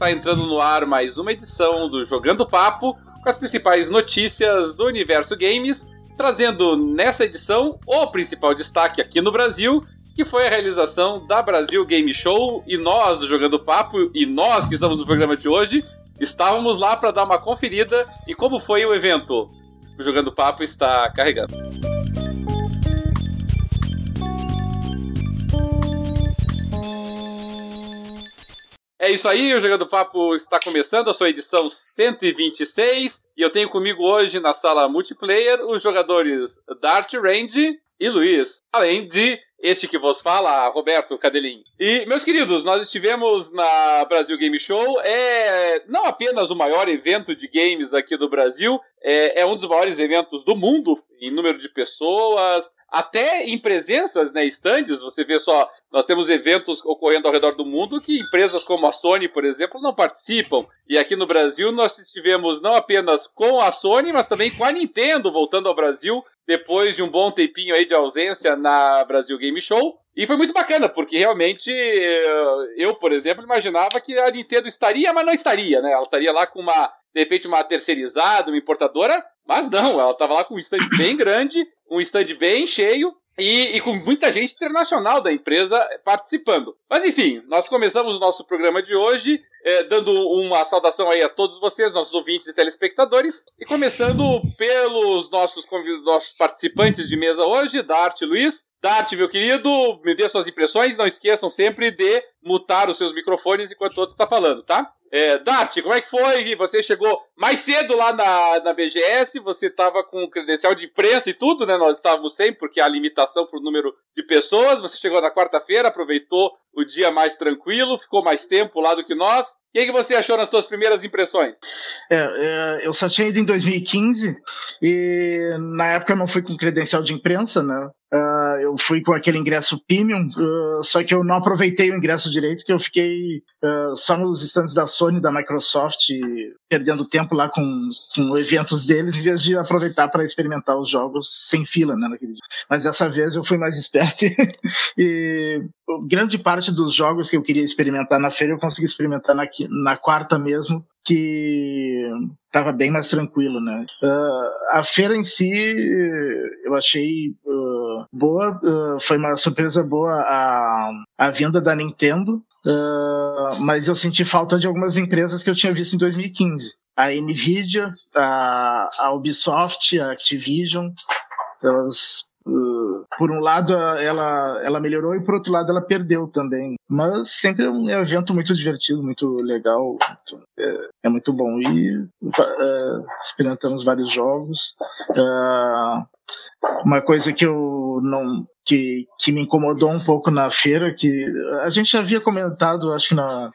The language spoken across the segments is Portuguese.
Está entrando no ar mais uma edição do Jogando Papo com as principais notícias do universo games, trazendo nessa edição o principal destaque aqui no Brasil, que foi a realização da Brasil Game Show e nós do Jogando Papo e nós que estamos no programa de hoje estávamos lá para dar uma conferida e como foi o evento. O Jogando Papo está carregando. É isso aí, o Jogando Papo está começando a sua edição 126 e eu tenho comigo hoje na sala multiplayer os jogadores Dart Range e Luiz, além de este que vos fala, Roberto Cadelin. E, meus queridos, nós estivemos na Brasil Game Show. É não apenas o maior evento de games aqui do Brasil, é, é um dos maiores eventos do mundo em número de pessoas, até em presenças, né, stands, você vê só, nós temos eventos ocorrendo ao redor do mundo que empresas como a Sony, por exemplo, não participam. E aqui no Brasil nós estivemos não apenas com a Sony, mas também com a Nintendo voltando ao Brasil depois de um bom tempinho aí de ausência na Brasil Game Show. E foi muito bacana, porque realmente eh, eu, por exemplo, imaginava que a Nintendo estaria, mas não estaria, né? Ela estaria lá com uma, de repente, uma terceirizada, uma importadora, mas não, ela estava lá com um stand bem grande, um stand bem cheio, e, e, com muita gente internacional da empresa participando. Mas enfim, nós começamos o nosso programa de hoje é, dando uma saudação aí a todos vocês, nossos ouvintes e telespectadores, e começando pelos nossos, nossos participantes de mesa hoje, Dart Luiz. Dart, meu querido, me dê suas impressões, não esqueçam sempre de mutar os seus microfones enquanto outro está falando, tá? É, Dart, como é que foi? Você chegou mais cedo lá na, na BGS, você estava com credencial de imprensa e tudo, né? Nós estávamos sem, porque há limitação para o número de pessoas. Você chegou na quarta-feira, aproveitou o dia mais tranquilo, ficou mais tempo lá do que nós. O que, que você achou nas suas primeiras impressões? É, é, eu só tinha ido em 2015 e na época eu não fui com credencial de imprensa, né? Uh, eu fui com aquele ingresso premium, uh, só que eu não aproveitei o ingresso direito, que eu fiquei uh, só nos stands da Sony, da Microsoft, perdendo tempo lá com, com eventos deles, em vez de aproveitar para experimentar os jogos sem fila, né, naquele dia. Mas dessa vez eu fui mais esperto e grande parte dos jogos que eu queria experimentar na feira eu consegui experimentar na, na quarta mesmo, que estava bem mais tranquilo, né? Uh, a feira em si eu achei uh, boa, uh, foi uma surpresa boa a, a vinda da Nintendo, mas eu senti falta de algumas empresas que eu tinha visto em 2015. A Nvidia, a, a Ubisoft, a Activision, elas por um lado ela, ela melhorou e por outro lado ela perdeu também. Mas sempre é um evento muito divertido, muito legal, é, é muito bom. E uh, experimentamos vários jogos. Uh, uma coisa que eu não que, que me incomodou um pouco na feira que a gente já havia comentado acho que na,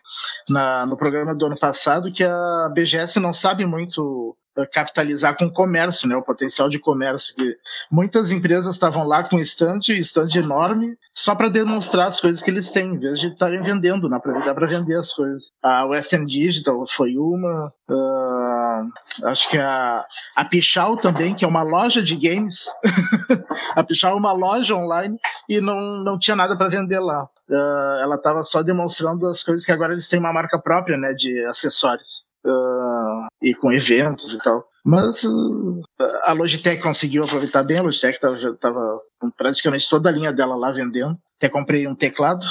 na no programa do ano passado que a BGS não sabe muito capitalizar com o comércio, né, o potencial de comércio. Que muitas empresas estavam lá com stand, stand enorme, só para demonstrar as coisas que eles têm, em vez de estarem vendendo, né, para para vender as coisas. A Western Digital foi uma, uh, acho que a, a Pichal também, que é uma loja de games. a Pichal é uma loja online e não, não tinha nada para vender lá. Uh, ela estava só demonstrando as coisas que agora eles têm uma marca própria, né, de acessórios uh, e com eventos e tal. Mas uh, a Logitech conseguiu aproveitar bem, a Logitech estava praticamente toda a linha dela lá vendendo. Até comprei um teclado,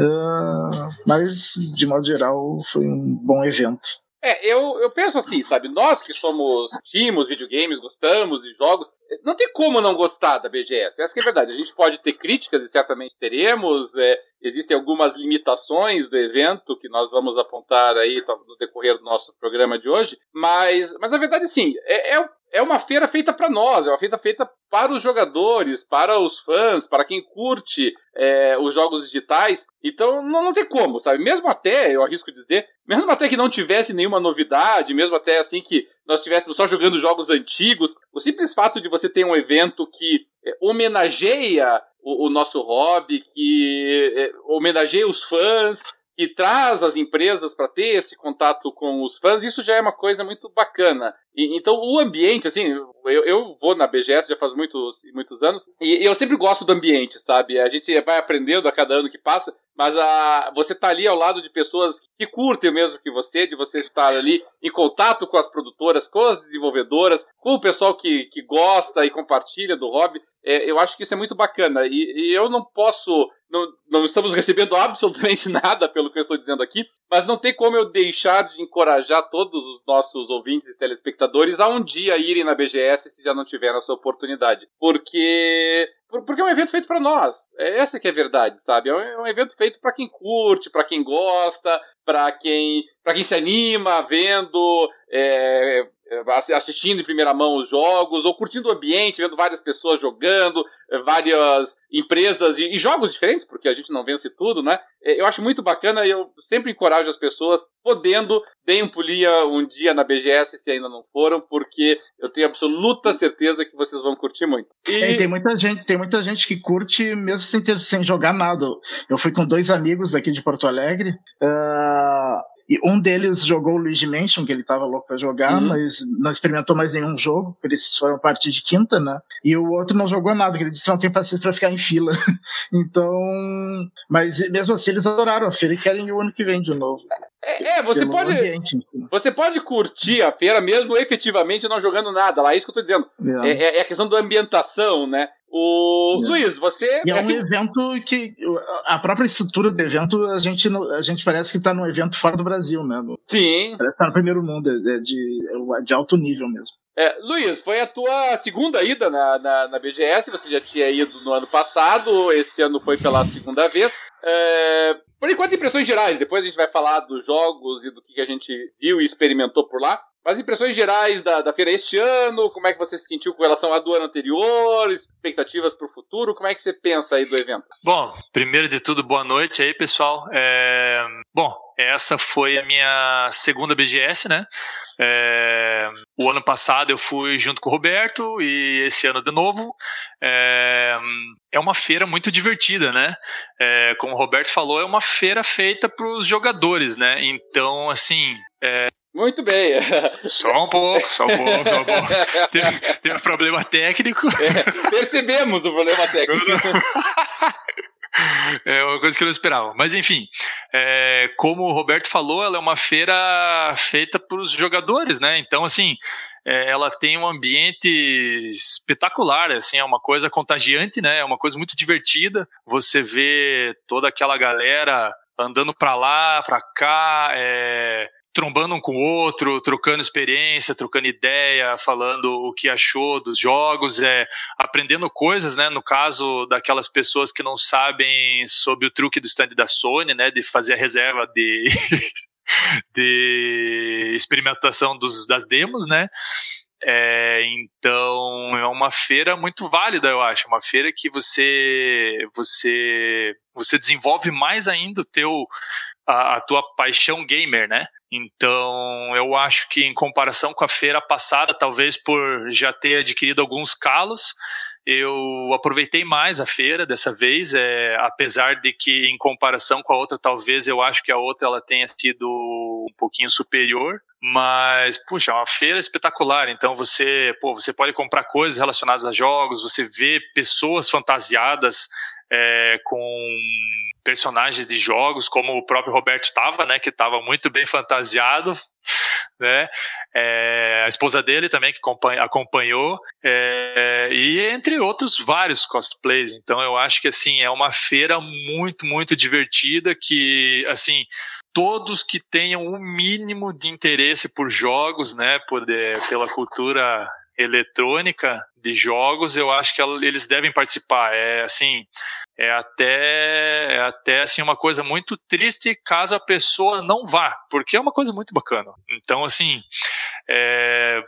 uh, mas de modo geral foi um bom evento. É, eu, eu penso assim, sabe? Nós que somos timos, videogames, gostamos de jogos, não tem como não gostar da BGS. Essa é a verdade. A gente pode ter críticas e certamente teremos. É, existem algumas limitações do evento que nós vamos apontar aí no decorrer do nosso programa de hoje. Mas, mas a verdade, sim, é, é, é uma feira feita para nós, é uma feira feita para os jogadores, para os fãs, para quem curte é, os jogos digitais. Então não, não tem como, sabe? Mesmo até, eu arrisco dizer, mesmo até que não tivesse nenhuma novidade, mesmo até assim que nós estivéssemos só jogando jogos antigos, o simples fato de você ter um evento que é, homenageia o, o, nosso hobby, que é, homenageia os fãs, que traz as empresas para ter esse contato com os fãs, isso já é uma coisa muito bacana. E, então, o ambiente, assim, eu, eu vou na BGS já faz muitos, muitos anos, e eu sempre gosto do ambiente, sabe? A gente vai aprendendo a cada ano que passa, mas a, você tá ali ao lado de pessoas que curtem o mesmo que você, de você estar ali em contato com as produtoras, com as desenvolvedoras, com o pessoal que, que gosta e compartilha do hobby, é, eu acho que isso é muito bacana. E, e eu não posso não, não, estamos recebendo absolutamente nada pelo que eu estou dizendo aqui, mas não tem como eu deixar de encorajar todos os nossos ouvintes e telespectadores a um dia irem na BGS se já não tiveram essa oportunidade. Porque porque é um evento feito para nós. É essa que é a verdade, sabe? É um evento feito para quem curte, para quem gosta, para quem, quem se anima vendo é, é, assistindo em primeira mão os jogos, ou curtindo o ambiente, vendo várias pessoas jogando, é, várias empresas e, e, jogos diferentes, porque a gente não vence tudo, né? É, eu acho muito bacana e eu sempre encorajo as pessoas, podendo, deem um pulinha um dia na BGS se ainda não foram, porque eu tenho absoluta certeza que vocês vão curtir muito. E... É, tem muita gente, tem muita gente que curte mesmo sem, ter, sem jogar nada. Eu fui com dois amigos daqui de Porto Alegre. Uh, e um deles jogou o Luigi Mansion, que ele tava louco pra jogar, uhum. mas não experimentou mais nenhum jogo, eles foram parte de quinta, né? E o outro não jogou nada, que ele disse que não tem paciência pra ficar em fila. então. Mas mesmo assim, eles adoraram a feira e querem ir o ano que vem de novo. É, é você pode. Ambiente, você pode curtir a feira mesmo efetivamente não jogando nada lá, é isso que eu tô dizendo. É, é, é a questão da ambientação, né? O é. Luiz, você. E é um assim... evento que. A própria estrutura do evento, a gente, a gente parece que está num evento fora do Brasil, né? Sim. Parece que tá no primeiro mundo, é, é de, é de alto nível mesmo. É, Luiz, foi a tua segunda ida na, na, na, BGS, você já tinha ido no ano passado, esse ano foi pela segunda vez. É, por enquanto, impressões gerais, depois a gente vai falar dos jogos e do que a gente viu e experimentou por lá. Mas impressões gerais da, da feira este ano, como é que você se sentiu com relação à do ano anterior, expectativas para o futuro, como é que você pensa aí do evento? Bom, primeiro de tudo, boa noite aí, pessoal. É... Bom, essa foi a minha segunda BGS, né? É, o ano passado eu fui junto com o Roberto e esse ano de novo. É, é uma feira muito divertida, né? É, como o Roberto falou, é uma feira feita para os jogadores, né? Então, assim. É, muito bem. Só um pouco, só um pouco, só um pouco. Teve, teve um problema técnico. É, percebemos o problema técnico. É uma coisa que eu não esperava. Mas enfim, é, como o Roberto falou, ela é uma feira feita para os jogadores, né? Então, assim, é, ela tem um ambiente espetacular, assim, é uma coisa contagiante, né? É uma coisa muito divertida. Você vê toda aquela galera andando para lá, para cá, é, trombando um com o outro, trocando experiência, trocando ideia, falando o que achou dos jogos, é, aprendendo coisas, né? No caso daquelas pessoas que não sabem sobre o truque do stand da Sony, né? De fazer a reserva de, de experimentação dos, das demos, né? É, então é uma feira muito válida, eu acho, uma feira que você você você desenvolve mais ainda o teu a, a tua paixão gamer, né? Então, eu acho que em comparação com a feira passada, talvez por já ter adquirido alguns calos, eu aproveitei mais a feira dessa vez, é, apesar de que em comparação com a outra, talvez eu acho que a outra ela tenha sido um pouquinho superior, mas puxa, é uma feira espetacular. Então você, pô, você pode comprar coisas relacionadas a jogos, você vê pessoas fantasiadas é, com personagens de jogos, como o próprio Roberto estava, né, que estava muito bem fantasiado, né, é, a esposa dele também que acompanhou, é, e entre outros vários cosplays. Então eu acho que assim é uma feira muito muito divertida que assim todos que tenham o um mínimo de interesse por jogos, né, por, pela cultura eletrônica de jogos, eu acho que eles devem participar. É assim, é até, é até assim uma coisa muito triste caso a pessoa não vá, porque é uma coisa muito bacana. Então, assim, é,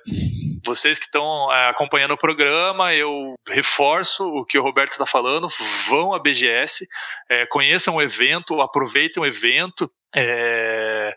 vocês que estão é, acompanhando o programa, eu reforço o que o Roberto está falando, vão à BGS, é, conheçam o evento, aproveitem o evento, é,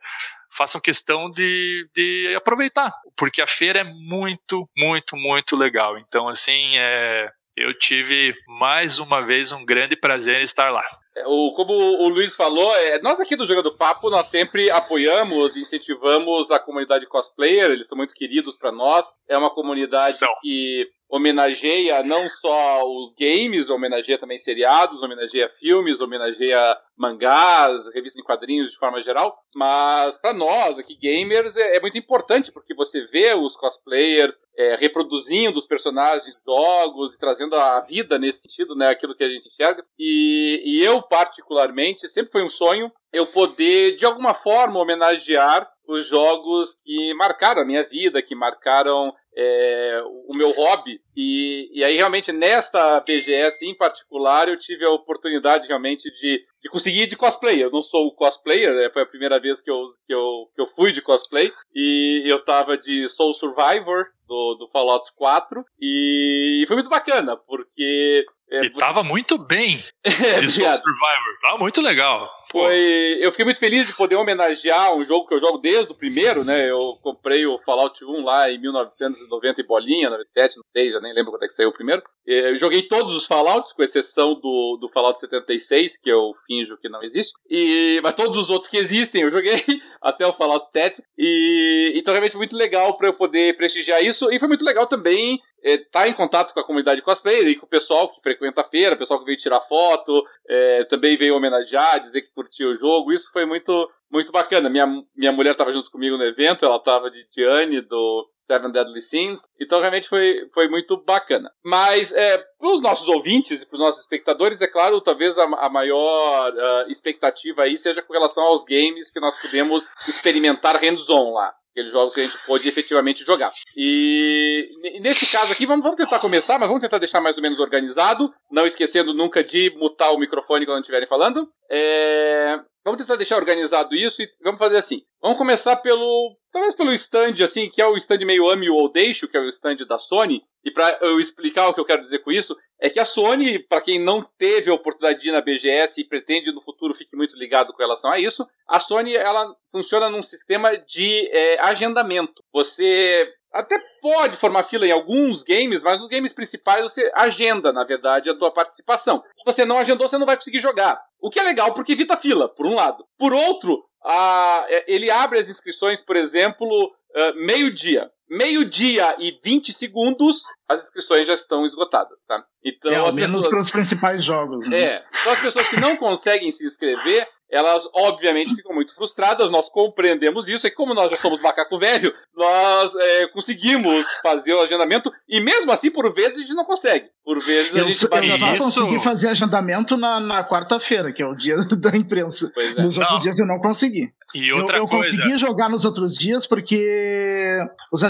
façam questão de, de aproveitar, porque a feira é muito, muito, muito legal. Então, assim, é, eu tive mais uma vez um grande prazer em estar lá. O, como o Luiz falou, é, nós aqui do Jogo do Papo, nós sempre apoiamos e incentivamos a comunidade cosplayer, eles são muito queridos para nós. É uma comunidade São. que homenageia não só os games, homenageia também seriados, homenageia filmes, homenageia mangás, revistas em quadrinhos de forma geral, mas para nós aqui gamers é, é, muito importante porque você vê os cosplayers é, reproduzindo os personagens jogos e trazendo a vida nesse sentido, né, aquilo que a gente enxerga. E, e eu particularmente sempre foi um sonho eu poder de alguma forma homenagear os jogos que marcaram a minha vida, que marcaram é, o meu hobby. E, e aí, realmente, nesta BGS em particular, eu tive a oportunidade realmente de, de conseguir ir de cosplay. Eu não sou cosplayer, né? foi a primeira vez que eu, que, eu, que eu fui de cosplay. E eu tava de Soul Survivor, do, do Fallout 4. E foi muito bacana, porque é, e você... tava muito bem é, de Soul Survivor. Tava muito legal. Foi. Eu fiquei muito feliz de poder homenagear um jogo que eu jogo desde o primeiro, né? Eu comprei o Fallout 1 lá em 1990 e bolinha, 97, não sei, já nem lembro quando é que saiu o primeiro. Eu joguei todos os Fallouts, com exceção do, do Fallout 76, que eu finjo que não existe. E, mas todos os outros que existem eu joguei, até o Fallout Tactics. E então realmente muito legal para eu poder prestigiar isso. E foi muito legal também estar é, tá em contato com a comunidade cosplayer e com o pessoal que frequenta a feira, o pessoal que veio tirar foto, é, também veio homenagear, dizer que curtiu o jogo. Isso foi muito, muito bacana. Minha, minha mulher estava junto comigo no evento, ela estava de Diane do Seven Deadly Sins. Então realmente foi, foi muito bacana. Mas é, para os nossos ouvintes e para os nossos espectadores, é claro, talvez a, a maior uh, expectativa aí seja com relação aos games que nós podemos experimentar hands-on lá aqueles jogos que a gente pode efetivamente jogar. E nesse caso aqui, vamos, vamos tentar começar, mas vamos tentar deixar mais ou menos organizado, não esquecendo nunca de mutar o microfone quando estiverem falando. É... Vamos tentar deixar organizado isso e vamos fazer assim. Vamos começar pelo. Talvez pelo stand, assim, que é o stand meio ame ou deixo, que é o stand da Sony. E para eu explicar o que eu quero dizer com isso, é que a Sony, para quem não teve a oportunidade de ir na BGS e pretende no futuro fique muito ligado com relação a isso, a Sony ela funciona num sistema de é, agendamento. Você até pode formar fila em alguns games, mas nos games principais você agenda, na verdade, a tua participação. Se você não agendou, você não vai conseguir jogar. O que é legal porque evita fila, por um lado. Por outro, a, é, ele abre as inscrições, por exemplo, uh, meio-dia. Meio-dia e 20 segundos, as inscrições já estão esgotadas, tá? Então, é, ao menos pessoas... para os principais jogos. Né? É. Então as pessoas que não conseguem se inscrever, elas obviamente ficam muito frustradas, nós compreendemos isso, e como nós já somos macaco velho, nós é, conseguimos fazer o agendamento, e mesmo assim, por vezes, a gente não consegue. Por vezes a eu, gente bate Eu só consegui fazer agendamento na, na quarta-feira, que é o dia da imprensa. É. Nos outros não. dias eu não consegui. E outra eu, eu coisa... consegui jogar nos outros dias porque os,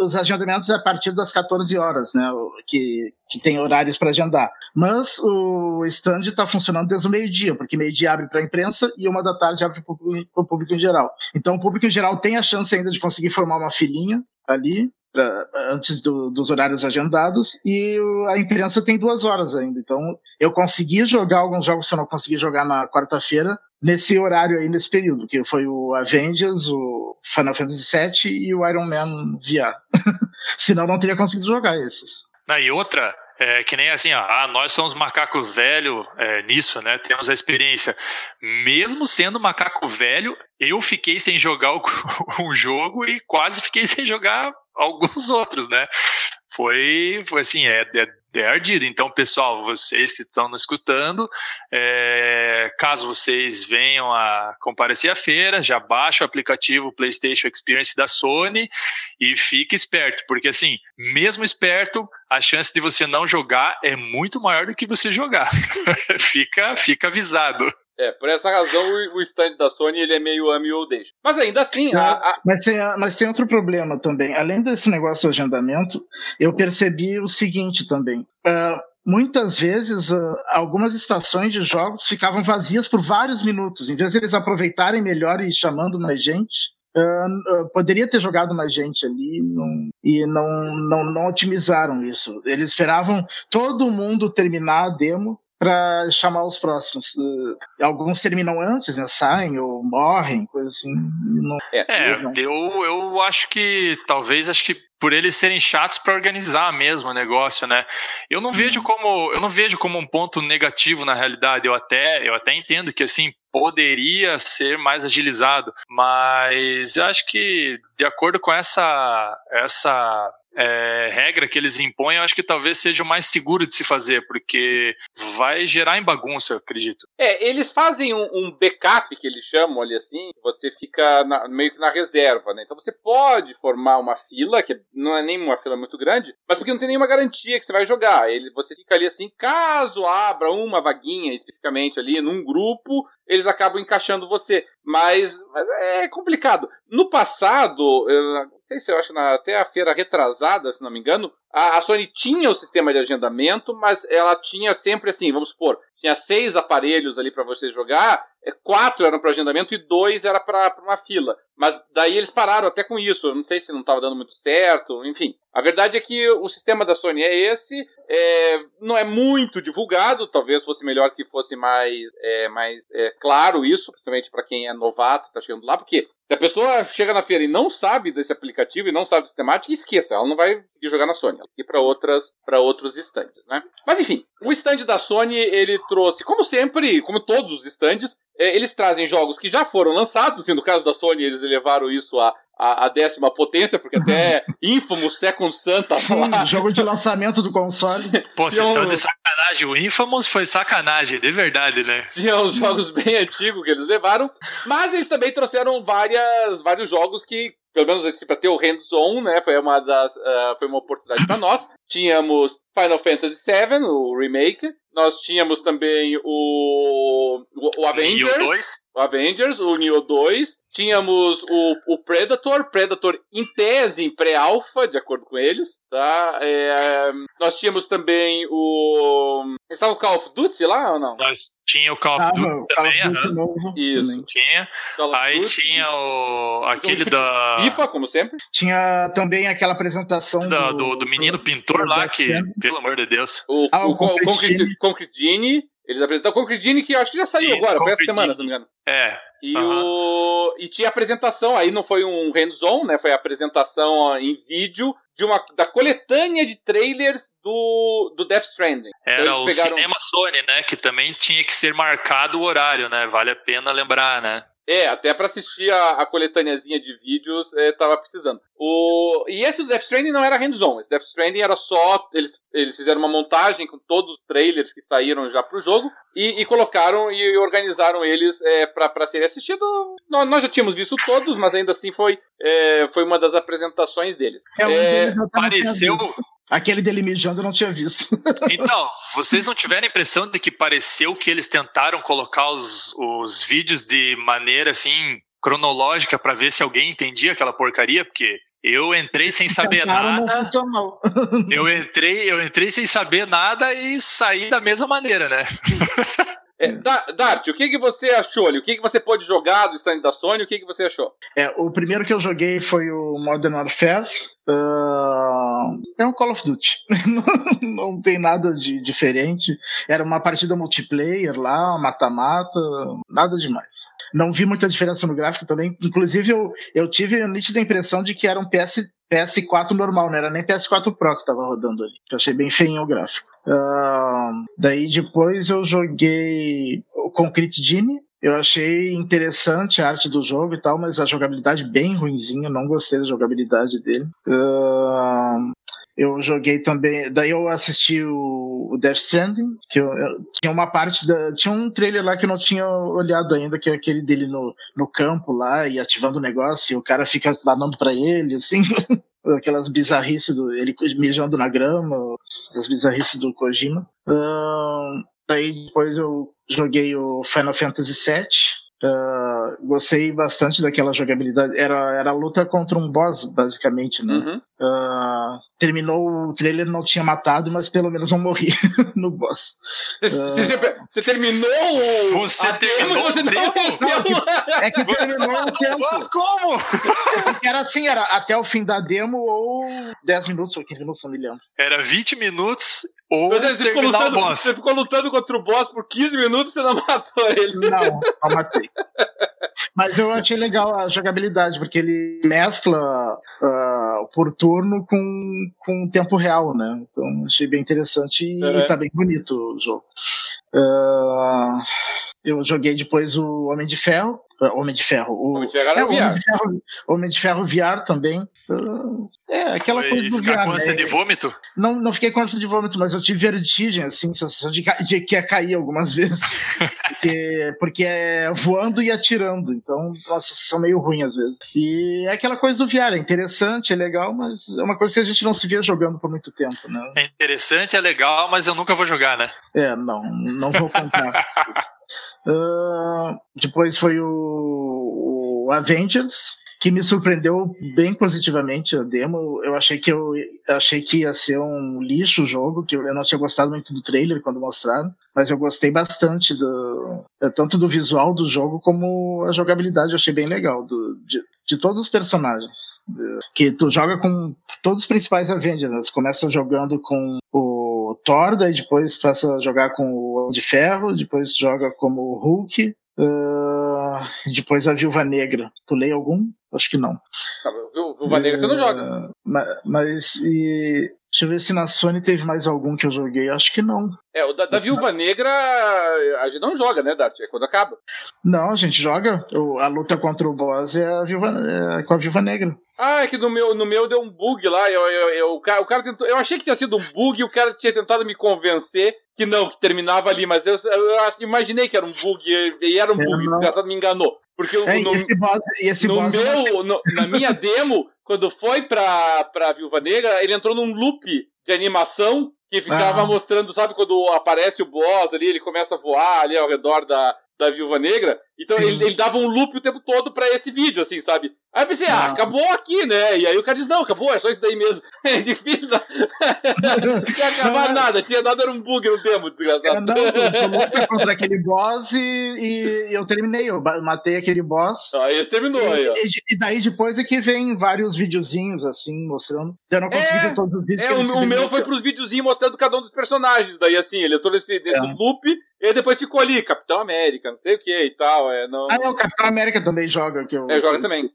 os agendamentos é a partir das 14 horas, né? Que, que tem horários para agendar. Mas o stand está funcionando desde o meio-dia, porque meio-dia abre para a imprensa e uma da tarde abre para o público em geral. Então o público em geral tem a chance ainda de conseguir formar uma filinha ali antes do, dos horários agendados e a imprensa tem duas horas ainda. Então eu consegui jogar alguns jogos que eu não consegui jogar na quarta-feira nesse horário aí, nesse período, que foi o Avengers, o Final Fantasy VII e o Iron Man VR. Senão não teria conseguido jogar esses. Ah, e outra, é, que nem assim, ó, ah, nós somos macaco velho é, nisso, né? Temos a experiência. Mesmo sendo macaco velho, eu fiquei sem jogar o, o jogo e quase fiquei sem jogar alguns outros, né? Foi, foi assim, é, é, é ardido. Então, pessoal, vocês que estão nos escutando, é, caso vocês venham a comparecer à feira, já baixa o aplicativo PlayStation Experience da Sony e fique esperto, porque assim, mesmo esperto, a chance de você não jogar é muito maior do que você jogar. fica, fica avisado. É, por essa razão o, stand da Sony ele é meio ame ou deixa. Mas ainda assim. A, a... Mas, tem, mas tem outro problema também. Além desse negócio de agendamento, eu percebi o seguinte também. Uh, muitas vezes uh, algumas estações de jogos ficavam vazias por vários minutos. Em vez de eles aproveitarem melhor e chamando mais gente, Uh, poderia ter jogado mais gente ali não, e não, não, não otimizaram isso. Eles esperavam todo mundo terminar a demo para chamar os próximos. Uh, alguns terminam antes, né? Saem ou morrem, coisa assim. Não... É, é eu, eu acho que talvez acho que por eles serem chatos para organizar mesmo o negócio, né? Eu não vejo uhum. como eu não vejo como um ponto negativo na realidade. Eu até eu até entendo que assim poderia ser mais agilizado, mas eu acho que de acordo com essa essa é, regra que eles impõem, eu acho que talvez seja o mais seguro de se fazer, porque vai gerar em bagunça, eu acredito. É, eles fazem um, um backup, que eles chamam ali assim, você fica na, meio que na reserva, né? Então você pode formar uma fila, que não é nem uma fila muito grande, mas porque não tem nenhuma garantia que você vai jogar. Ele, você fica ali assim, caso abra uma vaguinha especificamente ali num grupo, eles acabam encaixando você. Mas, mas é complicado. No passado, sei se eu acho na, até a feira retrasada, se não me engano, a, a Sony tinha o sistema de agendamento, mas ela tinha sempre assim, vamos supor, tinha seis aparelhos ali para você jogar, é, quatro eram para agendamento e dois era para uma fila. Mas daí eles pararam até com isso. Eu não sei se não estava dando muito certo, enfim. A verdade é que o sistema da Sony é esse, é, não é muito divulgado, talvez fosse melhor que fosse mais, é, mais é, claro isso, principalmente para quem é novato, está chegando lá, porque se a pessoa chega na feira e não sabe desse aplicativo e não sabe desse temática, esqueça, ela não vai jogar na Sony, ela vai ir para outras, para outros stands, né? Mas enfim, o stand da Sony ele trouxe, como sempre, como todos os stands, é, eles trazem jogos que já foram lançados, assim, no caso da Sony eles levaram isso a, a, a, décima potência, porque até Infamous Second Santa Sim, lá. jogo de lançamento do console. Pô, vocês estão de sacanagem. O Infamous foi sacanagem, de verdade, né? Tinha uns jogos bem antigos que eles levaram, mas eles também trouxeram várias, vários jogos que pelo menos assim, para ter o hands-on, né? Foi uma das, uh, foi uma oportunidade para nós. Tínhamos Final Fantasy VII, o remake. Nós tínhamos também o, o, o Avengers. O Avengers, o Neo 2. Tínhamos o, o Predator, Predator em tese, em pré-alpha, de acordo com eles. Tá? É, nós tínhamos também o. Estava o Call of Duty lá ou não? Nós tinha o Call of Duty também, Duty Isso. Também. Tinha. Aí Duty. tinha o. aquele da. FIFA, como sempre. Tinha também aquela apresentação da, do, do, do, menino pintor lá, que, pelo amor de Deus. O, ah, o, o Concrete, Concrete Genie. Eles apresentaram o Concrete Genie, que eu acho que já saiu Sim, agora, foi essa semana, se não me engano. É. E, o... e tinha apresentação, aí não foi um hands-on, né? Foi a apresentação em vídeo de uma, da coletânea de trailers do, do Death Stranding. Era então, o pegaram... cinema Sony, né? Que também tinha que ser marcado o horário, né? Vale a pena lembrar, né? É, até para assistir a, a coletâneazinha de vídeos é, tava precisando. O, e esse do Death Stranding não era hands-on. Esse Death Stranding era só. Eles, eles fizeram uma montagem com todos os trailers que saíram já pro jogo e, e colocaram e organizaram eles é, para serem assistidos. Nós, nós, já tínhamos visto todos, mas ainda assim foi, é, foi uma das apresentações deles. É, um é, pareceu. Aquele dele mijando eu não tinha visto. Então, vocês não tiveram a impressão de que pareceu que eles tentaram colocar os, os vídeos de maneira assim cronológica para ver se alguém entendia aquela porcaria? Porque eu entrei sem saber nada. Eu entrei, eu entrei sem saber nada e saí da mesma maneira, né? É, Dart, o que, que você achou ali? O que, que você pode jogar do stand da Sony? O que, que você achou? É, o primeiro que eu joguei foi o Modern Warfare. Uh, é um Call of Duty. não, tem nada de diferente. Era uma partida multiplayer lá, mata-mata, nada demais. Não vi muita diferença no gráfico também. Inclusive, eu, eu tive a nítida impressão de que era um PS, PS4 normal, não era nem PS4 Pro que tava rodando ali. Eu achei bem feinho o gráfico. Uh, daí depois eu joguei o Concrete Genie. Eu achei interessante a arte do jogo e tal, mas a jogabilidade bem ruinzinha. Não gostei da jogabilidade dele. Uh, eu joguei também. Daí eu assisti o, o Death Stranding, que eu, eu, tinha uma parte da. Tinha um trailer lá que eu não tinha olhado ainda, que é aquele dele no, no campo lá e ativando o negócio, e o cara fica danando para ele, assim. aquelas bizarrices do ele mijando na grama, as bizarrices do Kojima. Uh, daí depois eu joguei o Final Fantasy VII. Uh, gostei bastante daquela jogabilidade. Era, era luta contra um boss, basicamente, né? Uhum. Uh, terminou o trailer, não tinha matado, mas pelo menos não morri no boss. Você, uh, terminou o. Você terminou você não É que terminou o tempo. Como? Porque era assim, era até o fim da demo ou 10 minutos ou 15 minutos, não me lembro. Era 20 minutos ou você, ficou lutando, você ficou lutando contra o boss por 15 minutos e você não matou ele. Não, não matei. Mas eu achei legal a jogabilidade, porque ele mescla uh, por turno com, com tempo real, né? Então achei bem interessante e, uhum. e tá bem bonito o jogo. Uh, eu joguei depois o Homem de Ferro. Uh, Homem de Ferro. O, Homem de Ferro, é, o Homem de Ferro, Homem de Ferro VR também. Uh, é, aquela Foi coisa do VR. Com ânsia né? de vômito? Não, não fiquei com ânsia de vômito, mas eu tive vertigem, assim, sensação de, de que ia cair algumas vezes. porque, porque é voando e atirando. Então, nossa, são meio ruim às vezes. E é aquela coisa do VR, é interessante, é legal, mas é uma coisa que a gente não se via jogando por muito tempo, né? É interessante, é legal, mas eu nunca vou jogar, né? É, não, não vou contar. uh, depois foi o, o Avengers que me surpreendeu bem positivamente a demo. Eu achei que eu achei que ia ser um lixo o jogo, que eu não tinha gostado muito do trailer quando mostraram, mas eu gostei bastante do tanto do visual do jogo como a jogabilidade, eu achei bem legal do, de, de todos os personagens. Que tu joga com todos os principais Avengers, começa jogando com o Thor, daí depois passa a jogar com o de Ferro, depois joga como o Hulk, Uh, depois a Viúva Negra. Tu lê algum? Acho que não. Tá, Viúva Negra você não joga. Mas, mas e, deixa eu ver se na Sony teve mais algum que eu joguei. Acho que não. É, o da, da Viúva Negra a gente não joga, né, Dart? É quando acaba. Não, a gente joga. a luta contra o boss é, a Viúva, é com a Viúva Negra. Ah, é que no meu, no meu deu um bug lá. Eu, eu, eu, o, cara, o cara tentou, eu achei que tinha sido um bug e o cara tinha tentado me convencer que não, que terminava ali, mas eu, eu imaginei que era um bug e era um é, bug, o desgraçado me enganou. Porque é, no, esse boss, esse no boss meu, no, na minha demo, quando foi pra, pra Viúva Negra, ele entrou num loop de animação que ficava ah. mostrando, sabe, quando aparece o boss ali, ele começa a voar ali ao redor da, da Viúva Negra. Então ele, ele, dava um loop o tempo todo pra esse vídeo, assim, sabe? Aí eu pensei, ah, acabou aqui, né? E aí o cara disse, não, acabou, é só isso daí mesmo. É difícil. não tinha acabado não, nada, tinha dado era um bug no tempo, desgraçado. É, não, eu luta contra aquele boss e, e, eu terminei, eu matei aquele boss. Ah, esse terminou e, aí, ó. E, daí depois é que vem vários videozinhos, assim, mostrando. Eu não consegui é, ver todos os vídeos. É, o, o meu foi pros videozinhos mostrando cada um dos personagens. Daí, assim, ele entrou nesse, nesse é. loop e depois ficou ali, Capitão América, não sei o que e tal. É, não... Ah, não, o Capitão América também joga, que eu, é, joga também.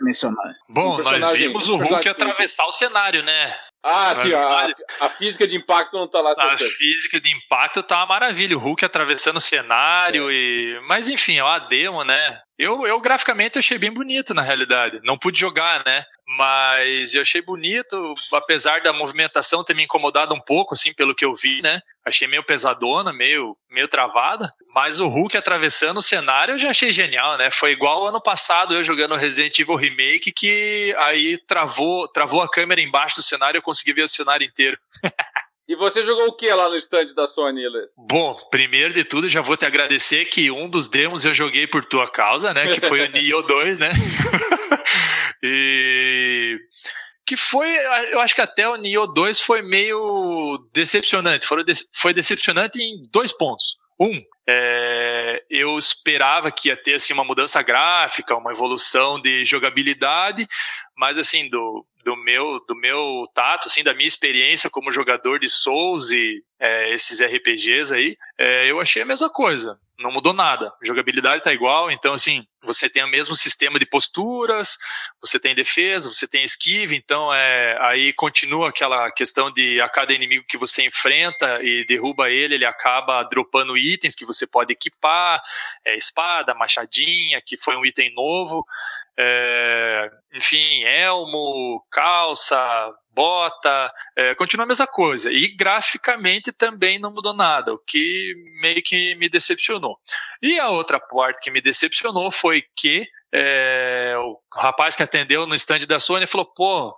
mencionar. Bom, um nós vimos o Hulk atravessar o cenário, né? Ah, sim, a, a, física de impacto não tá lá. A física de impacto tá uma maravilha. O Hulk atravessando o cenário é. e. Mas enfim, é uma demo, né? Eu, eu graficamente achei bem bonito, na realidade. Não pude jogar, né? Mas eu achei bonito, apesar da movimentação ter me incomodado um pouco, assim, pelo que eu vi, né? Achei meio pesadona, meio, meio travada. Mas o Hulk atravessando o cenário eu já achei genial, né? Foi igual ano passado eu jogando Resident Evil Remake, que aí travou, travou a câmera embaixo do cenário e eu consegui ver o cenário inteiro. E você jogou o que lá no stand da Sony, Lê? Bom, primeiro de tudo, já vou te agradecer que um dos demos eu joguei por tua causa, né? Que foi o Nioh 2, né? e que foi, eu acho que até o Nioh 2 foi meio decepcionante. Foi, foi decepcionante em dois pontos. Um, é, eu esperava que ia ter assim, uma mudança gráfica, uma evolução de jogabilidade, mas assim, do, do meu do meu tato, assim, da minha experiência como jogador de Souls e é, esses RPGs aí, é, eu achei a mesma coisa. Não mudou nada. Jogabilidade tá igual, então assim, você tem o mesmo sistema de posturas, você tem defesa, você tem esquive, então é, aí continua aquela questão de a cada inimigo que você enfrenta e derruba ele, ele acaba dropando itens que você pode equipar, é, espada, machadinha, que foi um item novo é, enfim, elmo, calça, bota, é, continua a mesma coisa. E graficamente também não mudou nada, o que meio que me decepcionou. E a outra parte que me decepcionou foi que é, o rapaz que atendeu no stand da Sony falou: pô,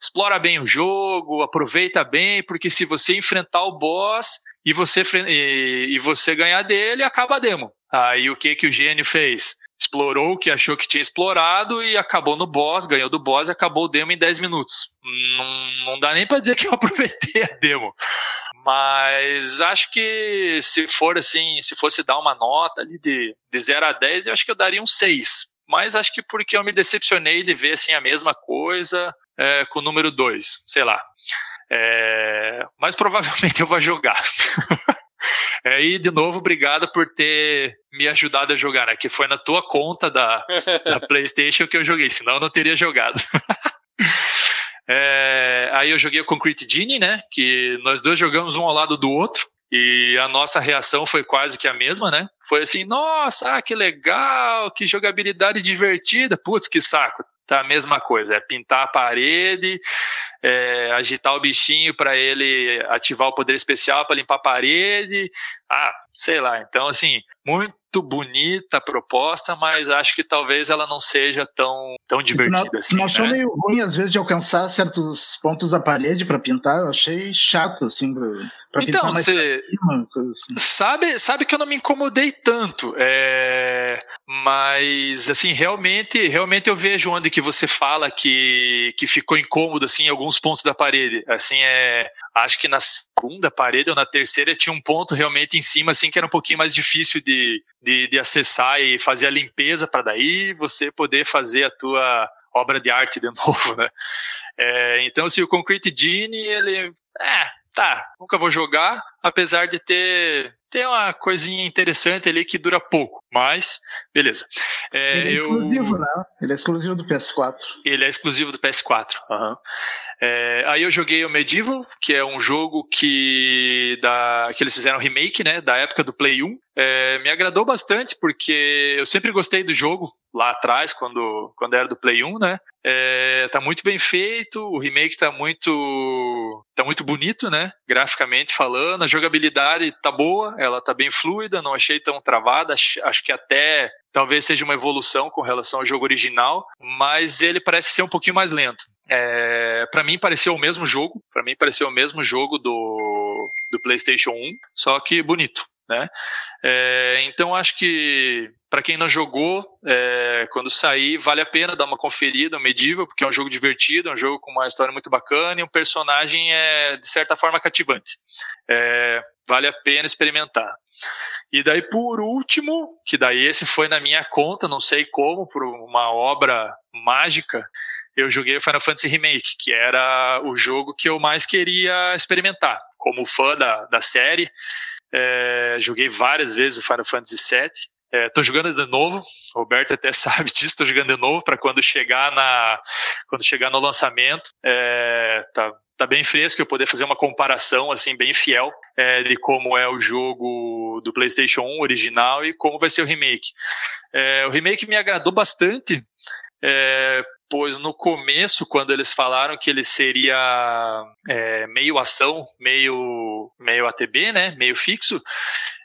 explora bem o jogo, aproveita bem, porque se você enfrentar o boss e você, e, e você ganhar dele, acaba a demo. Aí o que, que o gênio fez? Explorou o que achou que tinha explorado e acabou no boss, ganhou do boss e acabou o demo em 10 minutos. Não, não dá nem para dizer que eu aproveitei a demo. Mas acho que se for assim, se fosse dar uma nota ali de, de 0 a 10, eu acho que eu daria um 6. Mas acho que porque eu me decepcionei de ver assim a mesma coisa é, com o número 2, sei lá. É, mas provavelmente eu vou jogar. É, e de novo, obrigado por ter me ajudado a jogar, né? Que foi na tua conta da, da PlayStation que eu joguei, senão eu não teria jogado. É, aí eu joguei o Concrete Genie, né? Que nós dois jogamos um ao lado do outro. E a nossa reação foi quase que a mesma, né? Foi assim, nossa, ah, que legal, que jogabilidade divertida. Putz, que saco. Tá a mesma coisa, é pintar a parede, é, agitar o bichinho para ele ativar o poder especial para limpar a parede. Ah, sei lá. Então, assim, muito bonita a proposta, mas acho que talvez ela não seja tão, tão divertida não, assim. Não achou né? meio ruim, às vezes, de alcançar certos pontos da parede para pintar? Eu achei chato, assim, pra, pra então, pintar mais cê... cima, assim. Sabe, sabe que eu não me incomodei tanto, é... mas, assim, realmente, realmente eu vejo onde que você fala que, que ficou incômodo, assim, em alguns pontos da parede. Assim, é... Acho que na segunda parede ou na terceira tinha um ponto realmente em cima, assim, que era um pouquinho mais difícil de, de, de acessar e fazer a limpeza para daí você poder fazer a tua obra de arte de novo, né? É, então, assim, o Concrete Genie, ele... É, tá, nunca vou jogar, apesar de ter tem uma coisinha interessante ali que dura pouco, mas beleza. É, ele é exclusivo, eu... né? Ele é exclusivo do PS4. Ele é exclusivo do PS4. Uhum. É, aí eu joguei o Medieval, que é um jogo que, da, que eles fizeram remake, né, da época do Play 1. É, me agradou bastante porque eu sempre gostei do jogo lá atrás, quando, quando era do Play 1, né? É, tá muito bem feito, o remake tá muito tá muito bonito, né? Graficamente falando, a jogabilidade tá boa, ela tá bem fluida, não achei tão travada, acho, que até talvez seja uma evolução com relação ao jogo original, mas ele parece ser um pouquinho mais lento. É, para mim pareceu o mesmo jogo, para mim pareceu o mesmo jogo do, do PlayStation 1, só que bonito, né? É, então acho que para quem não jogou, é, quando sair, vale a pena dar uma conferida, um Medieval, porque é um jogo divertido, é um jogo com uma história muito bacana e um personagem é de certa forma cativante. É, vale a pena experimentar. E daí por último, que daí esse foi na minha conta, não sei como, por uma obra mágica, eu joguei o Final Fantasy Remake, que era o jogo que eu mais queria experimentar. Como fã da, da série, é, joguei várias vezes o Final Fantasy VII. É, tô jogando de novo, o Roberto até sabe disso, tô jogando de novo para quando chegar na quando chegar no lançamento, é, tá, tá bem fresco eu poder fazer uma comparação assim bem fiel é, de como é o jogo do PlayStation 1 original e como vai ser o remake. É, o remake me agradou bastante é, pois no começo, quando eles falaram que ele seria é, meio ação, meio, meio ATB, né, meio fixo,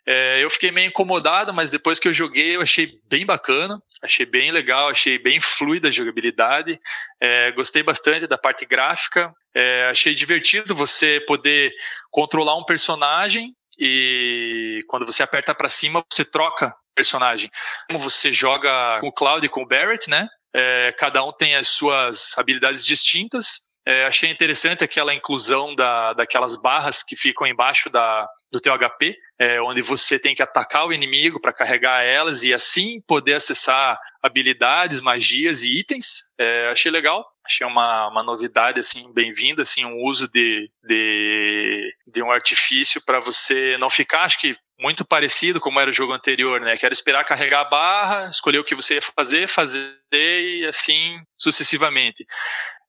é, eu fiquei meio incomodado, mas depois que eu joguei eu achei bem bacana, achei bem legal, achei bem fluida a jogabilidade, é, gostei bastante da parte gráfica, é, achei divertido você poder controlar um personagem e quando você aperta para cima você troca personagem. Como você joga com o Cloud e com o Barrett, né? É, cada um tem as suas habilidades distintas. É, achei interessante aquela inclusão da, daquelas barras que ficam embaixo da, do teu HP, é, onde você tem que atacar o inimigo para carregar elas e assim poder acessar habilidades, magias e itens. É, achei legal, achei uma, uma novidade assim bem-vinda, assim um uso de, de, de um artifício para você não ficar, acho que muito parecido como era o jogo anterior, né? Que era esperar carregar a barra, escolher o que você ia fazer, fazer e assim sucessivamente.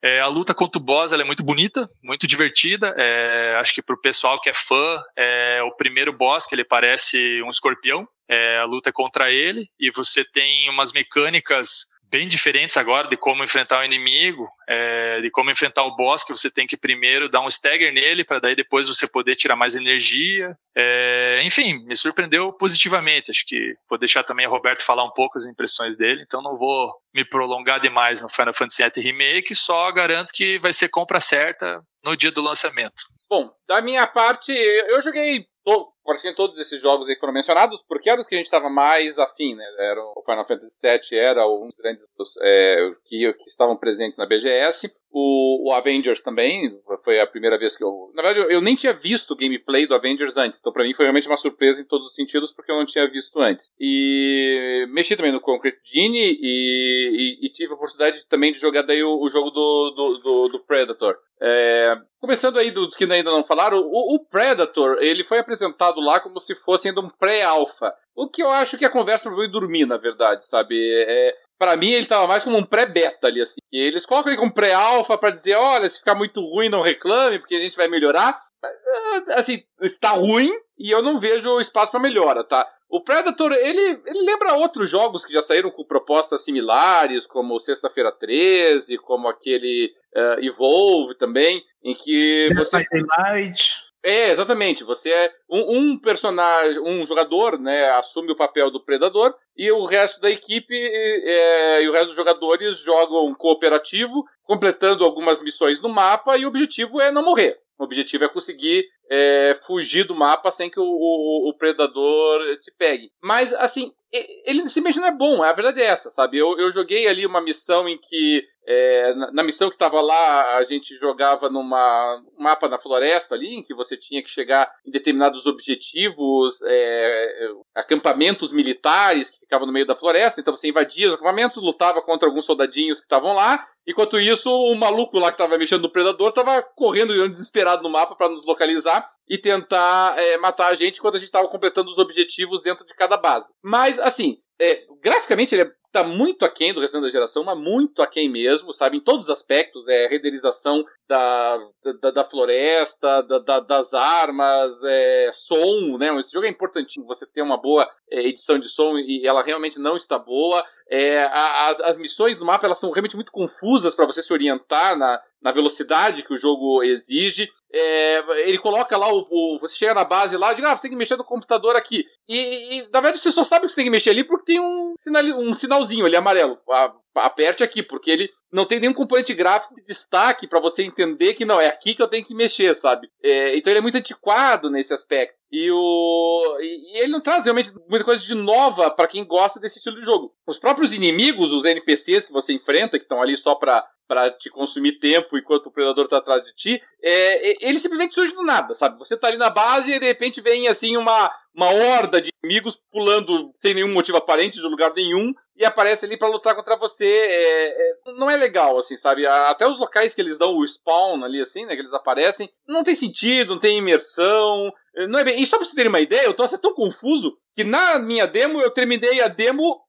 É, a luta contra o boss é muito bonita, muito divertida. É, acho que para o pessoal que é fã, é o primeiro boss que ele parece um escorpião. É, a luta é contra ele e você tem umas mecânicas bem diferentes agora de como enfrentar o inimigo, é, de como enfrentar o boss, que você tem que primeiro dar um stagger nele, para daí depois você poder tirar mais energia. É, enfim, me surpreendeu positivamente. Acho que vou deixar também o Roberto falar um pouco as impressões dele, então não vou me prolongar demais no Final Fantasy VII Remake, só garanto que vai ser compra certa no dia do lançamento. Bom, da minha parte, eu joguei praticamente todos esses jogos aí foram mencionados, porque eram os que a gente estava mais afim, né? Era, o Final Fantasy VII era um dos grandes é, que, que estavam presentes na BGS. O, o, Avengers também, foi a primeira vez que eu. Na verdade, eu, eu nem tinha visto o gameplay do Avengers antes, então para mim foi realmente uma surpresa em todos os sentidos, porque eu não tinha visto antes. E mexi também no Concrete Genie e, e, e tive a oportunidade também de jogar daí o, o jogo do, do, do, do Predator. É, começando aí dos que ainda não falaram, o, o, Predator ele foi apresentado lá como se fosse ainda um pré-alpha. O que eu acho que a conversa foi dormir, na verdade, sabe? É, para mim ele tava mais como um pré-beta ali, assim. E eles colocam ele como pré-alpha para dizer, olha, se ficar muito ruim não reclame, porque a gente vai melhorar. É, assim, está ruim e eu não vejo espaço para melhora, tá? O Predator, ele, ele lembra outros jogos que já saíram com propostas similares, como Sexta-feira 13, como aquele uh, Evolve também, em que você... Night. É, exatamente. Você é um, um, personagem, um jogador, né, assume o papel do predador e o resto da equipe é, e o resto dos jogadores jogam cooperativo, completando algumas missões no mapa e o objetivo é não morrer. O objetivo é conseguir é, fugir do mapa sem que o, o, o, predador te pegue. Mas, assim, ele simplesmente não é bom. A verdade é essa, sabe? Eu, eu joguei ali uma missão em que. É, na, na, missão que estava lá, a gente jogava numa um mapa na floresta ali, em que você tinha que chegar em determinados objetivos, é, acampamentos militares que ficavam no meio da floresta. Então você invadia os acampamentos, lutava contra alguns soldadinhos que estavam lá. Enquanto isso, o maluco lá que estava mexendo no predador estava correndo desesperado no mapa para nos localizar e tentar é, matar a gente enquanto a gente estava completando os objetivos dentro de cada base. Mas, assim, é, graficamente ele está muito aquém do restante da geração, mas muito aquém mesmo, sabe? Em todos os aspectos, é renderização da, da, da floresta, da, da, das armas, é, som, né? Esse jogo é importantíssimo, você ter uma boa é, edição de som e ela realmente não está boa. É, as, as missões do mapa elas são realmente muito confusas para você se orientar na, na velocidade que o jogo exige. É, ele coloca lá o, o, Você chega na base lá e diz, ah, você tem que mexer no computador aqui. E, e, na verdade você só sabe que você tem que mexer ali porque tem um, sinal, um sinalzinho ali amarelo. A, aperte aqui, porque ele não tem nenhum componente gráfico de destaque para você entender que não, é aqui que eu tenho que mexer, sabe? É, então ele é muito antiquado nesse aspecto. E, o, e, ele não traz realmente muita coisa de nova para quem gosta desse estilo de jogo. Os próprios inimigos, os NPCs que você enfrenta, que estão ali só para para te consumir tempo enquanto o predador tá atrás de ti, é, é, ele simplesmente surge do nada, sabe? Você tá ali na base e de repente vem assim uma, uma horda de inimigos pulando sem nenhum motivo aparente de lugar nenhum e aparece ali para lutar contra você. É, é, não é legal, assim, sabe? Até os locais que eles dão o spawn ali, assim, né? Que eles aparecem, não tem sentido, não tem imersão. É, não é bem. E só pra vocês terem uma ideia, eu tô assim, tão confuso que na minha demo, eu terminei a demo,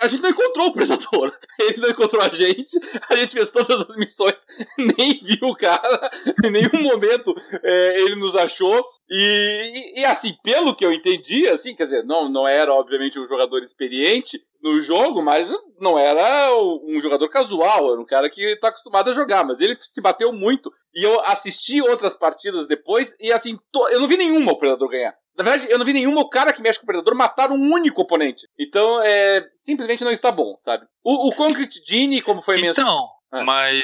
a gente não encontrou o Predador. Ele não encontrou a gente, a gente fez todas as missões, nem viu o cara, em nenhum momento é, ele nos achou. E, e, e, assim, pelo que eu entendi, assim, quer dizer, não, não era obviamente um jogador experiente no jogo, mas não era um jogador casual, era um cara que tá acostumado a jogar, mas ele se bateu muito. E eu assisti outras partidas depois, e assim, eu não vi nenhuma o Predador ganhar. Na verdade, eu não vi nenhuma o cara que mexe com o Predador matar um único oponente. Então, é, simplesmente não está bom, sabe? O, o Concrete Genie, como foi então, mencionado. Então, mas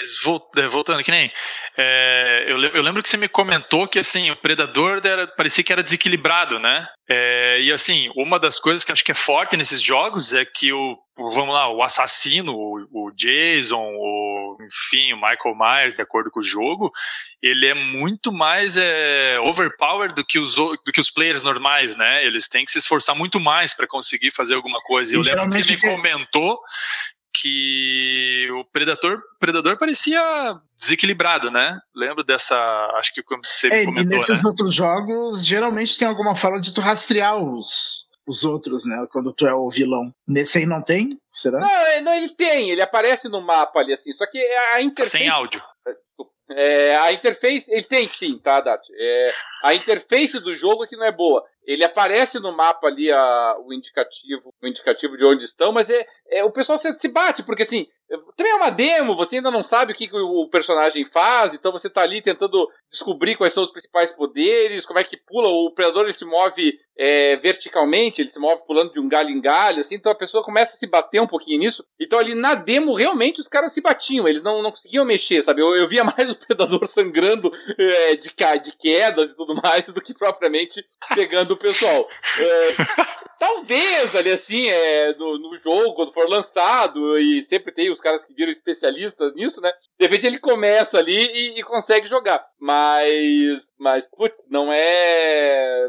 é, voltando, que nem. É, eu, eu, lembro que você me comentou que assim, o predador era, parecia que era desequilibrado, né? É, e assim, uma das coisas que acho que é forte nesses jogos é que o, vamos lá, o assassino, o, o Jason, o, enfim, o Michael Myers, de acordo com o jogo, ele é muito mais é, overpowered do que, os, do que os players normais, né? Eles têm que se esforçar muito mais para conseguir fazer alguma coisa. E eu lembro que ele comentou que o Predador, Predador parecia desequilibrado, né? Lembro dessa, acho que como você é, comentou, e nesses né? outros jogos, geralmente tem alguma forma de tu rastrear os os outros, né? Quando tu é o vilão. Nesse aí não tem? Será? Não, é, não ele tem, ele aparece no mapa ali assim, só que a interface... Sem áudio. É, a interface, ele tem sim, tá, Dati? É, a interface do jogo é que não é boa. Ele aparece no mapa ali a, o indicativo, o indicativo de onde estão, mas é, é o pessoal se, se bate, porque assim, também é uma demo, você ainda não sabe o que o personagem faz, então você tá ali tentando descobrir quais são os principais poderes, como é que pula, o predador ele se move é, verticalmente, ele se move pulando de um galho em galho, assim, então a pessoa começa a se bater um pouquinho nisso. Então ali na demo, realmente, os caras se batiam, eles não, não conseguiam mexer, sabe? Eu, eu via mais o predador sangrando é, de, de quedas e tudo mais do que propriamente pegando o pessoal. É, talvez ali assim, é, no, no, jogo, quando for lançado, e sempre tem os caras que viram especialistas nisso, né? De repente ele começa ali e, e consegue jogar. Mas, mas putz, não é.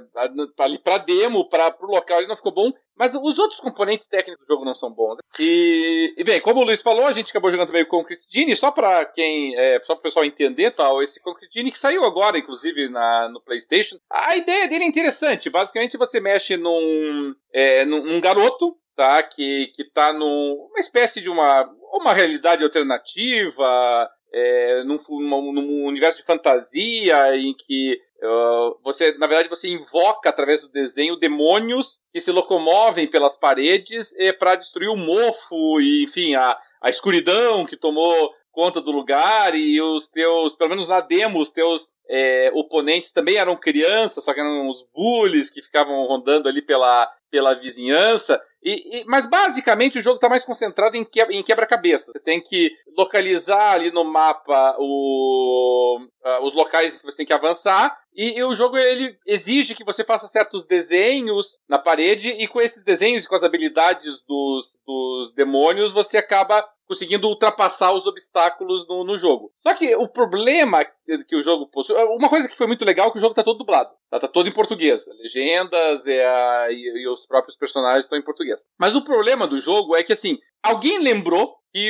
Ali pra demo, pra, pro local ele não ficou bom. Mas os outros componentes técnicos do jogo não são bons. Né? E, e, bem, como o Luiz falou, a gente acabou jogando também o Concrete Genie, só para quem, é, só para o pessoal entender, tal, esse Concrete Genie que saiu agora, inclusive, na, no PlayStation. A ideia dele é interessante. Basicamente, você mexe num, é, num garoto, tá, que, que tá numa espécie de uma, uma realidade alternativa, é, num, num, universo de fantasia em que uh, você, na verdade, você invoca através do desenho demônios que se locomovem pelas paredes é, para destruir o mofo e, enfim, a, a escuridão que tomou conta do lugar e os teus, pelo menos na demo, os teus é, oponentes também eram crianças, só que eram os bullies que ficavam rondando ali pela, pela vizinhança. E, e, mas basicamente o jogo está mais concentrado em, que, em quebra-cabeça. Você tem que localizar ali no mapa o, uh, os locais que você tem que avançar. E, e, o jogo ele exige que você faça certos desenhos na parede, e com esses desenhos e com as habilidades dos, dos demônios, você acaba conseguindo ultrapassar os obstáculos no, no jogo. Só que o problema que o jogo possui. Uma coisa que foi muito legal é que o jogo está todo dublado. Tá, tá todo em português. Legendas a, e, e os próprios personagens estão em português. Mas o problema do jogo é que, assim, alguém lembrou que,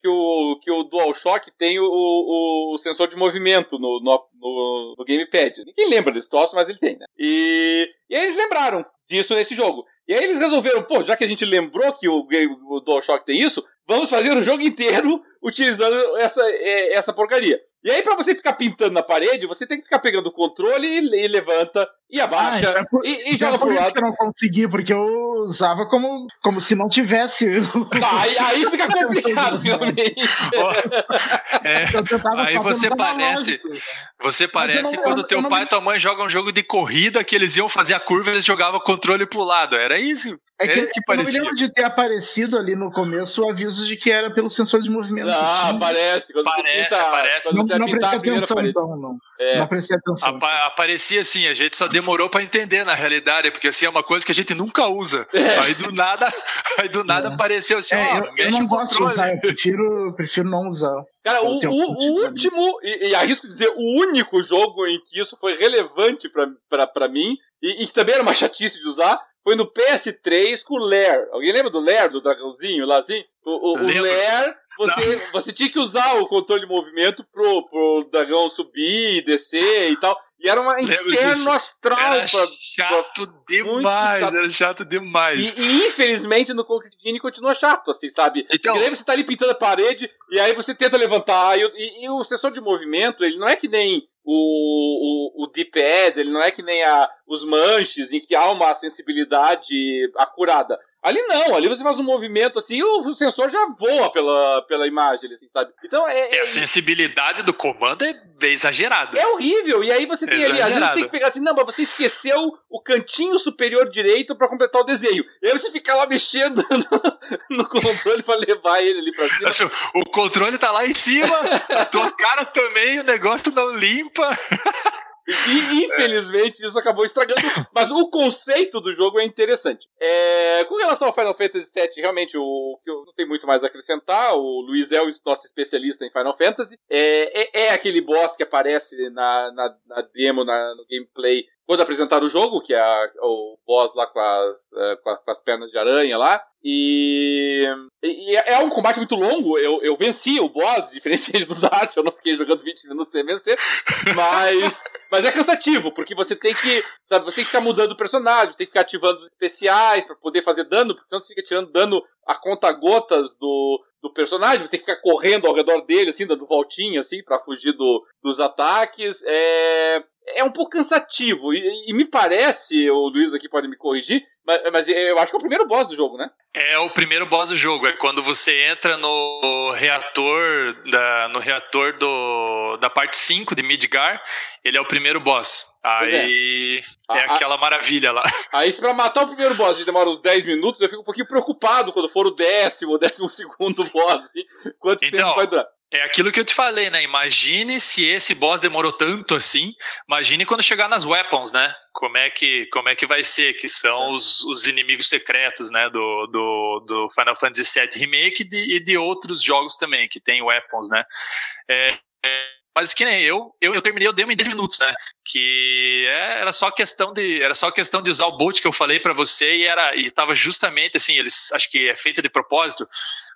que, o, que o DualShock tem o, o, o sensor de movimento no, no, no, no Gamepad. Ninguém lembra desse troço, mas ele tem, né? E, e eles lembraram disso nesse jogo. E aí eles resolveram, pô, já que a gente lembrou que o, o DualShock tem isso, vamos fazer o jogo inteiro utilizando essa, é, essa porcaria. E aí, para você ficar pintando na parede, você tem que ficar pegando o controle e, e levanta e abaixa ah, por, e, e joga pro lado. que eu não consegui, porque eu usava como, como se não tivesse. Tá, aí, aí fica complicado, realmente. é, aí você parece. Você parece não, quando eu, teu eu pai e tua mãe jogam um jogo de corrida que eles iam fazer a curva e eles jogavam o controle pro lado. Era isso. É que, que eu não me lembro de ter aparecido ali no começo o aviso de que era pelo sensor de movimento. Ah, aparece. Quando parece, pinta, aparece. Quando não, não prestei atenção, então, não. É. Não prestei atenção. Apa aparecia assim, a gente só demorou para entender na realidade, porque assim é uma coisa que a gente nunca usa. É. Aí do nada, aí do nada é. apareceu assim, é, ó, eu, eu não gosto de usar, eu prefiro, prefiro não usar. Cara, o, o, o último, e, e, arrisco dizer, o único jogo em que isso foi relevante para mim, e, e que também era uma chatice de usar, foi no PS3 com o Lair. Alguém lembra do Lair, do dragãozinho lá assim? O, o, o Lair, você, você tinha que usar o controle de movimento pro, pro dragão subir, descer e tal. E era um inferno astral. Era pra, chato pra, demais, chato. era chato demais. E, e, infelizmente no Concrete Genie continua chato, assim, sabe? Então, Porque daí você tá ali pintando a parede e aí você tenta levantar. E, e, e o sensor de movimento, ele não é que nem o, o, o D-pad, ele não é que nem a, os manches, em que há uma sensibilidade acurada. Ali não, ali você faz um movimento assim o, o sensor já voa pela, pela imagem, assim, sabe? Então é, é. A sensibilidade do comando é exagerada. É horrível. E aí você tem ali, às vezes você tem que pegar assim, não, mas você esqueceu o cantinho superior direito para completar o desenho. E aí você fica lá mexendo no, no controle para levar ele ali pra cima. Assim, o controle tá lá em cima, a tua cara também, o negócio não limpa. E infelizmente isso acabou estragando. Mas o conceito do jogo é interessante. É, com relação ao Final Fantasy VII, realmente o que eu não tenho muito mais a acrescentar. O Luiz é o nosso especialista em Final Fantasy. É, é, é aquele boss que aparece na, na, na demo, na, no gameplay quando apresentaram o jogo, que é a, o boss lá com as, uh, com, a, com, as pernas de aranha lá. E, e, é um combate muito longo. Eu, eu venci o boss, diferente do Dart, eu não fiquei jogando 20 minutos sem vencer. Mas, mas é cansativo, porque você tem que. Sabe, você tem que ficar mudando o personagem, tem que ficar ativando os especiais para poder fazer dano, porque senão você fica tirando dano a conta gotas do, do personagem, você tem que ficar correndo ao redor dele, assim, dando voltinha, assim, para fugir do, dos ataques. É, é um pouco cansativo. E, e, me parece, o Luiz aqui pode me corrigir, mas, mas, eu acho que é o primeiro boss do jogo, né? É o primeiro boss do jogo. É quando você entra no reator da, no reator do, da parte 5 de Midgar, ele é o primeiro boss. Aí é, é aquela a, maravilha lá. Aí, se pra matar o primeiro boss a gente demora uns 10 minutos, eu fico um pouquinho preocupado quando for o décimo ou décimo segundo boss. Assim, quanto então, tempo vai durar? É aquilo que eu te falei, né? Imagine se esse boss demorou tanto assim. Imagine quando chegar nas weapons, né? Como é que, como é que vai ser? Que são os, os inimigos secretos, né? Do, do, do Final Fantasy VII Remake e de, e de outros jogos também, que tem weapons, né? É, é, mas que nem eu, eu, eu terminei o demo em 10 minutos, né? Que é, era só questão de era só questão de usar o boot que eu falei para você e era e tava justamente assim, eles acho que é feito de propósito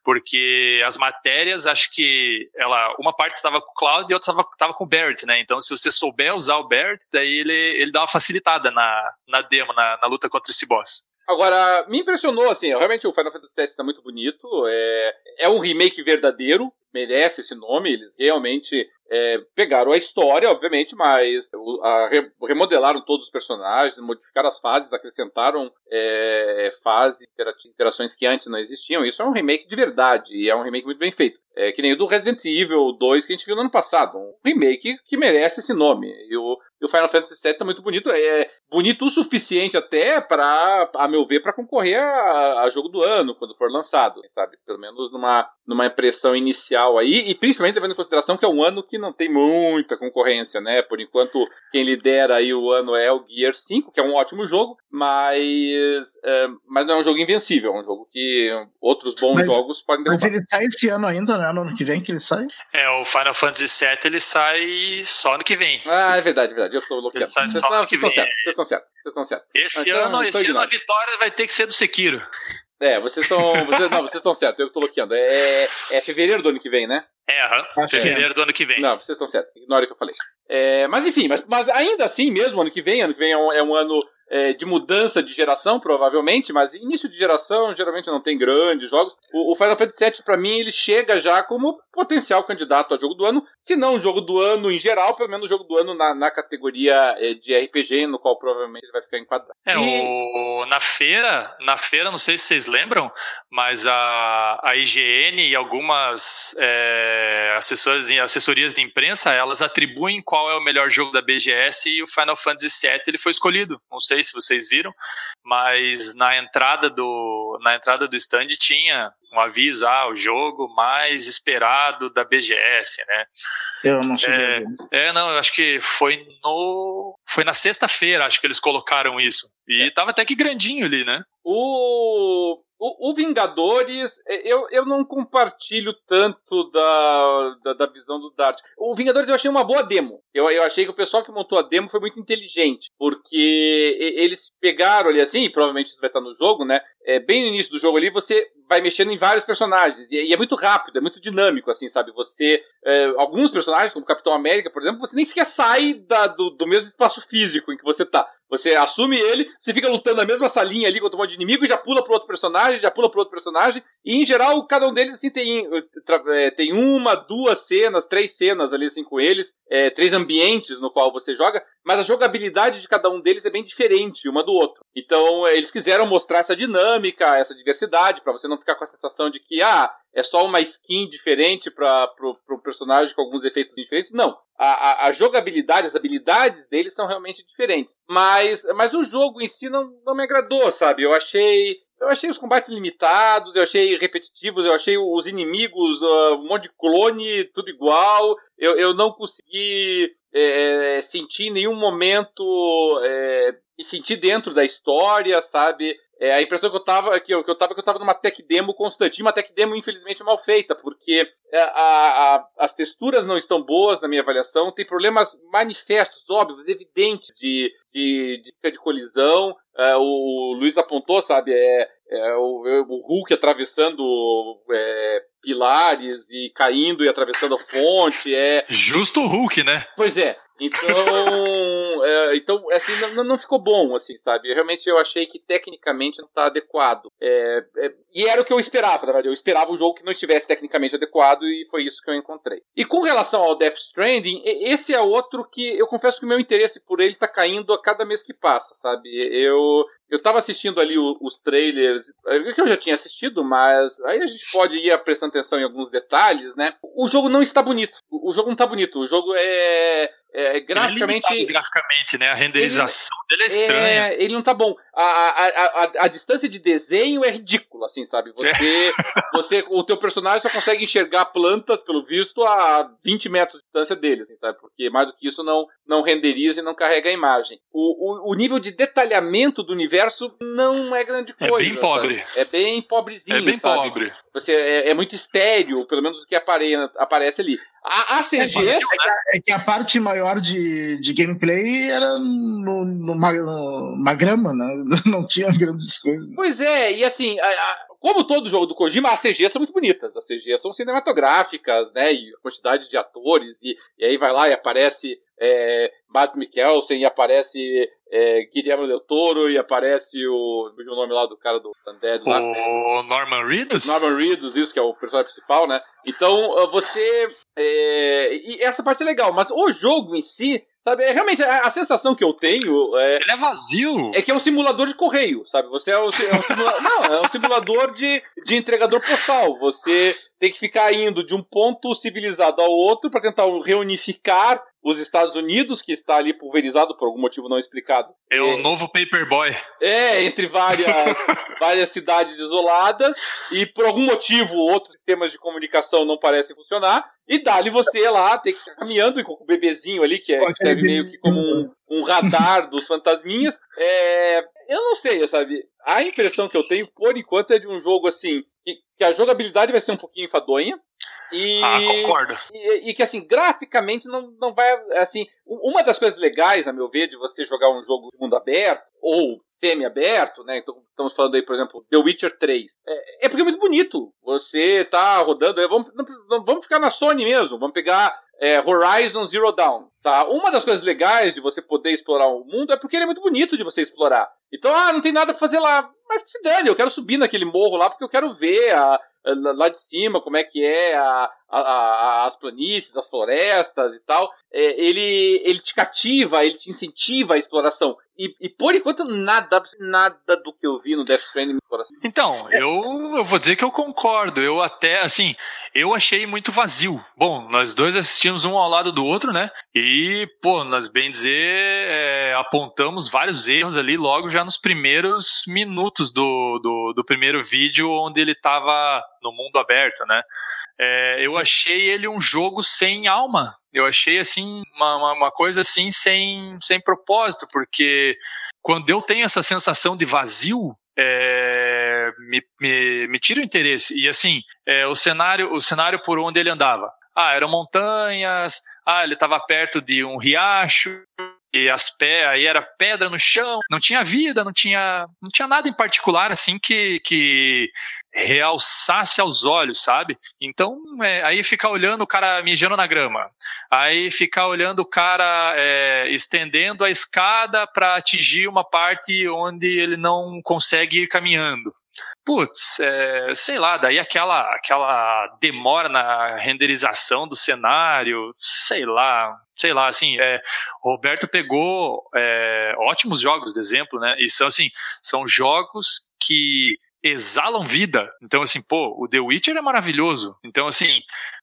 porque as matérias, acho que ela, uma parte estava com o Cloud e outra estava com o Barrett, né? Então, se você souber usar o Barrett, daí ele, ele dá uma facilitada na, na demo, na, na luta contra esse boss. Agora, me impressionou, assim, realmente o Final Fantasy VII está muito bonito, é, é um remake verdadeiro, merece esse nome, eles realmente é, pegaram a história, obviamente, mas a, remodelaram todos os personagens, modificaram as fases, acrescentaram é, fases, interações que antes não existiam. Isso é um remake de verdade e é um remake muito bem feito. É que nem o do Resident Evil 2 que a gente viu no ano passado. Um remake que merece esse nome. E o, e o Final Fantasy VII tá muito bonito. É bonito o suficiente até para, a meu ver, para concorrer a, a, jogo do ano quando for lançado, sabe? Pelo menos numa, numa impressão inicial aí. E principalmente levando em consideração que é um ano que não tem muita concorrência, né? Por enquanto, quem lidera aí o ano é o Gear 5, que é um ótimo jogo, mas, é, mas não é um jogo invencível, é um jogo que outros bons mas, jogos podem derrubar. Mas ele sai esse ano ainda, né? No ano que vem que ele sai? É, o Final Fantasy VII ele sai só ano que vem. Ah, é verdade, é verdade. Eu tô bloqueando. Vocês, não, vocês estão certos, vocês estão certos. Vocês estão certos. Esse então, ano, esse ano a vitória vai ter que ser do Sekiro. É, vocês estão. Vocês, não, vocês estão certos, eu que tô bloqueando. É, é fevereiro do ano que vem, né? É, aham. Fevereiro é. do ano que vem. Não, vocês estão certos. Ignore o que eu falei. É, mas enfim, mas, mas ainda assim mesmo, ano que vem, ano que vem é um, é um ano é, de mudança de geração, provavelmente, mas início de geração geralmente não tem grandes jogos. O, o Final Fantasy VII, para mim, ele chega já como potencial candidato a jogo do ano, se não jogo do ano em geral, pelo menos jogo do ano na, na categoria é, de RPG, no qual provavelmente ele vai ficar enquadrado. É, o, na feira, na feira, não sei se vocês lembram, mas a, a IGN e algumas é, assessorias, assessorias de imprensa, elas atribuem qual é o melhor jogo da BGS e o Final Fantasy VII ele foi escolhido. Não sei se vocês viram, mas na entrada do na entrada do stand tinha um aviso, ah, o jogo mais esperado da BGS, né? Eu não sei. É, é, não, eu acho que foi no foi na sexta-feira, acho que eles colocaram isso. E é. tava até que grandinho ali, né? O o, o, Vingadores, é, eu, eu não compartilho tanto da, da, da, visão do Dart. O Vingadores eu achei uma boa demo. Eu, eu achei que o pessoal que montou a demo foi muito inteligente, porque eles pegaram ali assim, e provavelmente isso vai estar no jogo, né? É, bem no início do jogo ali, você vai mexendo em vários personagens. E, e é muito rápido, é muito dinâmico, assim, sabe? Você. É, alguns personagens, como Capitão América, por exemplo, você nem sequer sai da, do, do mesmo espaço físico em que você tá. Você assume ele, você fica lutando na mesma salinha ali contra um monte de inimigo e já pula pro outro personagem, já pula pro outro personagem. E em geral, cada um deles assim tem, é, tem uma, duas cenas, três cenas ali assim com eles, é, três ambientes no qual você joga, mas a jogabilidade de cada um deles é bem diferente uma do outro. Então, é, eles quiseram mostrar essa dinâmica, essa diversidade, para você não ficar com a sensação de que, ah, é só uma skin diferente para o personagem com alguns efeitos diferentes. Não. A, a, a, jogabilidade, as habilidades deles são realmente diferentes. Mas, mas o jogo em si não, não me agradou, sabe? Eu achei. Eu achei os combates limitados, eu achei repetitivos, eu achei os inimigos, uh, um monte de clone, tudo igual. Eu, eu não consegui é, sentir em nenhum momento é, me sentir dentro da história, sabe? É, a impressão que eu tava que eu, que eu tava que eu tava numa tech demo constante, uma tech demo infelizmente mal feita, porque é, a, a, as texturas não estão boas na minha avaliação, tem problemas manifestos, óbvios, evidentes de, de, de, de colisão. É, o, Luiz apontou, sabe, é, é o, é, o, Hulk atravessando é, pilares e caindo e atravessando a ponte. É... Justo o Hulk, né? Pois é. Então, é, então assim, não, não ficou bom, assim, sabe? Realmente eu achei que tecnicamente não está adequado. É, é, e era o que eu esperava, na verdade. Eu esperava um jogo que não estivesse tecnicamente adequado e foi isso que eu encontrei. E com relação ao Death Stranding, esse é outro que eu confesso que o meu interesse por ele está caindo a cada mês que passa, sabe? Eu eu tava assistindo ali os trailers, é, que eu já tinha assistido, mas aí a gente pode ir prestando atenção em alguns detalhes, né? O jogo não está bonito. O, o jogo não está bonito. O jogo é, é, graficamente. Ele graficamente, né? A renderização ele, dele é estranha. É, ele não tá bom. A, a, a, a, distância de desenho é ridícula, assim, sabe? Você, você, o teu personagem só consegue enxergar plantas, pelo visto, a 20 metros de distância dele, assim, sabe? Porque mais do que isso não, não renderiza e não carrega a imagem. O, o, o nível de detalhamento do universo não é grande coisa. É bem pobre. Sabe? É bem pobrezinho, É bem sabe? pobre. Você, é, é muito estéreo, pelo menos o que apare, aparece ali. A, a CGs. É, é, que a parte maior de, de gameplay era no, numa, numa grama, né? Não tinha grandes coisas. Pois é, e assim, a, a, como todo jogo do Kojima, as CGs são muito bonitas. As CGs são cinematográficas, né? E a quantidade de atores, e, e aí vai lá e aparece é, Matt Mikkelsen, e aparece é, Guilherme Del Toro, e aparece o. o nome lá do cara do Undead lá. O Norman Reedus? Norman Reedus, isso que é o personagem principal, né? Então você. É, e essa parte é legal, mas o jogo em si Sabe, é, realmente, a, a, sensação que eu tenho é. Ele é vazio. É que é um simulador de correio, sabe? Você é um, é um simulador. não, é um simulador de, de entregador postal. Você tem que ficar indo de um ponto civilizado ao outro para tentar reunificar os Estados Unidos, que está ali pulverizado por algum motivo não explicado. É, é o novo Paperboy. É, entre várias, várias cidades isoladas, e por algum motivo outros sistemas de comunicação não parecem funcionar, e dali você lá tem que ficar caminhando com o bebezinho ali, que, é, que serve meio que como um, um radar dos fantasminhas. É, eu não sei, sabe? A impressão que eu tenho, por enquanto, é de um jogo assim, que, que a jogabilidade vai ser um pouquinho enfadonha. E, ah, concordo. E, e, que, assim, graficamente não, não vai. Assim, uma das coisas legais, a meu ver, de você jogar um jogo de mundo aberto, ou semi-aberto, né? Então, estamos falando aí, por exemplo, The Witcher 3. É, é porque é muito bonito. Você tá rodando. É, vamos, não, vamos ficar na Sony mesmo. Vamos pegar é, Horizon Zero Dawn. Tá? Uma das coisas legais de você poder explorar o mundo é porque ele é muito bonito de você explorar. Então, ah, não tem nada pra fazer lá. Mas que se dane, eu quero subir naquele morro lá porque eu quero ver a, lá de cima como é que é a, a, a, as planícies, as florestas e tal. É, ele, ele te cativa, ele te incentiva a exploração. E, e, por enquanto, nada, nada do que eu vi no Death Stranding me coração. Então, eu, eu vou dizer que eu concordo. Eu até, assim, eu achei muito vazio. Bom, nós dois assistimos um ao lado do outro, né? E, pô, nós bem dizer, é, apontamos vários erros ali logo já nos primeiros minutos do, do, do primeiro vídeo, onde ele tava no mundo aberto, né? É, eu achei ele um jogo sem alma, eu achei assim uma, uma coisa assim sem, sem propósito, porque quando eu tenho essa sensação de vazio, é, me, me, me, tira o interesse. E assim, é, o cenário o cenário por onde ele andava. Ah, eram montanhas, ah, ele estava perto de um riacho, e as pé, aí era pedra no chão, não tinha vida, não tinha, não tinha nada em particular assim que, que realçasse aos olhos, sabe? Então, é, aí ficar olhando o cara mijando na grama, aí ficar olhando o cara é, estendendo a escada para atingir uma parte onde ele não consegue ir caminhando. Putz, é, sei lá, daí aquela, aquela demora na renderização do cenário, sei lá, sei lá, assim, é, Roberto pegou é, ótimos jogos de exemplo, né? E são assim, são jogos que exalam vida. Então, assim, pô, o The Witcher é maravilhoso. Então, assim,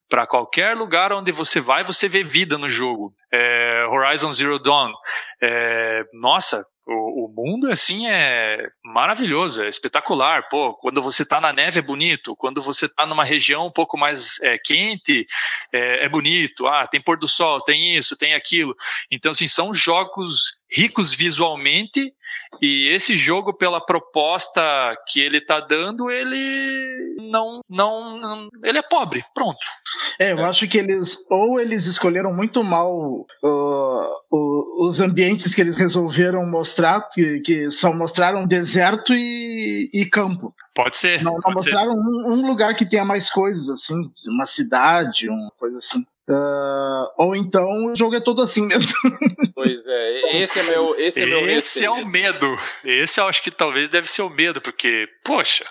para qualquer lugar onde você vai, você vê vida no jogo. É, Horizon Zero Dawn, é, nossa, o, o, mundo assim é maravilhoso, é espetacular. Pô, quando você está na neve é bonito, quando você está numa região um pouco mais é, quente é, é, bonito. Ah, tem pôr do sol, tem isso, tem aquilo. Então, assim, são jogos ricos visualmente e esse jogo, pela proposta que ele tá dando, ele não, não, não ele é pobre, pronto. É, eu é. acho que eles ou eles escolheram muito mal uh, uh, os ambientes que eles resolveram mostrar, que, que só mostraram deserto e, e campo. Pode ser. Não, não mostraram um, um, lugar que tenha mais coisas, assim, uma cidade, uma coisa assim. Uh, ou então o jogo é todo assim mesmo. Pois é, esse é meu, esse é meu Esse é o medo. Esse eu acho que talvez deve ser o medo, porque, poxa.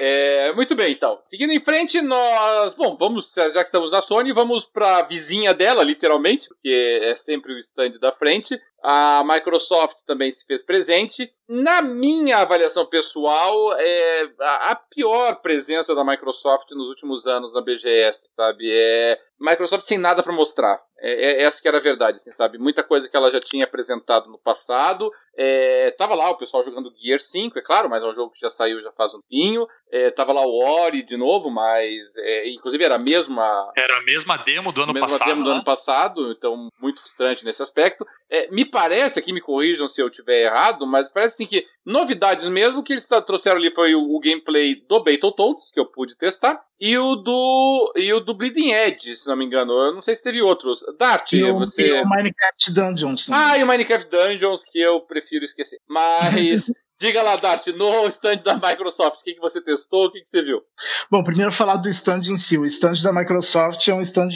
É, muito bem, então. Seguindo em frente, nós. Bom, vamos, já que estamos na Sony, vamos para a vizinha dela, literalmente, porque é sempre o stand da frente. A Microsoft também se fez presente. Na minha avaliação pessoal, é a pior presença da Microsoft nos últimos anos na BGS, sabe? É Microsoft sem nada para mostrar. É, é, essa que era a verdade, assim, sabe? Muita coisa que ela já tinha apresentado no passado. É, tava lá o pessoal jogando Gear 5, é claro, mas é um jogo que já saiu já faz um pinho. É, tava lá o Ori de novo, mas é, inclusive era a mesma. Era a mesma demo do ano mesma passado. demo do né? ano passado, então muito frustrante nesse aspecto. É, me parece, aqui me corrijam se eu estiver errado, mas parece assim que novidades mesmo que eles trouxeram ali foi o, o gameplay do Battletoads, que eu pude testar, e o do e o do Bleeding Edge, se não me engano. Eu não sei se teve outros. Dart, E o, você. e o Minecraft Dungeons. né? Ah, e o Minecraft Dungeons, que eu prefiro esquecer. Mas, diga lá, Dart, no stand da Microsoft, o que, que você testou, o que, que você viu? Bom, primeiro falar do stand em si. O stand da Microsoft é um stand,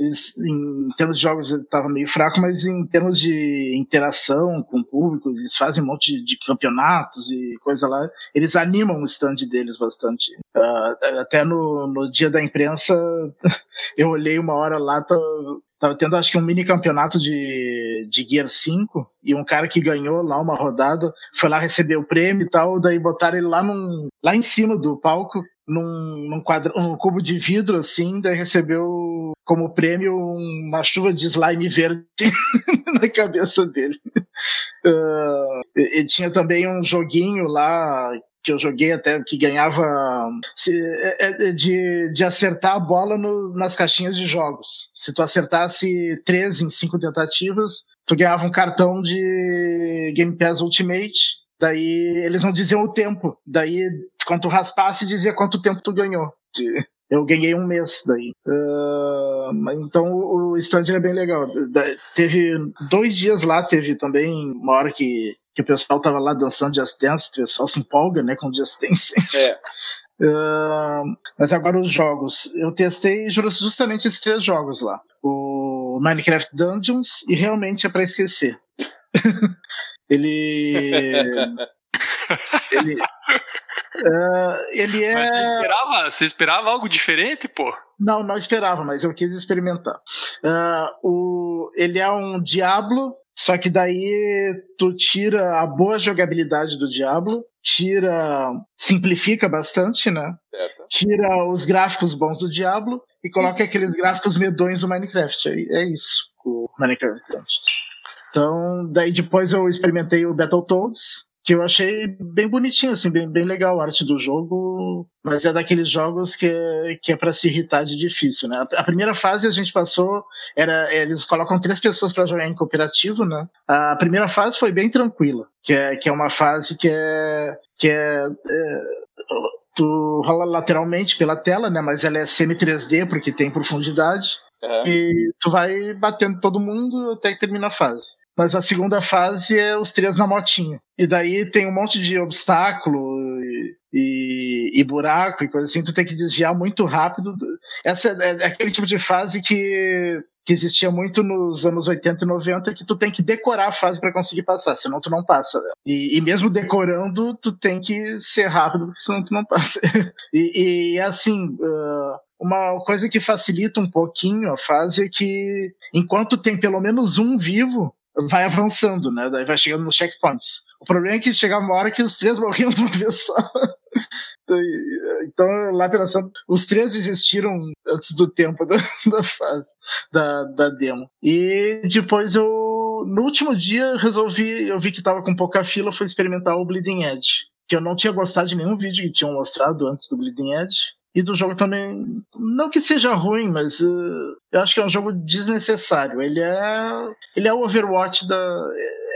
es- em termos de jogos, ele estava meio fraco, mas em termos de interação com o público, eles fazem um monte de, campeonatos e coisa lá. Eles animam o stand deles bastante. Ah, até no, no dia da imprensa, eu olhei uma hora lá, tá- Tava tendo, acho que, um mini campeonato de, de Gear 5, e um cara que ganhou lá uma rodada foi lá receber o prêmio e tal, daí botaram ele lá, num, lá em cima do palco, num, num, quadra, um cubo de vidro, assim, daí recebeu como prêmio uma chuva de slime verde na cabeça dele. Ah, e, e tinha também um joguinho lá que eu joguei até que ganhava é- é de, de acertar a bola no- nas caixinhas de jogos. Se tu acertasse três em cinco tentativas, tu ganhava um cartão de Game Pass Ultimate. Daí eles não diziam o tempo. Daí, quando tu raspasse, dizia quanto tempo tu ganhou. Eu ganhei um mês daí. Mas então o stand era bem legal. Teve dois dias lá, teve também uma hora que, que o pessoal tava lá dançando Just Dance, o pessoal se empolga, né, com Just Dance. É, Ah, mas agora os jogos. Eu testei ju- justamente esses três jogos lá. O Minecraft Dungeons e realmente é pra esquecer. ele. ele. ah, ele Mas você é. esperava, você esperava algo diferente, pô? Não, não esperava, mas eu quis experimentar. Ah, o, ele é um Diablo, só que daí tu tira a boa jogabilidade do Diablo, tira. simplifica bastante, né? certo. tira os gráficos bons do Diablo e coloca aqueles gráficos medonhos do Minecraft. É, é isso, o Minecraft. Então, daí depois eu experimentei o Battletoads, que eu achei bem bonitinho, assim, bem, bem legal a arte do jogo, mas é daqueles jogos que é, que é para se irritar de difícil, né? A primeira fase a gente passou, era eles colocam três pessoas para jogar em cooperativo, né? A primeira fase foi bem tranquila, que é, que é uma fase que é que é, é tu rola lateralmente pela tela, né? Mas ela é semi 3D porque tem profundidade Aham. e tu vai batendo todo mundo até que termina a fase. Mas a segunda fase é os três na motinha. E daí tem um monte de obstáculo e, e, e buraco e coisa assim. Tu tem que desviar muito rápido. Essa é, é aquele tipo de fase que, que existia muito nos anos 80 e 90 que tu tem que decorar a fase para conseguir passar, senão tu não passa. E, e mesmo decorando, tu tem que ser rápido, senão tu não passa. e, e assim, ah, uma coisa que facilita um pouquinho a fase é que enquanto tem pelo menos um vivo, vai avançando, né? Daí vai chegando nos checkpoints. O problema é que chegava uma hora que os três morriam de uma vez só. Então, lá pela os três desistiram antes do tempo da, da fase, da, da demo. E depois eu, no último dia, resolvi, eu vi que tava com pouca fila, fui experimentar o Bleeding Edge. Que eu não tinha gostado de nenhum vídeo que tinham mostrado antes do Bleeding Edge. E do jogo também, não que seja ruim, mas uh, eu acho que é um jogo desnecessário. Ele é, ele é o Overwatch da,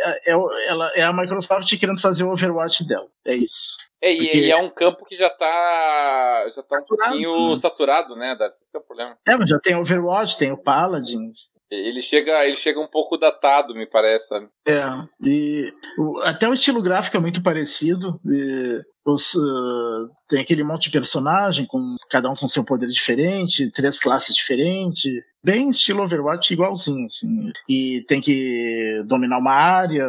é, é, ela, é a Microsoft querendo fazer o Overwatch dela. É isso. É, e, Porque- e é um campo que já tá, já tá um Saturado, pouquinho né? saturado, né? Deve ser o problema. É, mas já tem Overwatch, tem o Paladins, Ele chega, ele chega um pouco datado, me parece. Sabe? É, e o, até o estilo gráfico é muito parecido. E, os, uh, tem aquele monte de personagem, com cada um com seu poder diferente, três classes diferentes. Bem estilo Overwatch igualzinho, assim. E tem que dominar uma área.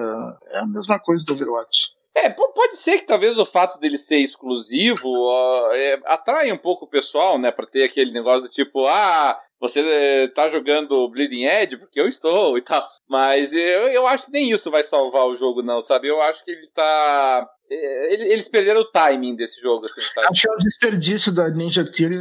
É a mesma coisa do Overwatch. É, pode ser que talvez o fato dele ser exclusivo uh, é, atrai um pouco o pessoal, né? Pra ter aquele negócio do tipo, ah, você é, tá jogando Bleeding Edge porque eu estou e tal. Mas eu, eu acho que nem isso vai salvar o jogo, não, sabe? Eu acho que ele tá. É, eles perderam o timing desse jogo, assim, sabe? Acho que é um desperdício da Ninja Theory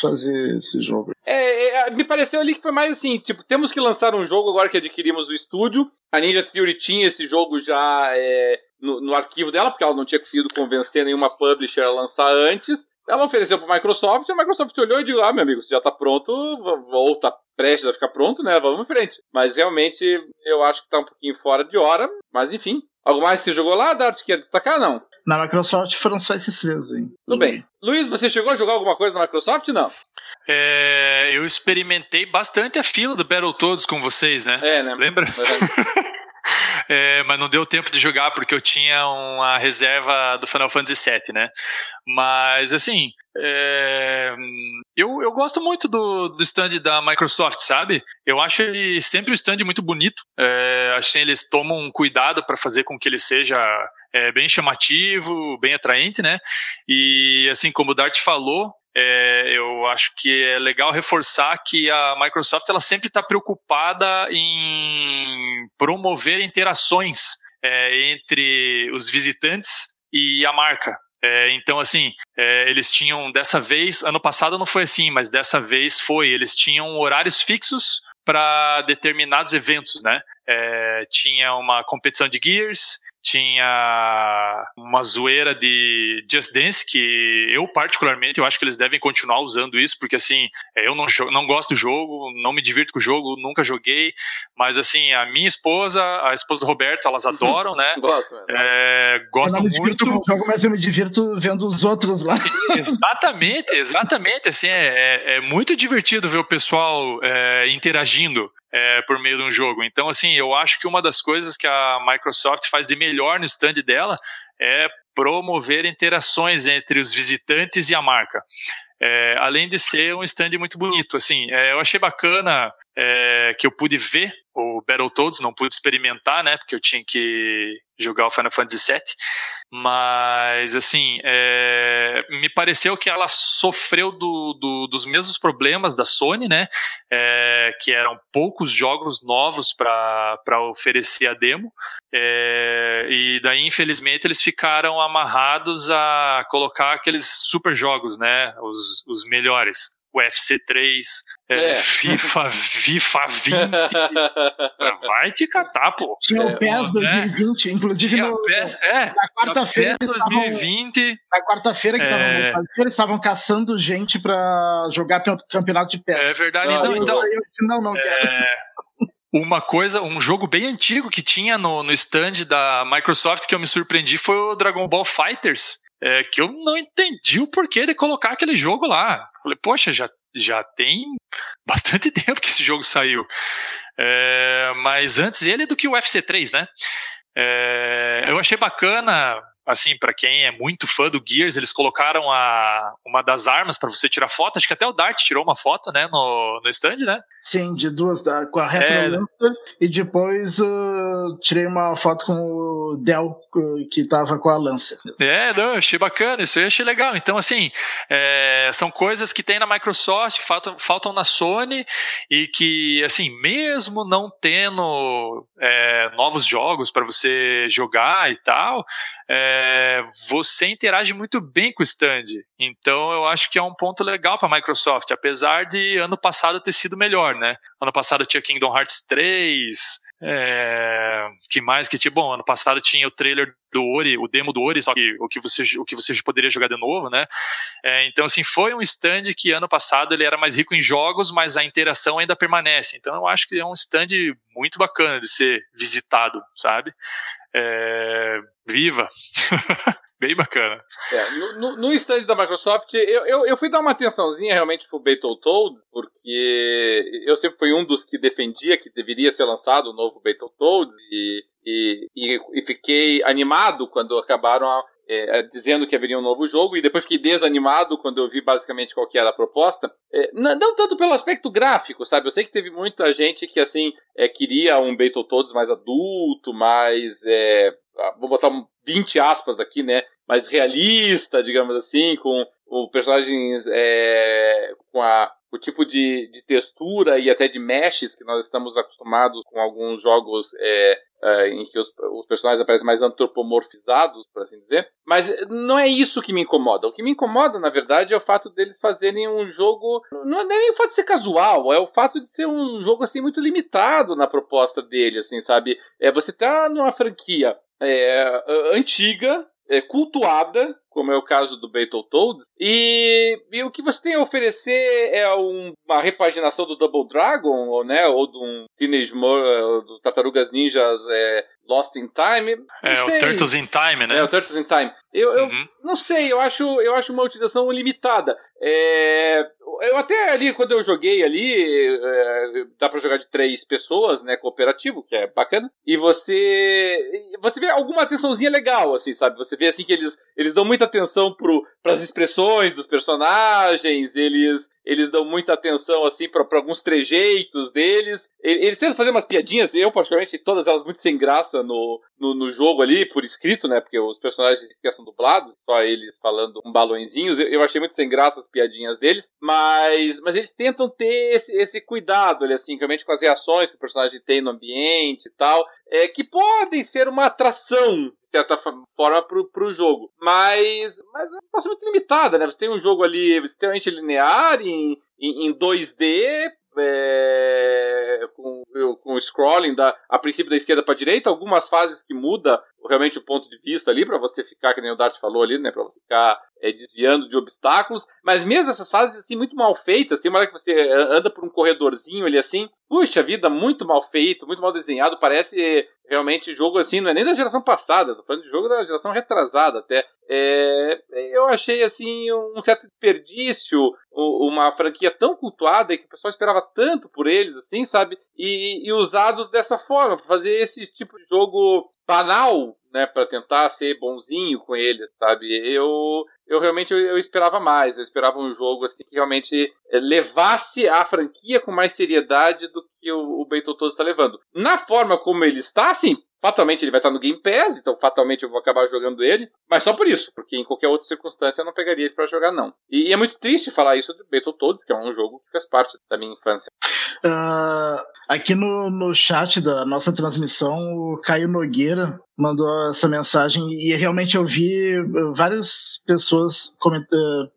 fazer esse jogo. É, é, me pareceu ali que foi mais assim, tipo, temos que lançar um jogo agora que adquirimos o estúdio. A Ninja Theory tinha esse jogo já é, no, no, arquivo dela, porque ela não tinha conseguido convencer nenhuma publisher a lançar antes. Ela ofereceu para a Microsoft, a Microsoft olhou e disse: Ah, meu amigo, você já está pronto, ou está prestes a ficar pronto, né? Vamos em frente. Mas realmente eu acho que está um pouquinho fora de hora, mas enfim. Algo mais que você jogou lá, Dart, quer destacar? Não. Na Microsoft foram só esses três, hein? Tudo bem. Luiz, você chegou a jogar alguma coisa na Microsoft? Não. É, eu experimentei bastante a fila do Battletoads com vocês, né? É, né? Lembra? É, mas não deu tempo de jogar porque eu tinha uma reserva do Final Fantasy VII, né? Mas, assim, é, eu, eu gosto muito do, do stand da Microsoft, sabe? Eu acho ele sempre um stand muito bonito. É, acho que eles tomam um cuidado para fazer com que ele seja é, bem chamativo, bem atraente, né? E, assim, como o Dart falou, é, eu acho que é legal reforçar que a Microsoft ela sempre está preocupada em promover interações é, entre os visitantes e a marca. É, então, assim, é, eles tinham dessa vez, ano passado não foi assim, mas dessa vez foi. Eles tinham horários fixos para determinados eventos, né? É, tinha uma competição de Gears, tinha uma zoeira de Just Dance, que eu particularmente, eu acho que eles devem continuar usando isso, porque assim, é, eu não, não gosto do jogo, não me divirto com o jogo, nunca joguei, mas assim, a minha esposa, a esposa do Roberto, elas adoram, né? Gosto, é, eu não me muito. Com o jogo, mas eu me divirto vendo os outros lá. exatamente, exatamente, assim, é, é, é muito divertido ver o pessoal é, interagindo é, por meio de um jogo. Então, assim, eu acho que uma das coisas que a Microsoft faz de melhor no stand dela é promover interações entre os visitantes e a marca. É, além de ser um stand muito bonito, assim, é, eu achei bacana é, que eu pude ver o Battletoads, não pude experimentar, né, porque eu tinha que jogar o Final Fantasy VII, mas assim é, me pareceu que ela sofreu do, do, dos mesmos problemas da Sony, né? É, que eram poucos jogos novos para oferecer a demo. É, e daí, infelizmente, eles ficaram amarrados a colocar aqueles super jogos, né? Os, os melhores. UFC 3, é, é. FIFA, FIFA 20. Vai te catar, pô. Tinha o PES 2020, né? inclusive no, PES, é, na quarta-feira. 2020. Na quarta-feira que é... eles estavam caçando gente pra jogar campeonato de PES. É verdade, então. Eu, então eu disse, não, não é... quero. Uma coisa, um jogo bem antigo que tinha no, no stand da Microsoft que eu me surpreendi foi o Dragon Ball Fighters é, que eu não entendi o porquê de colocar aquele jogo lá. Falei, poxa, já, já tem bastante tempo que esse jogo saiu. É, mas antes ele do que o UFC 3, né? É, eu achei bacana, assim, para quem é muito fã do Gears, eles colocaram a, uma das armas para você tirar foto. Acho que até o Dart tirou uma foto, né, no, no stand, né? Sim, de duas, com a Retro é... E depois uh, tirei uma foto com o Del, que tava com a Lancer. É, não, achei bacana, isso aí achei legal. Então, assim, é, são coisas que tem na Microsoft, faltam, faltam na Sony, e que, assim, mesmo não tendo é, novos jogos para você jogar e tal, é, você interage muito bem com o stand. Então, eu acho que é um ponto legal para a Microsoft, apesar de ano passado ter sido melhor né? Ano passado tinha Kingdom Hearts 3, é, que mais que tinha? Bom, ano passado tinha o trailer do Ori, o demo do Ori, só que o que você, o que você poderia jogar de novo, né? É, então, assim, foi um stand que ano passado ele era mais rico em jogos, mas a interação ainda permanece. Então, eu acho que é um stand muito bacana de ser visitado, sabe? É, viva! bem bacana. É, no, no, stand da Microsoft, eu, eu, eu, fui dar uma atençãozinha realmente pro Battletoads, porque eu sempre fui um dos que defendia que deveria ser lançado o novo Battletoads, e, e, e, e, fiquei animado quando acabaram a, é, dizendo que haveria um novo jogo, e depois fiquei desanimado quando eu vi basicamente qual que era a proposta. É, não, não, tanto pelo aspecto gráfico, sabe? Eu sei que teve muita gente que, assim, é, queria um Battletoads mais adulto, mais... É, ah, vou botar 20 aspas aqui, né? Mais realista, digamos assim, com o personagens é, com a o tipo de, de textura e até de meshes que nós estamos acostumados com alguns jogos é, é, em que os, os, personagens aparecem mais antropomorfizados, por assim dizer. Mas não é isso que me incomoda. O que me incomoda, na verdade, é o fato deles fazerem um jogo. Não é nem o fato de ser casual, é o fato de ser um jogo assim muito limitado na proposta dele, assim, sabe? É, você tá numa franquia é, antiga, é, cultuada, como é o caso do Battletoads, e, e o que você tem a oferecer é um, uma repaginação do Double Dragon, ou, né, ou de um Teenage Mur, do Tartarugas Ninjas é, Lost in Time. É, sei. o Turtles in Time, né? É, o Turtles in Time. Eu, eu uhum. não sei, eu acho, eu acho uma utilização limitada. É, eu até ali, quando eu joguei ali, é, dá para jogar de três pessoas, né, cooperativo, que é bacana, e você você vê alguma atençãozinha legal, assim, sabe? Você vê, assim, que eles, eles dão muita atenção para as expressões dos personagens, eles, eles dão muita atenção, assim, para alguns trejeitos deles, eles tentam fazer umas piadinhas, eu, particularmente, todas elas muito sem graça no, no, no jogo ali, por escrito, né, porque os personagens que são dublados, só eles falando um balõezinhos, eu, eu achei muito sem graça as piadinhas deles, mas, mas eles tentam ter esse, esse cuidado, ali, assim, realmente com as reações que o personagem tem no ambiente e tal, é, que podem ser uma atração de certa forma pro, pro jogo. Mas, mas é uma muito limitada, né? Você tem um jogo ali extremamente linear em, em, em 2D, é, com, com scrolling da, a princípio da esquerda para direita, algumas fases que muda realmente o ponto de vista ali para você ficar, que nem o Dart falou ali, né, para você ficar é, desviando de obstáculos, mas mesmo essas fases assim muito mal feitas, tem uma hora que você é, anda por um corredorzinho ali assim, puxa vida, muito mal feito, muito mal desenhado, parece realmente jogo assim, não é nem da geração passada, tô falando de jogo da geração retrasada até. É, eu achei assim um certo desperdício, uma franquia tão cultuada e que o pessoal esperava tanto por eles, assim, sabe? E, e usados dessa forma, para fazer esse tipo de jogo banal, né, para tentar ser bonzinho com eles, sabe? Eu eu realmente eu, esperava mais, eu esperava um jogo assim que realmente eh, levasse a franquia com mais seriedade do que o, o Battletoads está levando. Na forma como ele está, assim, fatalmente ele vai estar no Game Pass, então fatalmente eu vou acabar jogando ele, mas só por isso, porque em qualquer outra circunstância eu não pegaria ele para jogar não. E, e, é muito triste falar isso do Battletoads, que é um jogo que faz parte da minha infância. Uh, aqui no, no chat da nossa transmissão, o Caio Nogueira mandou essa mensagem e realmente eu vi várias pessoas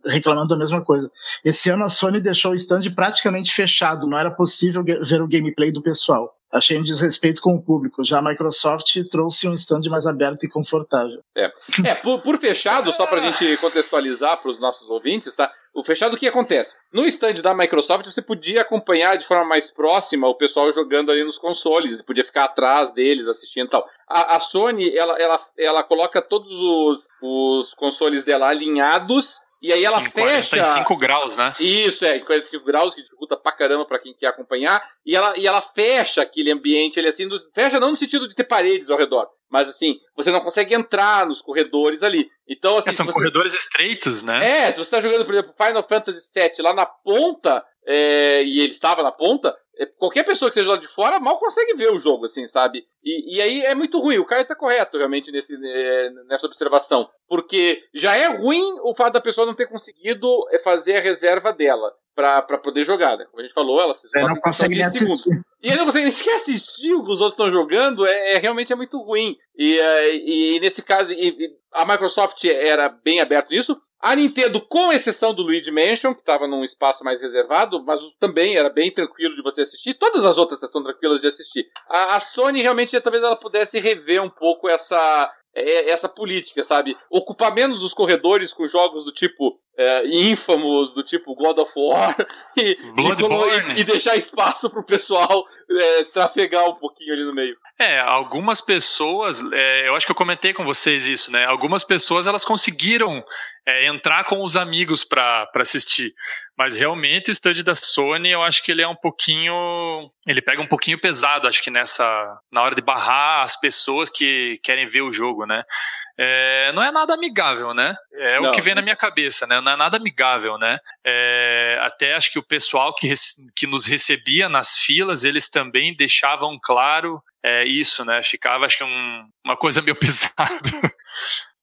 reclamando da mesma coisa. Esse ano a Sony deixou o stand praticamente fechado, não era possível ver o gameplay do pessoal. Achei um desrespeito com o público. Já a Microsoft trouxe um stand mais aberto e confortável. É, é por, por fechado, só para a gente contextualizar para os nossos ouvintes, tá? O fechado, o que acontece? No stand da Microsoft, você podia acompanhar de forma mais próxima o pessoal jogando ali nos consoles, podia ficar atrás deles assistindo e tal. A, a Sony, ela, ela, ela coloca todos os, os consoles dela alinhados e aí ela em fecha. 45 graus, né? Isso, é, em 45 graus, que dificulta pra caramba pra quem quer acompanhar. E ela, e ela fecha aquele ambiente, ele assim, fecha não no sentido de ter paredes ao redor, mas assim, você não consegue entrar nos corredores ali. Então, assim. É, são você... corredores estreitos, né? É, se você tá jogando, por exemplo, Final Fantasy VII lá na ponta, é, e ele estava na ponta, qualquer pessoa que seja lá de fora mal consegue ver o jogo, assim, sabe? E, e aí é muito ruim. O cara tá correto, realmente, nesse, é, nessa observação. Porque já é ruim o fato da pessoa não ter conseguido é, fazer a reserva dela para poder jogar, né? Como a gente falou, ela se não consegue nem segundos. E ele não consegue nem sequer assistir o que os outros estão jogando, é, é, realmente é muito ruim. E, e, e nesse caso, e, a Microsoft era bem aberta nisso. A Nintendo, com exceção do Luigi Mansion, que estava num espaço mais reservado, mas também era bem tranquilo de você assistir. Todas as outras estão tranquilas de assistir. A, a Sony realmente talvez ela pudesse rever um pouco essa é, essa política, sabe? Ocupar menos os corredores com jogos do tipo é, Infamous, do tipo God of War, e, e, e, e deixar espaço pro pessoal é, trafegar um pouquinho ali no meio. É, algumas pessoas, é, eu acho que eu comentei com vocês isso, né? Algumas pessoas elas conseguiram é, entrar com os amigos para assistir. Mas realmente o stand da Sony, eu acho que ele é um pouquinho. Ele pega um pouquinho pesado, acho que nessa. Na hora de barrar as pessoas que querem ver o jogo, né? É, não é nada amigável, né? É não. o que vem na minha cabeça, né? Não é nada amigável, né? É, até acho que o pessoal que, que nos recebia nas filas, eles também deixavam claro é, isso, né? Ficava, acho que, um, uma coisa meio pesada.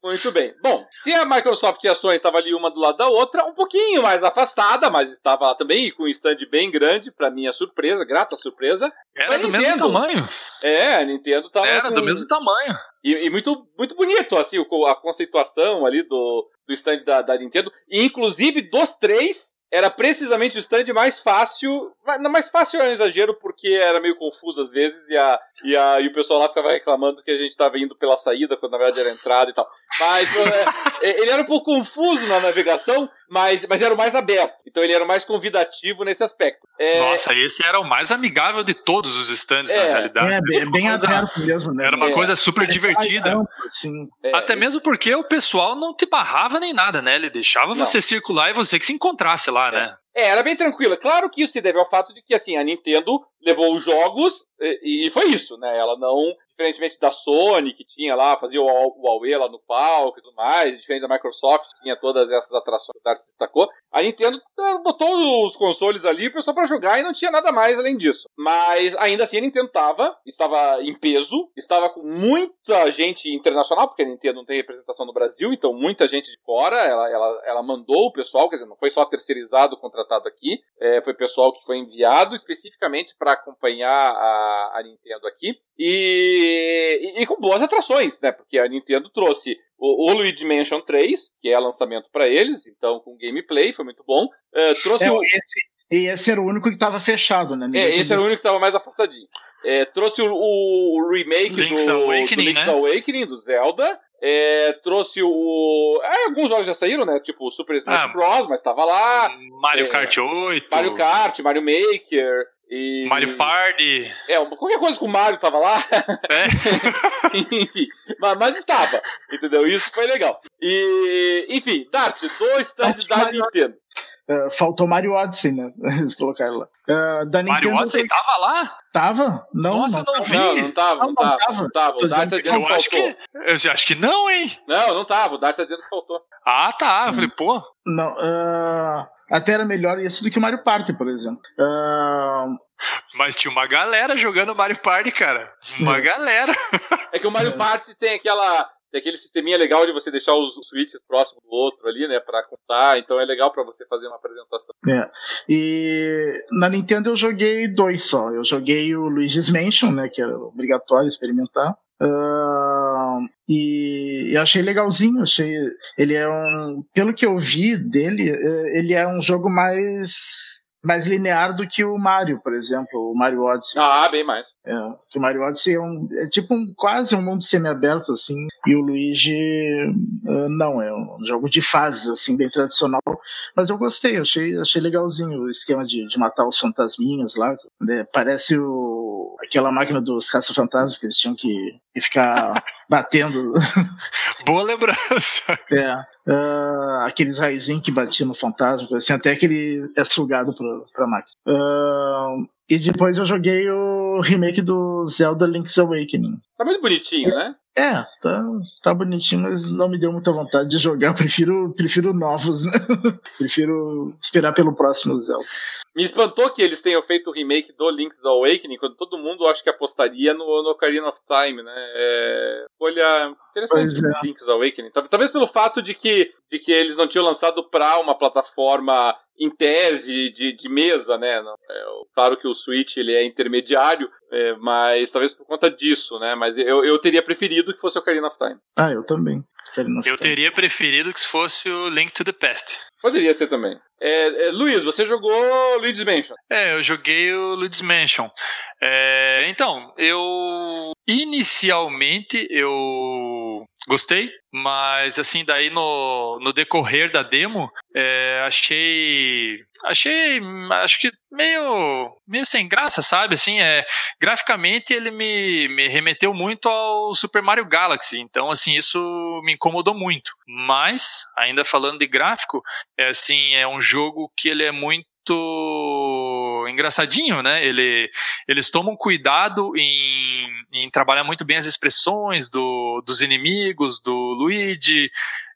Muito bem. Bom, se a Microsoft e a Sony estavam ali uma do lado da outra, um pouquinho mais afastada, mas estava lá também com um stand bem grande, para minha surpresa, grata surpresa. Era do mesmo tamanho. É, a Nintendo tava. Era com... do mesmo tamanho. E, e, muito, muito bonito, assim, a conceituação ali do, do stand da, da Nintendo. E, inclusive, dos três, era precisamente o stand mais fácil. Não, mais fácil é um exagero, porque era meio confuso às vezes, e, a, e, a, e o pessoal lá ficava reclamando que a gente estava indo pela saída, quando na verdade era a entrada e tal. Mas é, é, ele era um pouco confuso na navegação, mas, mas era o mais aberto. Então ele era o mais convidativo nesse aspecto. É... Nossa, esse era o mais amigável de todos os stands, é, na realidade. É, bem, bem aberto mesmo, né? Era uma é. coisa super divertida. Sim. É. Até mesmo porque o pessoal não te barrava nem nada, né? Ele deixava não. você circular e você que se encontrasse lá, né? É, era bem tranquila. Claro que isso se deve ao fato de que, assim, a Nintendo levou os jogos e, e foi isso, né? Ela não diferentemente da Sony, que tinha lá, fazia o Huawei lá no palco e tudo mais, diferente da Microsoft, que tinha todas essas atrações que o Dart destacou, a Nintendo botou os consoles ali só para jogar e não tinha nada mais além disso. Mas ainda assim a Nintendo tava, estava em peso, estava com muita gente internacional, porque a Nintendo não tem representação no Brasil, então muita gente de fora, ela, ela, ela mandou o pessoal, quer dizer, não foi só terceirizado, contratado aqui, é, foi pessoal que foi enviado especificamente para acompanhar a, a Nintendo aqui. E, e, e, com boas atrações, né? Porque a Nintendo trouxe o, o Luigi Mansion 3, que é lançamento para eles, então com gameplay, foi muito bom. Uh, trouxe é, o... esse, e esse era o único que estava fechado, né? É, esse era o único que estava mais afastadinho. É, trouxe o, o remake Link's do, Awakening, do Link's né? Awakening, do Zelda. É, trouxe o. É, alguns jogos já saíram, né? Tipo o Super Smash ah, Bros, mas estava lá. Mario é, Kart 8. Mario Kart, Mario Maker. E... Mario Party. É, qualquer coisa com o Mario tava lá. É. enfim, mas, mas, estava, entendeu? Isso foi legal. E, enfim, Dart, dois stands da Nintendo. Uh, faltou Mario Odyssey, né? Eles colocaram lá. Uh, da Mario Nintendo Odyssey tava lá? Tava? Não, Nossa, não, não tava. vi. Não, não tava, não, não tava. Não tava. O Dart tá dizendo eu que acho faltou. Que, eu acho que não, hein? Não, não tava. O Dart tá dizendo que faltou. Ah, tá. Eu falei, pô. Não, uh, até era melhor isso do que o Mario Party, por exemplo. Uh, mas tinha uma galera jogando Mario Party, cara. Uma galera. É que o Mario Party tem aquela. Tem aquele sisteminha legal de você deixar os switches próximos do outro ali, né, para contar. Então é legal para você fazer uma apresentação. É. E na Nintendo eu joguei dois só. Eu joguei o Luigi's Mansion, né, que era obrigatório experimentar. Uh, e, e achei legalzinho, achei ele é um, pelo que eu vi dele, é, ele é um jogo mais mais linear do que o Mario, por exemplo, o Mario Odyssey. Ah, bem mais. É, que o Mario Odyssey é, um, é tipo um, quase um mundo semi-aberto, assim, e o Luigi uh, não, é um jogo de fases, assim, bem tradicional, mas eu gostei, achei, achei legalzinho o esquema de, de matar os fantasminhas lá, né? parece o, aquela máquina dos caça-fantasmas que eles tinham que, que ficar batendo. Boa lembrança. É. Uh, aqueles raizinhos que batiam no fantasma, assim, até que ele é sugado pra, pra máquina. Uh, e depois eu joguei o remake do Zelda Link's Awakening. Tá muito bonitinho, né? É, tá, tá bonitinho, mas não me deu muita vontade de jogar. Prefiro, prefiro novos, né? prefiro esperar pelo próximo Zelda. Me espantou que eles tenham feito o remake do Link's Awakening, quando todo mundo acho que apostaria no, no Ocarina of Time, né? É, olha, interessante é. Link's Awakening. Talvez pelo fato de que, de que eles não tinham lançado para uma plataforma em tese de, de mesa, né? É, claro que o Switch ele é intermediário, é, mas talvez por conta disso, né? Mas eu, eu teria preferido que fosse o Ocarina of Time. Ah, eu também. Eu teria preferido que fosse o Link to the Past. Poderia ser também. É, é, Luiz, você jogou Luigi's Mansion? É, eu joguei o Luigi's Mansion. É, então, eu inicialmente eu gostei, mas assim, daí no, no decorrer da demo, é, achei. Achei. Acho que meio. meio sem graça, sabe? Assim, é, graficamente ele me, me remeteu muito ao Super Mario Galaxy. Então, assim, isso me incomodou muito. Mas, ainda falando de gráfico, é assim, é um jogo que ele é muito engraçadinho, né? Ele, eles tomam cuidado em, em trabalhar muito bem as expressões do, dos inimigos, do Luigi.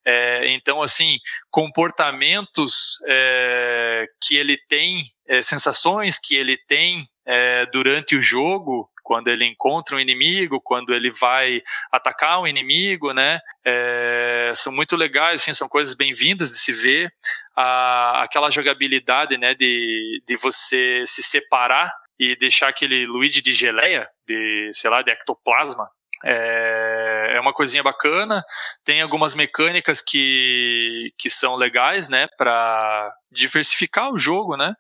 É, então, assim, comportamentos é, que ele tem, é, sensações que ele tem é, durante o jogo, quando ele encontra um inimigo, quando ele vai atacar um inimigo, né? É, são muito legais, assim, são coisas bem-vindas de se ver. A, aquela jogabilidade, né, de, de você se separar e deixar aquele Luigi de geleia, de, sei lá, de ectoplasma, é, é uma coisinha bacana. Tem algumas mecânicas que, que são legais, né, para diversificar o jogo, né.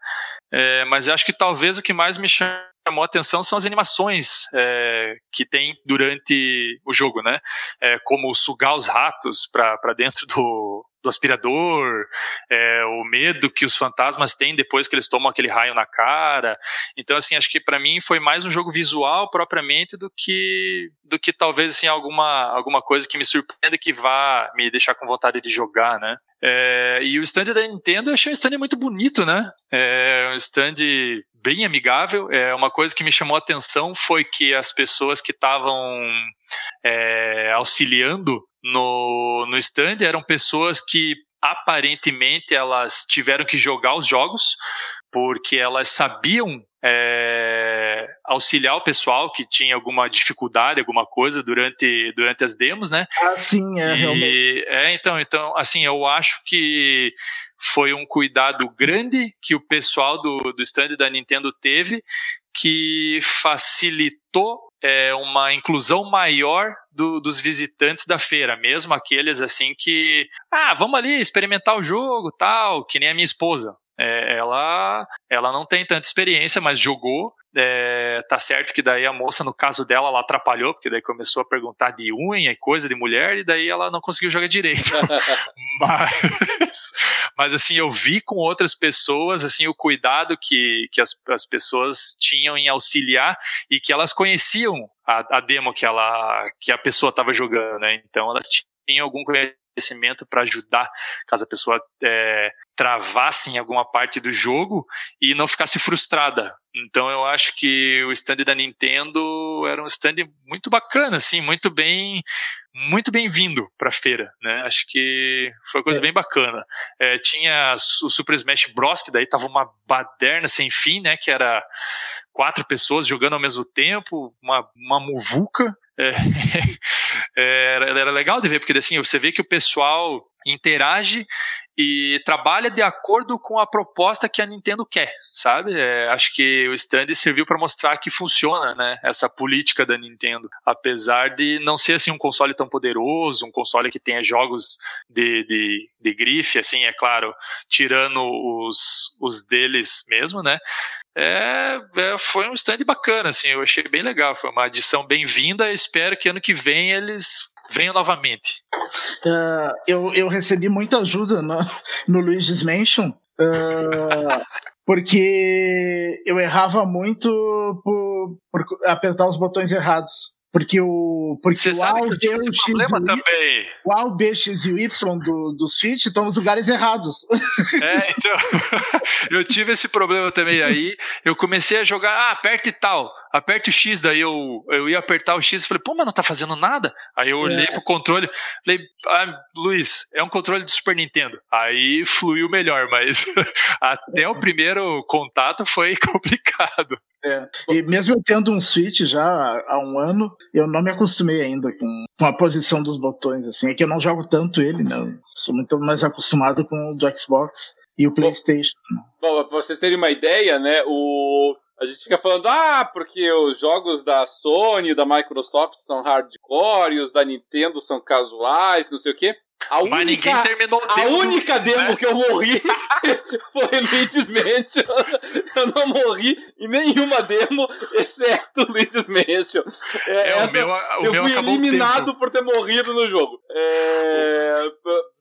É, mas acho que talvez o que mais me chamou a atenção são as animações é, que tem durante o jogo, né? É, como sugar os ratos para dentro do, do aspirador, é, o medo que os fantasmas têm depois que eles tomam aquele raio na cara. Então, assim, acho que para mim foi mais um jogo visual propriamente do que do que talvez assim alguma alguma coisa que me surpreenda que vá me deixar com vontade de jogar, né? É, e o stand da Nintendo eu achei um stand muito bonito, né? É um stand bem amigável. É uma coisa que me chamou a atenção foi que as pessoas que estavam é, auxiliando no, no stand eram pessoas que aparentemente elas tiveram que jogar os jogos porque elas sabiam é, auxiliar o pessoal que tinha alguma dificuldade, alguma coisa durante, durante as demos, né? Ah, sim, é, e, realmente. É, então, então, assim, eu acho que foi um cuidado grande que o pessoal do, do stand da Nintendo teve que facilitou é, uma inclusão maior do, dos visitantes da feira, mesmo aqueles assim que, ah, vamos ali experimentar o jogo, tal, que nem a minha esposa. É, ela, ela não tem tanta experiência, mas jogou. É, tá certo que daí a moça, no caso dela, ela atrapalhou, porque daí começou a perguntar de unha e coisa de mulher, e daí ela não conseguiu jogar direito. mas, mas assim, eu vi com outras pessoas assim o cuidado que, que as, as pessoas tinham em auxiliar e que elas conheciam a, a demo que, ela, que a pessoa estava jogando, né? Então elas tinham algum conhecimento para ajudar caso a pessoa é, travasse em alguma parte do jogo e não ficasse frustrada. Então eu acho que o stand da Nintendo era um stand muito bacana, assim, muito bem muito bem-vindo para a feira, né? Acho que foi uma coisa é. bem bacana. É, tinha o Super Smash Bros, que daí tava uma baderna sem fim, né? Que era quatro pessoas jogando ao mesmo tempo, uma, uma muvuca. É, é, era, era legal de ver, porque assim, você vê que o pessoal interage e trabalha de acordo com a proposta que a Nintendo quer, sabe? É, acho que o stand serviu para mostrar que funciona, né? Essa política da Nintendo, apesar de não ser assim um console tão poderoso, um console que tenha jogos de, de, de grife, assim, é claro, tirando os, os deles mesmo, né? É, é, foi um stand bacana, assim, eu achei bem legal, foi uma adição bem-vinda, espero que ano que vem eles venham novamente. Uh, eu, eu recebi muita ajuda no, no Luigi's Mansion, uh, porque eu errava muito por, por apertar os botões errados. Porque o, porque o A, o B, o X, o, y, o A, o B, X e o Y do, do Switch estão nos lugares errados. É, então. eu tive esse problema também aí. Eu comecei a jogar, ah, aperta e tal aperte o X, daí eu, eu ia apertar o X e falei, pô, mas não tá fazendo nada. Aí eu olhei é. pro controle, falei, ah, Luiz, é um controle de Super Nintendo. Aí fluiu melhor, mas até o primeiro contato foi complicado. É. E mesmo eu tendo um Switch já há um ano, eu não me acostumei ainda com, com a posição dos botões, assim. É que eu não jogo tanto ele, né? Eu sou muito mais acostumado com o do Xbox e o PlayStation. Bom, pra vocês terem uma ideia, né? O a gente fica falando, ah, porque os jogos da Sony, da Microsoft são hardcore, e os da Nintendo são casuais, não sei o quê. A única, Mas ninguém terminou a demo do- única demo né? que eu morri foi Luigi's Mansion. Eu não morri em nenhuma demo, exceto Luigi's Mansion. É, É, o essa- meu, o eu meu fui o eliminado por ter morrido no jogo. É,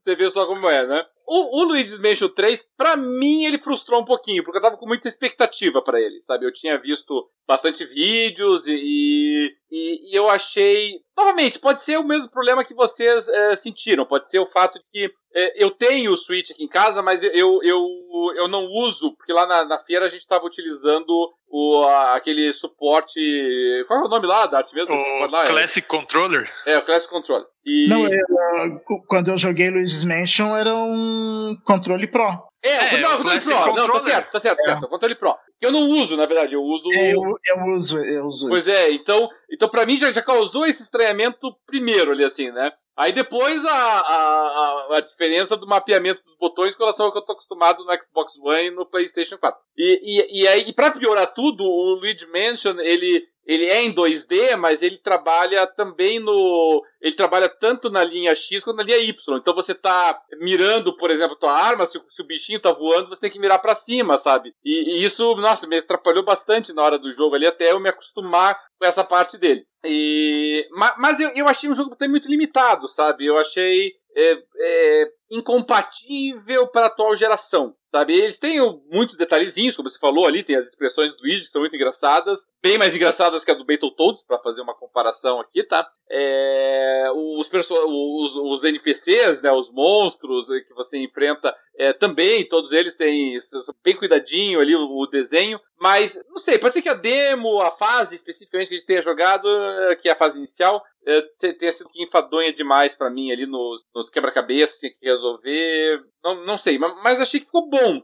você ver só como é, né? O, o Luigi's Mansion 3, pra mim, ele frustrou um pouquinho, porque eu tava com muita expectativa pra ele, sabe? Eu tinha visto bastante vídeos e, e, e eu achei. Novamente, pode ser o mesmo problema que vocês é, sentiram. Pode ser o fato de que é, eu tenho o Switch aqui em casa, mas eu, eu, eu, não uso, porque lá na, na feira a gente tava utilizando o, a- aquele suporte. Qual é o nome lá da arte mesmo? O lá? É- Classic Controller. é, o Classic Control. E... Não, eu, cu- quando eu joguei Luigi's Mansion era um controle Pro. É, É, não, o o controle Pro. Não, tá certo, tá certo, certo. O controle Pro. Que eu não uso, na verdade, eu uso. É, eu, eu uso, eu uso. Pois é, então, então pra mim já, já causou esse estranhamento primeiro ali, assim, né? Aí depois a, a, a, a diferença do mapeamento dos botões com relação ao que eu tô acostumado no Xbox One e no PlayStation 4. E, e, e aí, e pra piorar tudo, o Luigi Mansion, ele, ele é em 2D, mas ele trabalha também no. Ele trabalha tanto na linha X quanto na linha Y. Então você tá mirando, por exemplo, tua arma, se, se o bichinho tá voando, você tem que mirar pra cima, sabe? E, e isso, nossa, me atrapalhou bastante na hora do jogo ali, até eu me acostumar com essa parte dele. E, ma- mas eu, eu achei um jogo até muito limitado, sabe? Eu achei é, é, incompatível para a atual geração. Sabe, eles têm muitos detalhezinhos, como você falou ali, tem as expressões do Luigi que são muito engraçadas, bem mais engraçadas que a do Battletoads, para fazer uma comparação aqui, tá? É, os, os, os NPCs, né, os monstros que você enfrenta, é, também, todos eles têm bem cuidadinho ali o, o desenho, mas, não sei, pode ser que a demo, a fase especificamente que a gente tenha jogado, que é a fase inicial, é, tenha sido enfadonha demais pra mim ali nos, nos quebra-cabeças, tinha que resolver. Não, não sei, mas, mas achei que ficou bom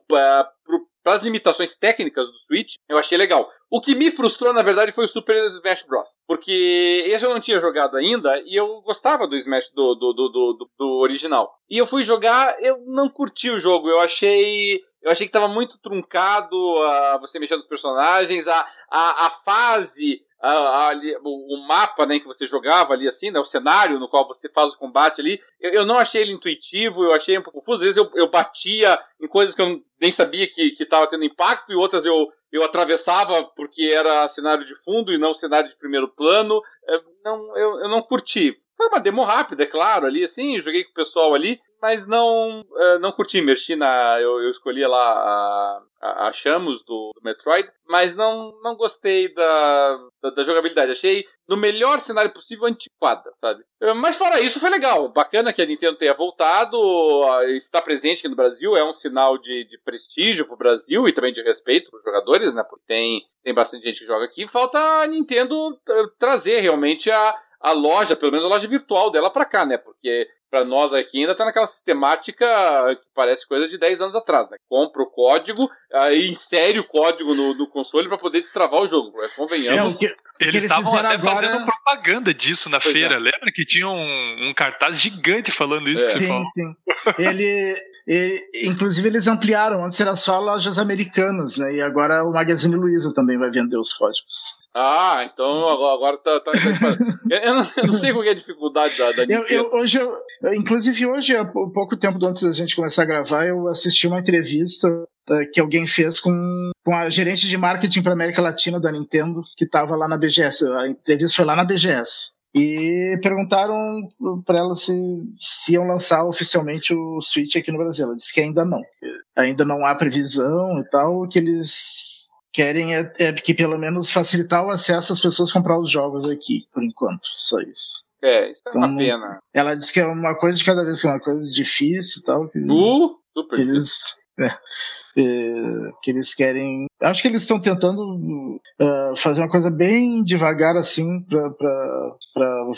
para as limitações técnicas do Switch. Eu achei legal. O que me frustrou, na verdade, foi o Super Smash Bros. Porque esse eu não tinha jogado ainda e eu gostava do Smash do, do, do, do, do- original. E eu fui jogar, eu não curti o jogo. Eu achei. Eu achei que tava muito truncado a você mexer nos personagens, a, a, a fase, a- a- o, o mapa né, que você jogava ali, assim, né, o cenário no qual você faz o combate ali. Eu, eu não achei ele intuitivo, eu achei um pouco confuso. Às vezes eu, eu batia em coisas que eu nem sabia que estava tendo impacto, e outras eu, eu atravessava porque era cenário de fundo e não cenário de primeiro plano. É, Não, eu, eu não curti. Foi uma demo rápida, é claro, ali, assim, joguei com o pessoal ali, mas não é, não curti, mexi na. Eu, eu escolhi lá a, a, Chamos do, do Metroid, mas não, não gostei da, da, da jogabilidade. Achei, no melhor cenário possível, antiquada, sabe? É, Mas fora isso, foi legal. Bacana que a Nintendo tenha voltado, está presente aqui no Brasil, é um sinal de, de prestígio pro Brasil e também de respeito pros jogadores, né? Porque tem, tem bastante gente que joga aqui. Falta a Nintendo eh, trazer realmente a, a loja, pelo menos a loja virtual dela pra cá, né? Porque pra nós aqui ainda tá naquela sistemática que parece coisa de 10 anos atrás, né? Compra o código, aí insere o código no, no console pra poder destravar o jogo. É, É, Convenhamos. o que, o que Eles eles estavam até agora- fazendo propaganda disso na Pois feira. é. Lembra que tinha um, um cartaz gigante falando isso É. que você Sim, falou? sim. Ele, ele- inclusive eles ampliaram, antes era só lojas americanas, né? E agora o Magazine Luiza também vai vender os códigos. Ah, então agora, tá. tá, eu, eu não, eu não sei qual é a dificuldade da, da Eu, eu- hoje, inclusive hoje, há pou- pouco tempo antes da gente começar a gravar, eu assisti uma entrevista eh, que alguém fez com, com a gerente de marketing para América Latina da Nintendo, que estava lá na BGS. A entrevista foi lá na BGS. E perguntaram para ela se, se iam lançar oficialmente o Switch aqui no Brasil. Ela disse que ainda não. Ainda não há previsão e tal. Que eles querem é, é que pelo menos facilitar o acesso às pessoas comprar os jogos aqui, por enquanto. Só isso. É, isso é uma Então, pena. Ela disse que é uma coisa de cada vez, que é uma coisa difícil e tal. Que Uh, super. que eles, é, é, que eles querem. Acho que eles estão tentando uh, fazer uma coisa bem devagar, assim,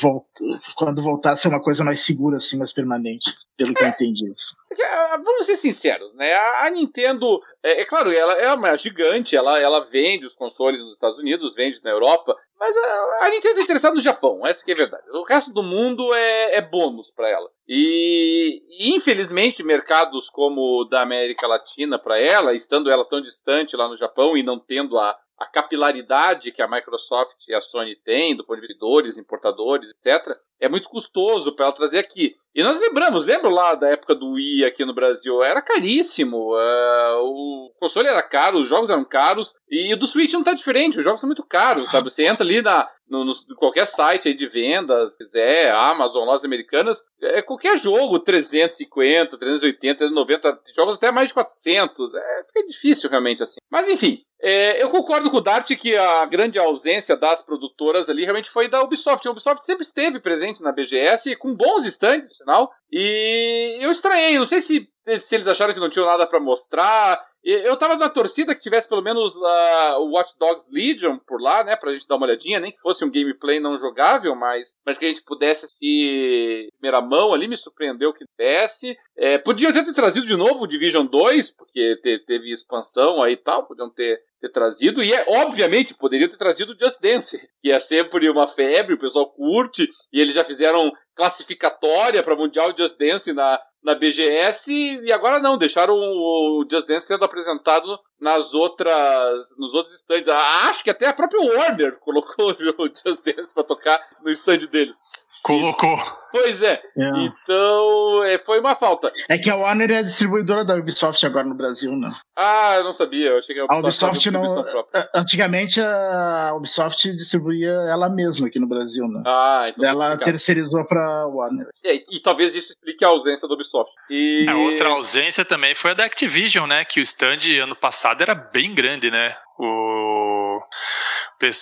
voltar, quando voltar a ser uma coisa mais segura, assim, mais permanente, pelo que eu entendi. assim. Porque, ah, Vamos ser sinceros, né? A Nintendo, é, é claro, ela é uma gigante, ela, ela vende os consoles nos Estados Unidos, vende na Europa, mas a, a Nintendo é interessada no Japão, essa que é verdade. O resto do mundo é, é bônus para ela. E, e, infelizmente, mercados como o da América Latina para ela, estando ela tão distante lá no Japão e não tendo a, a capilaridade que a Microsoft e a Sony têm, do ponto de vista de importadores, etc., é muito custoso para ela trazer aqui. E nós lembramos, lembra lá da época do Wii aqui no Brasil? Era caríssimo, uh, o console era caro, os jogos eram caros, e o do Switch não está diferente, os jogos são muito caros, sabe? Você entra ali na, no, no, qualquer site de vendas, se quiser, Amazon, lojas americanas, é qualquer jogo, 350, 380, 390, jogos até mais de 400, é, fica difícil realmente assim. Mas enfim, é, eu concordo com o Dart que a grande ausência das produtoras ali realmente foi da Ubisoft. A Ubisoft sempre esteve presente na BGS, com bons estandes, no final, e eu estranhei, não sei se, se eles acharam que não tinham nada para mostrar, eu tava na torcida que tivesse pelo menos uh, o Watch Dogs Legion por lá, né? Pra gente dar uma olhadinha, nem que fosse um gameplay não jogável, mas, mas que a gente pudesse assistir primeira mão ali, me surpreendeu que desse. É, podiam ter trazido de novo o Division 2, porque te, teve expansão aí e tal, podiam ter, ter trazido, e é, obviamente poderiam ter trazido o Just Dance, que é sempre uma febre, o pessoal curte, e eles já fizeram classificatória para Mundial Just Dance na, na BGS e agora não, deixaram o Just Dance sendo apresentado nas outras nos outros stands. Ah, acho que até a própria Warner colocou o Just Dance para tocar no stand deles. Colocou. Pois é. é. Então, é, foi uma falta. É que a Warner é a distribuidora da Ubisoft agora no Brasil, né? Ah, eu não sabia. Eu achei que a Ubisoft, a Ubisoft não. Antigamente a Ubisoft distribuía ela mesma aqui no Brasil, né? Ah, então. Ela terceirizou pra Warner. É, e, talvez isso explique a ausência da Ubisoft. E... A outra ausência também foi a da Activision, né? Que o stand ano passado era bem grande, né? O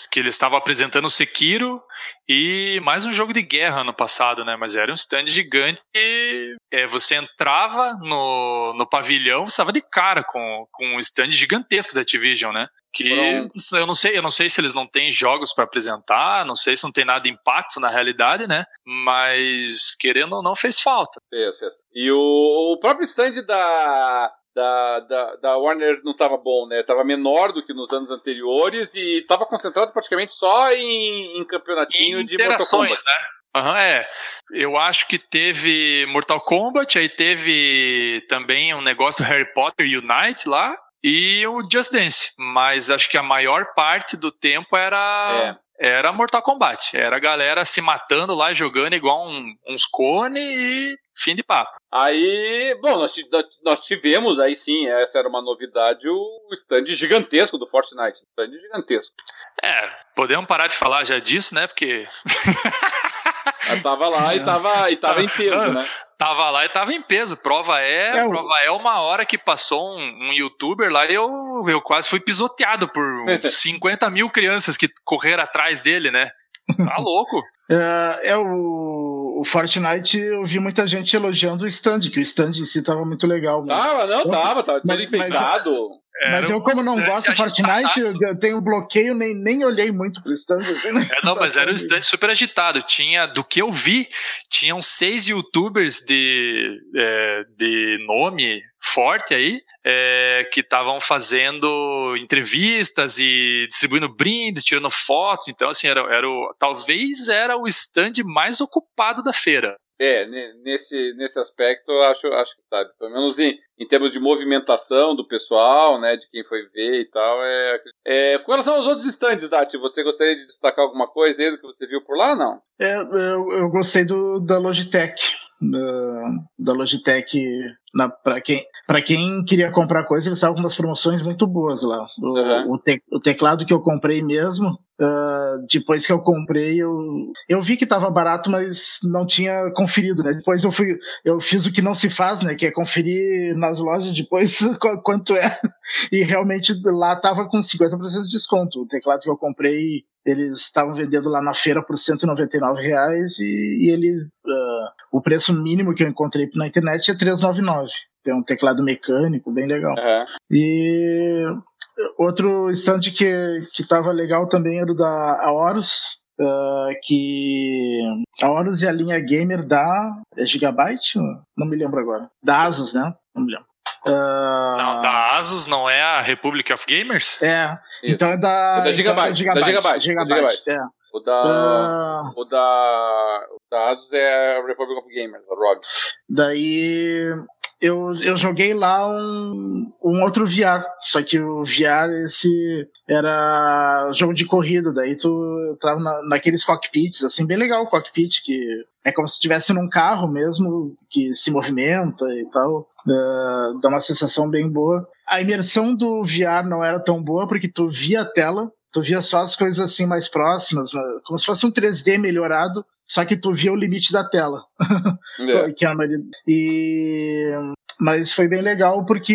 que eles estavam apresentando o Sekiro e mais um jogo de guerra ano passado, né? Mas era um stand gigante e é, você entrava no, no pavilhão, você estava de cara com, com um stand gigantesco da Activision, né? Que eu não sei, eu não sei se eles não têm jogos para apresentar, não sei se não tem nada de impacto na realidade, né? Mas querendo ou não fez falta. E o, o próprio stand da da, da, da Warner não estava bom, né? Tava menor do que nos anos anteriores e estava concentrado praticamente só em, em campeonatinho em de Mortal Kombat. né? Uhum, é. Eu acho que teve Mortal Kombat, aí teve também um negócio Harry Potter Unite lá e o Just Dance. Mas acho que a maior parte do tempo era. É era Mortal Kombat. Era a galera se matando lá, jogando igual um, uns cone e fim de papo. Aí, bom, nós, nós tivemos aí sim, essa era uma novidade, o stand gigantesco do Fortnite. Stand gigantesco. É, podemos parar de falar já disso, né? Porque. Eu tava lá e tava, e tava em peso, né? Tava lá e tava em peso. Prova é, é prova é uma hora que passou um, um youtuber lá e eu, eu quase fui pisoteado por 50 mil crianças que correram atrás dele, né? Tá louco. É, é o, o, Fortnite, eu vi muita gente elogiando o stand, que o stand em si tava muito legal. Mas... Tava, não, tava, tava mas, enfeitado. Mas, mas eu, como não gosto do Fortnite, eu tenho bloqueio, nem, nem olhei muito pro stand. Assim, né? é, não, mas era um stand super agitado. Tinha, do que eu vi, tinham seis youtubers de, é, de nome forte aí, é, que estavam fazendo entrevistas e distribuindo brindes, tirando fotos. Então, assim, era, era o, talvez era o stand mais ocupado da feira. É, nesse, nesse aspecto, eu acho, acho que sabe. Pelo menos em, em termos de movimentação do pessoal, né, de quem foi ver e tal. É, é, com relação aos outros estandes, Dati, você gostaria de destacar alguma coisa aí do que você viu por lá, não? É, eu, eu gostei do, da Logitech. Da, da Logitech para quem para quem queria comprar coisa eles estavam com umas promoções muito boas lá. O, uhum. o, te, o teclado que eu comprei mesmo uh, depois que eu comprei eu, eu vi que estava barato mas não tinha conferido né? Depois eu fui eu fiz o que não se faz né? Que é conferir nas lojas depois quanto é. E realmente lá estava com 50% de desconto. O teclado que eu comprei eles estavam vendendo lá na feira por 199 reais e, e ele uh, o preço mínimo que eu encontrei na internet é 399 tem um teclado mecânico bem legal uhum. e outro stand que que estava legal também era o da Aorus Uh, que a Horus e a linha gamer da é Gigabyte? Não me lembro agora. Da Asus, né? Não me lembro. Uh... Não, da Asus não é a Republic of Gamers? É, então é da, é da Gigabyte. Gigabyte, da Gigabyte, Gigabyte, Gigabyte. É. O da, uh... o da, o da Asus é a Republic of Gamers, a ROG. Daí eu, eu joguei lá um, um outro VR, só que o VR esse era jogo de corrida, daí tu entrava na, naqueles cockpits, assim, bem legal o cockpit, que é como se estivesse num carro mesmo, que se movimenta e tal, uh, dá uma sensação bem boa. A imersão do VR não era tão boa, porque tu via a tela, tu via só as coisas assim mais próximas, como se fosse um 3D melhorado, só que tu via o limite da tela. É. e mas foi bem legal porque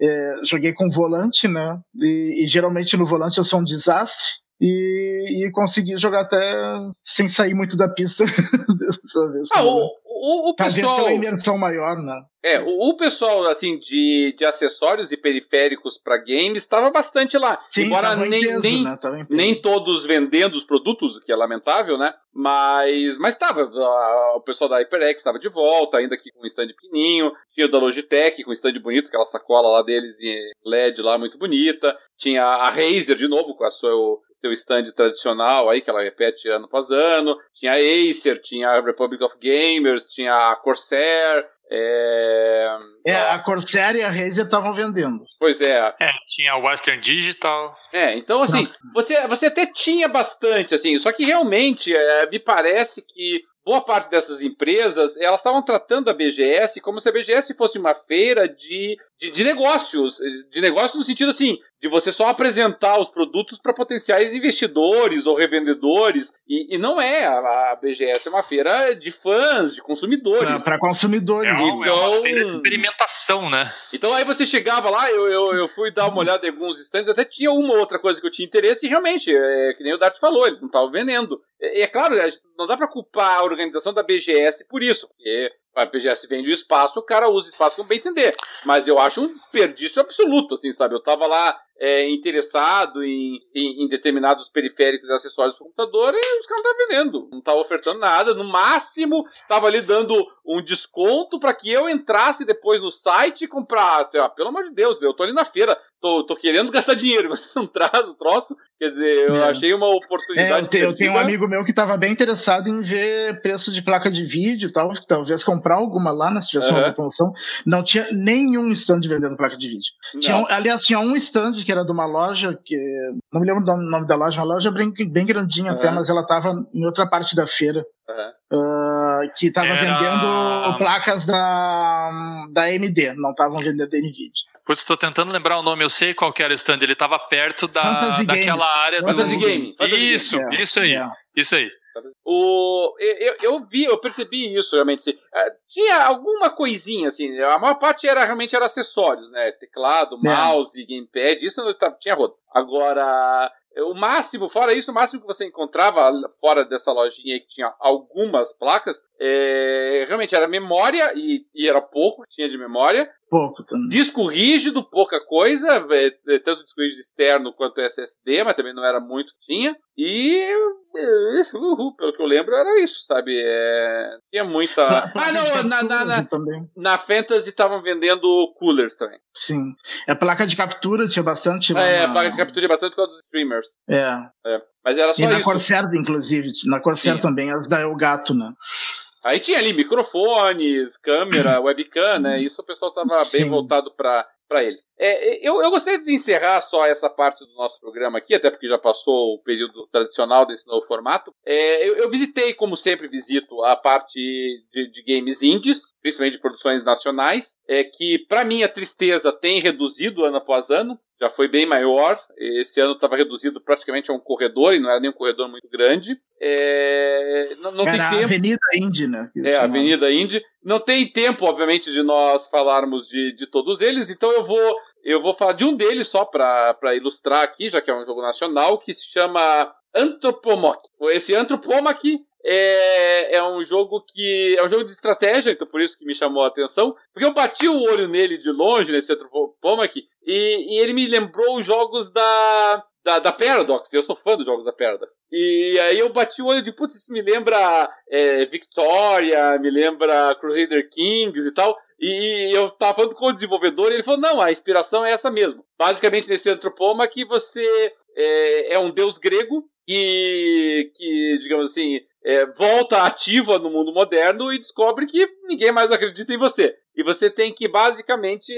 é, joguei com volante, né? E, e, geralmente no volante eu sou um desastre. E, e consegui jogar até sem sair muito da pista dessa vez. Ah, o, o, o pessoal... Talvez imersão maior, né? É, o, o, pessoal, assim, de, de acessórios e periféricos para games estava bastante lá. Sim, Embora nem, peso, nem, né? nem todos vendendo os produtos, o que é lamentável, né? Mas mas estava. O pessoal da HyperX estava de volta, ainda aqui com um stand pequenininho. Tinha o da Logitech com um stand bonito, aquela sacola lá deles em LED lá muito bonita. Tinha a Razer de novo com a sua seu stand tradicional aí, que ela repete ano após ano. Tinha a Acer, tinha a Republic of Gamers, tinha a Corsair. É, é a Corsair e a Razer estavam vendendo. Pois é. É, tinha a Western Digital. É, então assim, você, você até tinha bastante, assim, só que realmente é, me parece que boa parte dessas empresas, elas estavam tratando a BGS como se a BGS fosse uma feira de, de, de negócios, de negócios no sentido assim, de você só apresentar os produtos para potenciais investidores ou revendedores. E, e não é. A, a, BGS é uma feira de fãs, de consumidores. Para consumidores. É, então, é uma feira de experimentação, né? Então aí você chegava lá, eu, eu, eu fui dar uma olhada em alguns stands, até tinha uma outra coisa que eu tinha interesse, e realmente, é, que nem o Dart falou, eles não estavam vendendo. E é, é claro, não dá para culpar a organização da BGS por isso, porque a BGS vende o espaço, o cara usa o espaço como bem entender. Mas eu acho um desperdício absoluto, assim, sabe? Eu tava lá é, interessado em, em, em, determinados periféricos e acessórios do computador e os caras não estavam vendendo. Não estavam ofertando nada. No máximo, tava ali dando um desconto para que eu entrasse depois no site e comprasse. Ah, pelo amor de Deus, eu tô ali na feira, tô, tô querendo gastar dinheiro, você não traz o troço. Quer dizer, eu é. achei uma oportunidade. É, eu, te, eu, tenho um amigo meu que estava bem interessado em ver preço de placa de vídeo e tal, talvez comprar alguma lá, se tivesse uhum. uma promoção. Não tinha nenhum stand vendendo placa de vídeo. Tinha, aliás, tinha um stand que era de uma loja, que não me lembro o nome da loja, uma loja bem, bem grandinha uhum. até, mas ela estava em outra parte da feira. Uhum. Uh, que estava era... vendendo placas da, da AMD, não estavam vendendo da NVIDIA. Putz, estou tentando lembrar o nome, eu sei qual que era o stand, ele estava perto da, daquela área Fantasy do... Game. Fantasy isso, isso aí, é. isso aí. O, eu, eu vi, eu percebi isso realmente. Assim, é, tinha alguma coisinha, assim, a maior parte era realmente era acessórios, né? Teclado, é. mouse, é. gamepad, isso tinha rodo. Agora, o máximo, fora isso, o máximo que você encontrava fora dessa lojinha que tinha algumas placas, é, realmente era memória, e, e, era pouco, tinha de memória. Pouco também. Disco rígido, pouca coisa, é, é, tanto disco rígido externo quanto SSD, mas também não era muito que tinha. E, uhul, pelo que eu lembro, era isso, sabe? É, tinha muita. ah, não, na, na, na, na Fantasy estavam vendendo coolers também. Sim. A placa de captura tinha bastante. É, a placa de captura tinha bastante por causa dos streamers. É. é. Mas era só e na isso. Corsair, inclusive. Na Corsair Sim. também, as da El Gato, né? Aí tinha ali microfones, câmera, webcam, né? Isso o pessoal tava Sim. bem voltado para para eles. É, eu, eu gostaria de encerrar só essa parte do nosso programa aqui, até porque já passou o período tradicional desse novo formato. É, eu, eu, visitei, como sempre visito, a parte de, de games indies, principalmente de produções nacionais, é, que, para minha tristeza, tem reduzido ano após ano já foi bem maior. Esse ano estava reduzido praticamente a um corredor, e não era nem um corredor muito grande. É, não, não era tem Avenida Indy, né? É, a Avenida Indy. Não tem tempo, obviamente, de nós falarmos de, de todos eles, então eu vou. Eu vou falar de um deles só para ilustrar aqui, já que é um jogo nacional, que se chama Antropomach. Esse Antropomach é, é um jogo que. É um jogo de estratégia, então por isso que me chamou a atenção. Porque eu bati o olho nele de longe, nesse Anthropomach, e, e ele me lembrou os jogos da, da, da, Paradox, eu sou fã dos jogos da Paradox. E aí eu bati o olho de, putz, isso me lembra é, Victoria, me lembra Crusader Kings e tal. E eu tava falando com o desenvolvedor e ele falou, não, a inspiração é essa mesmo. Basicamente, nesse Antropoma que você é, é um deus grego e que, digamos assim, é, volta ativa no mundo moderno e descobre que ninguém mais acredita em você. E você tem que, basicamente,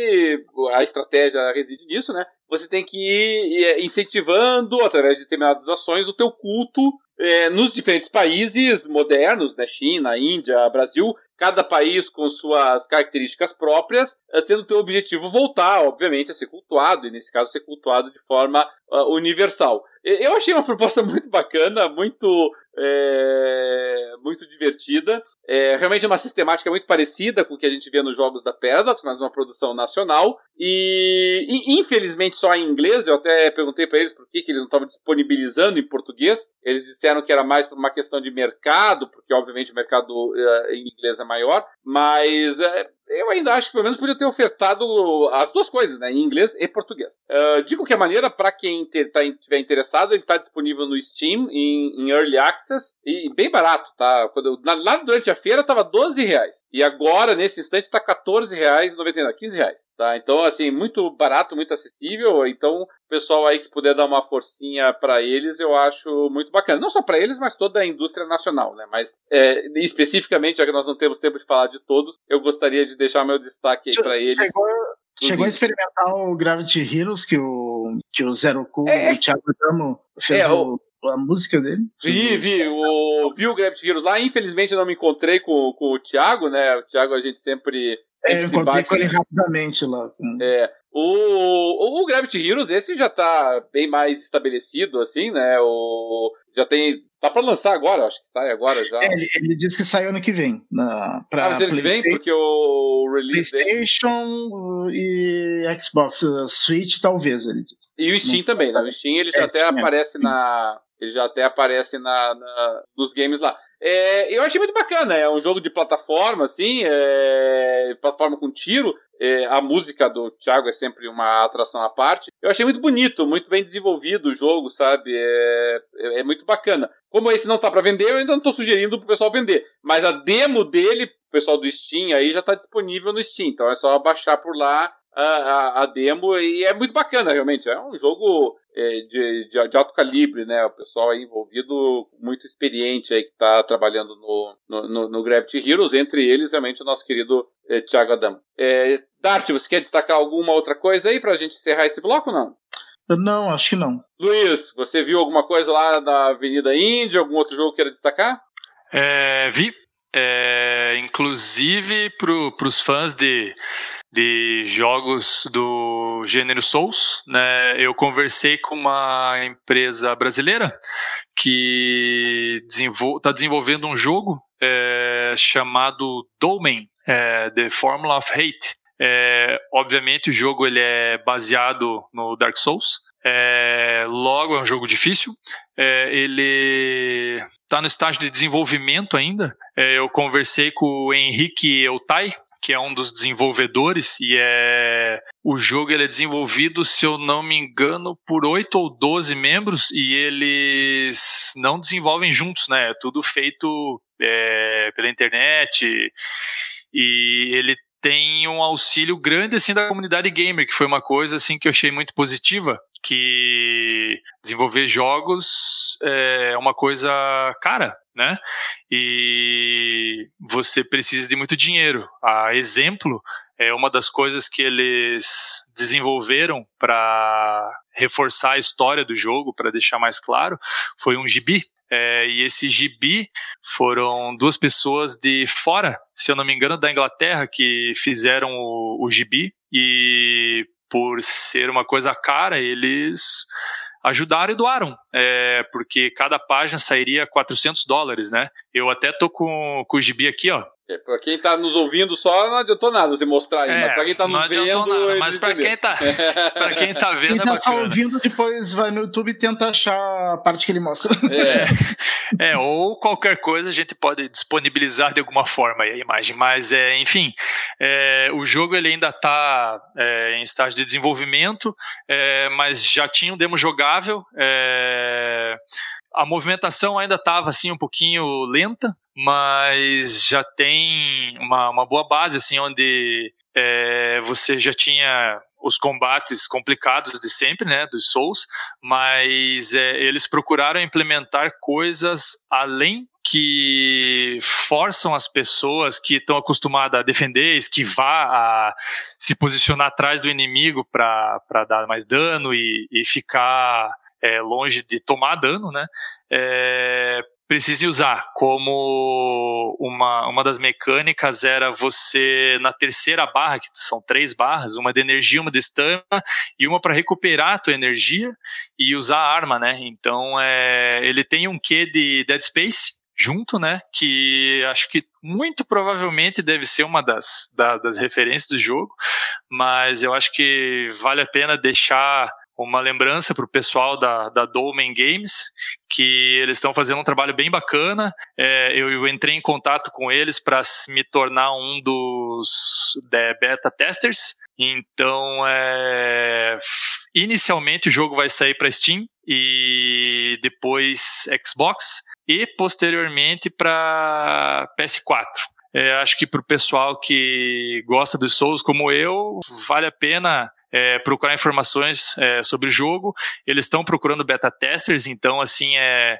a estratégia reside nisso, né? Você tem que ir é, incentivando, através de determinadas ações, o teu culto é, nos diferentes países modernos, né? China, Índia, Brasil, cada país com suas características próprias, eh, sendo teu objetivo voltar, obviamente, a ser cultuado, e nesse caso ser cultuado de forma uh, universal. Eu achei uma proposta muito bacana, muito é, muito divertida. É realmente uma sistemática muito parecida com o que a gente vê nos jogos da Paradox, mas uma produção nacional. E, e infelizmente só em inglês. Eu até perguntei para eles por que, que eles não estavam disponibilizando em português. Eles disseram que era mais por uma questão de mercado, porque obviamente o mercado uh, em inglês é maior. Mas uh, eu ainda acho que pelo menos podia ter ofertado as duas coisas, né? Em inglês e português. Uh, de qualquer maneira, para quem tá, estiver interessado, ele está disponível no Steam em, em, Early Access e bem barato, tá? Quando, lá durante a feira estava 12 reais. E agora, nesse instante, está 14 reais, 99, 15 reais. Tá? Então, assim, muito barato, muito acessível. Então, pessoal aí que puder dar uma forcinha para eles, eu acho muito bacana. Não só para eles, mas toda a indústria nacional, né? Mas é, especificamente, já que nós não temos tempo de falar de todos, eu gostaria de deixar meu destaque aí para eles. Chegou, chegou a experimentar o Gravity Heroes que o, que o Zero Cool, é, o Thiago Damo fez é, o, a música dele? Vi, vi. O, vi o Gravity Heroes lá. Infelizmente, eu não me encontrei com, com o Thiago, né? O Thiago a gente sempre é, eu encontrei com ele rapidamente lá. É. O, o Gravity Heroes, esse já tá bem mais estabelecido, assim, né? O, já tem. Tá pra lançar agora, acho que sai agora já. É, ele, ele disse que sai ano que vem. Na, pra ah, mas ele vem porque o release. PlayStation dele... e Xbox Switch, talvez, ele disse. E o Steam também, né? O Steam ele já é, até Steam, é. aparece é. na. Ele já até aparece na, na, nos games lá. É, eu achei muito bacana, é um jogo de plataforma, assim, é, plataforma com tiro. É, a música do Thiago é sempre uma atração à parte. Eu achei muito bonito, muito bem desenvolvido o jogo, sabe? É, é, é muito bacana. Como esse não tá para vender, eu ainda não tô sugerindo pro pessoal vender. Mas a demo dele, o pessoal do Steam aí já tá disponível no Steam. Então é só baixar por lá a, a, a demo e é muito bacana, realmente. É um jogo é, de, de, de, alto calibre, né? O pessoal aí envolvido, muito experiente aí que está trabalhando no, no, no, Gravity Heroes, entre eles realmente o nosso querido é, Thiago Adamo. É, Dart, você quer destacar alguma outra coisa aí para a gente encerrar esse bloco ou não? Não, acho que não. Luiz, você viu alguma coisa lá da Avenida Índia? Algum outro jogo que queira destacar? É, vi. É, inclusive para os fãs de de jogos do gênero Souls, né? Eu conversei com uma empresa brasileira que está desenvol desenvolvendo um jogo é, chamado Domain, é, The Formula of Hate. É, obviamente o jogo ele é baseado no Dark Souls. É, logo é um jogo difícil. É, ele está no estágio de desenvolvimento ainda. É, eu conversei com o Henrique Eutai, que é um dos desenvolvedores, e é o jogo ele é desenvolvido, se eu não me engano, por 8 ou 12 membros, e eles não desenvolvem juntos, né? É tudo feito é, pela internet, e ele tem um auxílio grande assim da comunidade gamer, que foi uma coisa assim que eu achei muito positiva, que desenvolver jogos é uma coisa cara, né? E você precisa de muito dinheiro. A exemplo é uma das coisas que eles desenvolveram para reforçar a história do jogo, para deixar mais claro, foi um gibi. É, e esse gibi foram duas pessoas de fora, se eu não me engano, da Inglaterra, que fizeram o, o gibi. E por ser uma coisa cara, eles ajudaram e doaram, é, porque cada página sairia 400 dólares, né? Eu até tô com, com o gibi aqui, ó. É, pra quem tá nos ouvindo só, não adiantou nada você mostrar aí, é, mas pra quem tá nos vendo. Nada, mas pra quem, tá, pra quem tá vendo. Quem é tá ouvindo, depois vai no YouTube e tenta achar a parte que ele mostra. É. é, ou qualquer coisa a gente pode disponibilizar de alguma forma a imagem, mas é, enfim, é, o jogo ele ainda tá é, em estágio de desenvolvimento, é, mas já tinha um demo jogável. A movimentação ainda estava assim um pouquinho lenta, mas já tem uma, uma boa base assim onde é, você já tinha os combates complicados de sempre, né, dos Souls, mas é, eles procuraram implementar coisas além que forçam as pessoas que estão acostumadas a defender, esquivar, a se posicionar atrás do inimigo para dar mais dano e, e ficar é, longe de tomar dano, né? É, precise usar. Como uma, uma das mecânicas era você, na terceira barra, que são três barras, uma de energia, uma de stamina e uma para recuperar a tua energia e usar a arma, né? Então é, ele tem um quê de Dead Space junto, né? Que acho que muito provavelmente deve ser uma das, da, das referências do jogo, mas eu acho que vale a pena deixar uma lembrança para o pessoal da, da Dolmen Games, que eles estão fazendo um trabalho bem bacana. É, eu, eu, entrei em contato com eles para me tornar um dos de, beta testers. Então, é, inicialmente o jogo vai sair para Steam e depois Xbox e posteriormente para PS4. É, acho que para o pessoal que gosta dos Souls como eu, vale a pena é, procurar informações é, sobre o jogo. Eles estão procurando beta testers, então assim é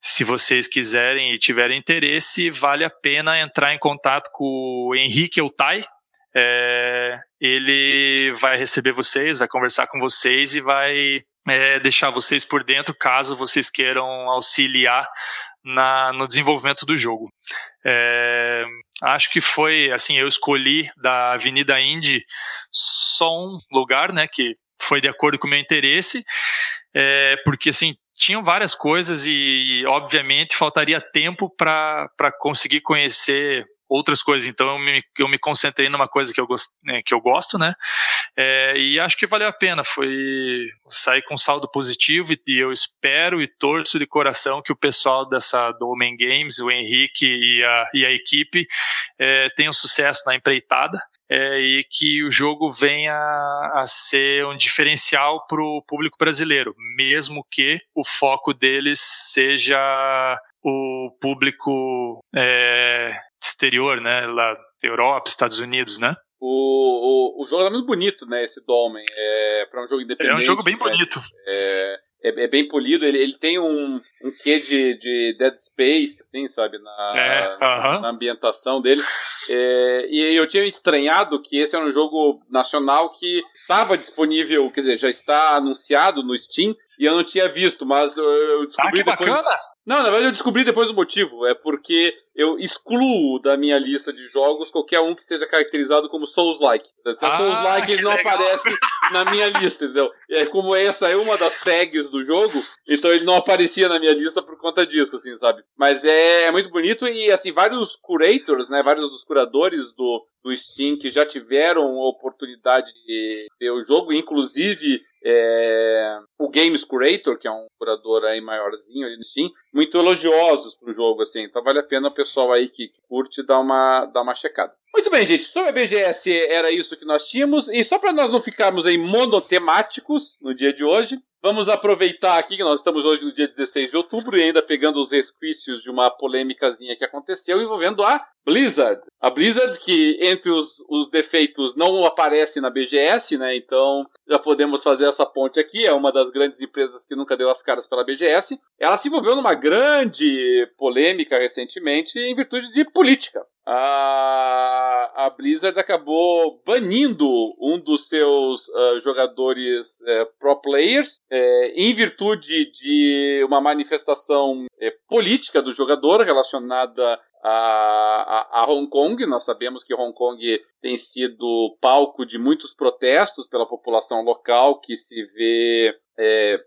se vocês quiserem e tiverem interesse, vale a pena entrar em contato com o Henrique Eutai. É, ele vai receber vocês, vai conversar com vocês e vai é, deixar vocês por dentro caso vocês queiram auxiliar na, no desenvolvimento do jogo. É, acho que foi assim, eu escolhi da Avenida Indy só um lugar, né, que foi de acordo com o meu interesse, é, porque assim tinham várias coisas e obviamente faltaria tempo para conseguir conhecer outras coisas. Então eu me, eu me concentrei numa coisa que eu, gost, né, que eu gosto, né? É, e acho que valeu a pena. Foi sair com saldo positivo e, e, eu espero e torço de coração que o pessoal dessa do Homem Games, o Henrique e a, e a equipe é, tenham sucesso na empreitada. É, e que o jogo venha a ser um diferencial para o público brasileiro, mesmo que o foco deles seja o público é, exterior, né? Lá, Europa, Estados Unidos, né? O, o, o jogo é muito bonito, né? Esse Dolmen. É, para um jogo independente. É um jogo bem né? bonito. É, é, é, bem polido. Ele, ele tem um, um quê de, de Dead Space, assim, sabe? Na, é, uh -huh. na ambientação dele. É, e eu tinha estranhado que esse era um jogo nacional que estava disponível, quer dizer, já está anunciado no Steam e eu não tinha visto, mas eu descobri ah, que depois. Bacana. Não, na verdade eu descobri depois o motivo. É porque eu excluo da minha lista de jogos qualquer um que esteja caracterizado como Souls-like. Ah, Souls-like ele não legal. aparece na minha lista, entendeu? É como essa é uma das tags do jogo, então ele não aparecia na minha lista por conta disso, assim, sabe? Mas é, é muito bonito e, assim, vários curators, né, vários dos curadores do, do Steam que já tiveram a oportunidade de ver o jogo, inclusive é, o Games Curator, que é um curador aí maiorzinho ali no Steam, muito elogiosos pro jogo, assim. Então vale a pena o pessoal aí que, que curte dar uma, dar uma checada. Muito bem, gente. Sobre a BGS era isso que nós tínhamos. E só para nós não ficarmos aí monotemáticos no dia de hoje, vamos aproveitar aqui que nós estamos hoje no dia 16 de outubro e ainda pegando os resquícios de uma polêmicazinha que aconteceu envolvendo a Blizzard. A Blizzard, que entre os, os defeitos não aparece na BGS, né? Então já podemos fazer essa ponte aqui. É uma das grandes empresas que nunca deu as caras pela BGS. Ela se envolveu numa grande polêmica recentemente em virtude de política. A, a Blizzard acabou banindo um dos seus uh, jogadores uh, pro players uh, em virtude de uma manifestação eh, política do jogador relacionada a, a, Hong Kong. Nós sabemos que Hong Kong tem sido palco de muitos protestos pela população local que se vê é,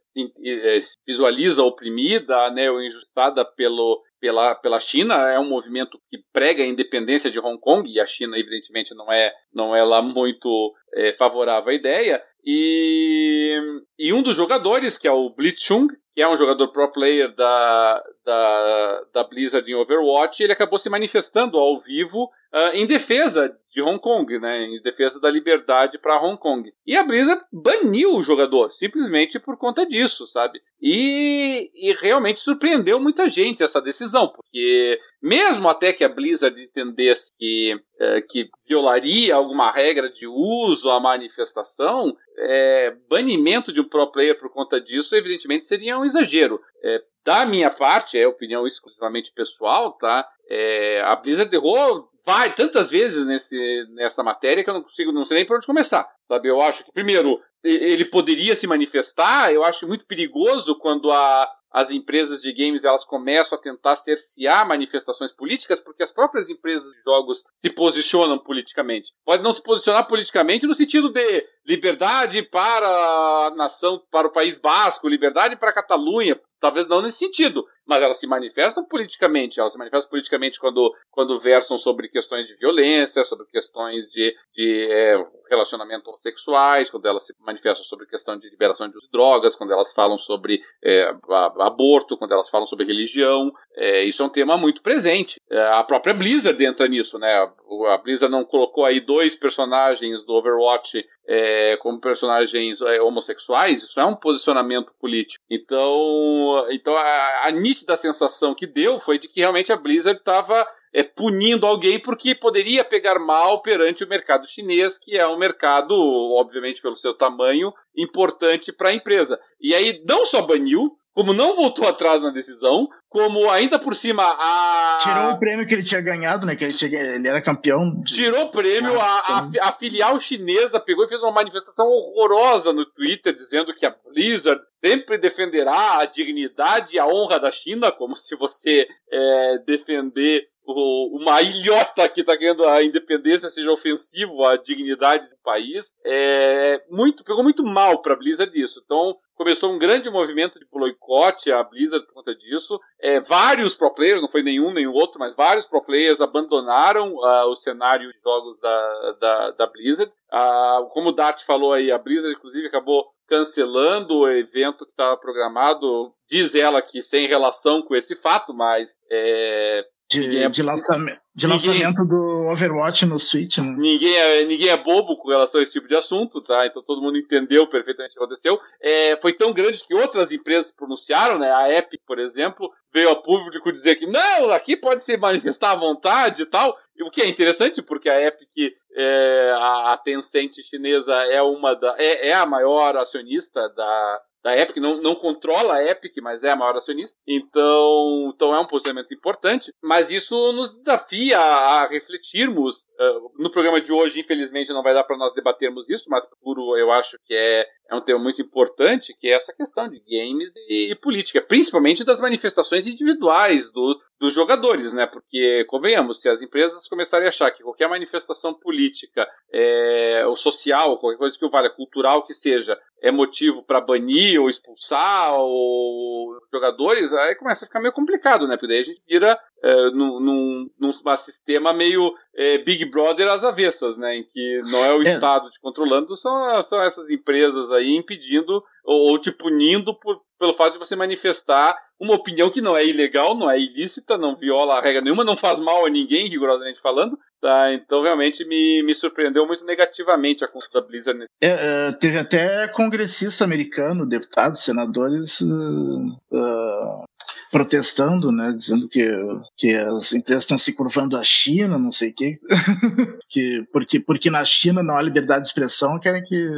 é, visualiza oprimida, né, ou injustiçada pelo, pela, pela China. É um movimento que prega a independência de Hong Kong e a China, evidentemente, não é, não é lá muito é, favorável à ideia. E, e um dos jogadores, que é o Blitzchung, que é um jogador pro player da, da, da Blizzard em Overwatch, ele acabou se manifestando ao vivo uh, em defesa de Hong Kong, né, em defesa da liberdade para Hong Kong. E a Blizzard baniu o jogador, simplesmente por conta disso, sabe? E, e realmente surpreendeu muita gente essa decisão, porque mesmo até que a Blizzard entendesse que, uh, que violaria alguma regra de uso à manifestação, é, banimento de um pro player por conta disso, evidentemente, seria um exagero. É, da minha parte, é opinião exclusivamente pessoal, tá? É, a Blizzard errou vai tantas vezes nesse, nessa matéria que eu não consigo, não sei nem por onde começar. Sabe? Eu acho que, primeiro, ele poderia se manifestar, eu acho muito perigoso quando a, as empresas de games elas começam a tentar cercear manifestações políticas porque as próprias empresas de jogos se posicionam politicamente. Pode não se posicionar politicamente no sentido de liberdade para a nação, para o País Basco, liberdade para a Catalunha, talvez não nesse sentido, mas elas se manifestam politicamente. Elas se manifestam politicamente quando, quando versam sobre questões de violência, sobre questões de, de é, relacionamento homossexuais, quando elas se manifestam sobre questão de liberação de drogas, quando elas falam sobre é, aborto, quando elas falam sobre religião. É, isso é um tema muito presente. É, a própria Blizzard entra nisso, né? A Blizzard não colocou aí dois personagens do Overwatch é, como personagens é, homossexuais, isso é um posicionamento político. Então, então a, a nítida sensação que deu foi de que realmente a Blizzard estava é, punindo alguém porque poderia pegar mal perante o mercado chinês, que é um mercado, obviamente, pelo seu tamanho, importante para a empresa. E aí não só baniu, como não voltou atrás na decisão, como ainda por cima a. Tirou o prêmio que ele tinha ganhado, né? Que ele, tinha, ele era campeão. De... Tirou o prêmio, ah, a, a, a, filial chinesa pegou e fez uma manifestação horrorosa no Twitter, dizendo que a Blizzard sempre defenderá a dignidade e a honra da China, como se você é, defender o, uma ilhota que está ganhando a independência seja ofensivo à dignidade do país. É, muito, pegou muito mal para a Blizzard isso. Então, começou um grande movimento de boicote à Blizzard por conta disso. É, vários pro players, não foi nenhum nem outro, mas vários pro players abandonaram uh, o cenário de jogos da, da, da Blizzard. Uh, como o Dart falou aí, a Blizzard, inclusive, acabou cancelando o evento que estava programado. Diz ela que sem relação com esse fato, mas é, de, é, de, lançamento, de ninguém, lançamento do Overwatch no Switch, né? Ninguém é, ninguém é bobo com relação a esse tipo de assunto, tá? Então todo mundo entendeu perfeitamente o que aconteceu. É, foi tão grande que outras empresas pronunciaram, né? A Epic, por exemplo, veio a público dizer que não, aqui pode se manifestar à vontade e tal. O que é interessante, porque a Epic, é, a Tencent chinesa, é uma da, é, é a maior acionista da, da Epic, não, não controla a Epic, mas é a maior acionista. Então, então é um posicionamento importante. Mas isso nos desafia a, a refletirmos. Uh, no programa de hoje, infelizmente, não vai dar para nós debatermos isso, mas puro eu acho que é, é um tema muito importante, que é essa questão de games e, e política, principalmente das manifestações individuais do, dos jogadores, né? Porque, convenhamos, se as empresas começarem a achar que qualquer manifestação política é, ou social, qualquer coisa que o valha, cultural que seja, é motivo para banir ou expulsar os jogadores, aí começa a ficar meio complicado, né? Porque daí a gente vira é, num, num, num sistema meio é, Big Brother às avessas, né? Em que não é o é. Estado te controlando, são, são essas empresas aí impedindo ou, ou te punindo por, pelo fato de você manifestar uma opinião que não é ilegal, não é ilícita, não viola a regra nenhuma, não faz mal a ninguém, rigorosamente falando. Tá, então realmente me, me surpreendeu muito negativamente a conta da Blizzard. É, é, teve até congressista americano, deputados, senadores uh, uh, protestando, né, dizendo que, que as empresas estão se curvando à China, não sei o quê, que porque, porque na China não há liberdade de expressão, querem que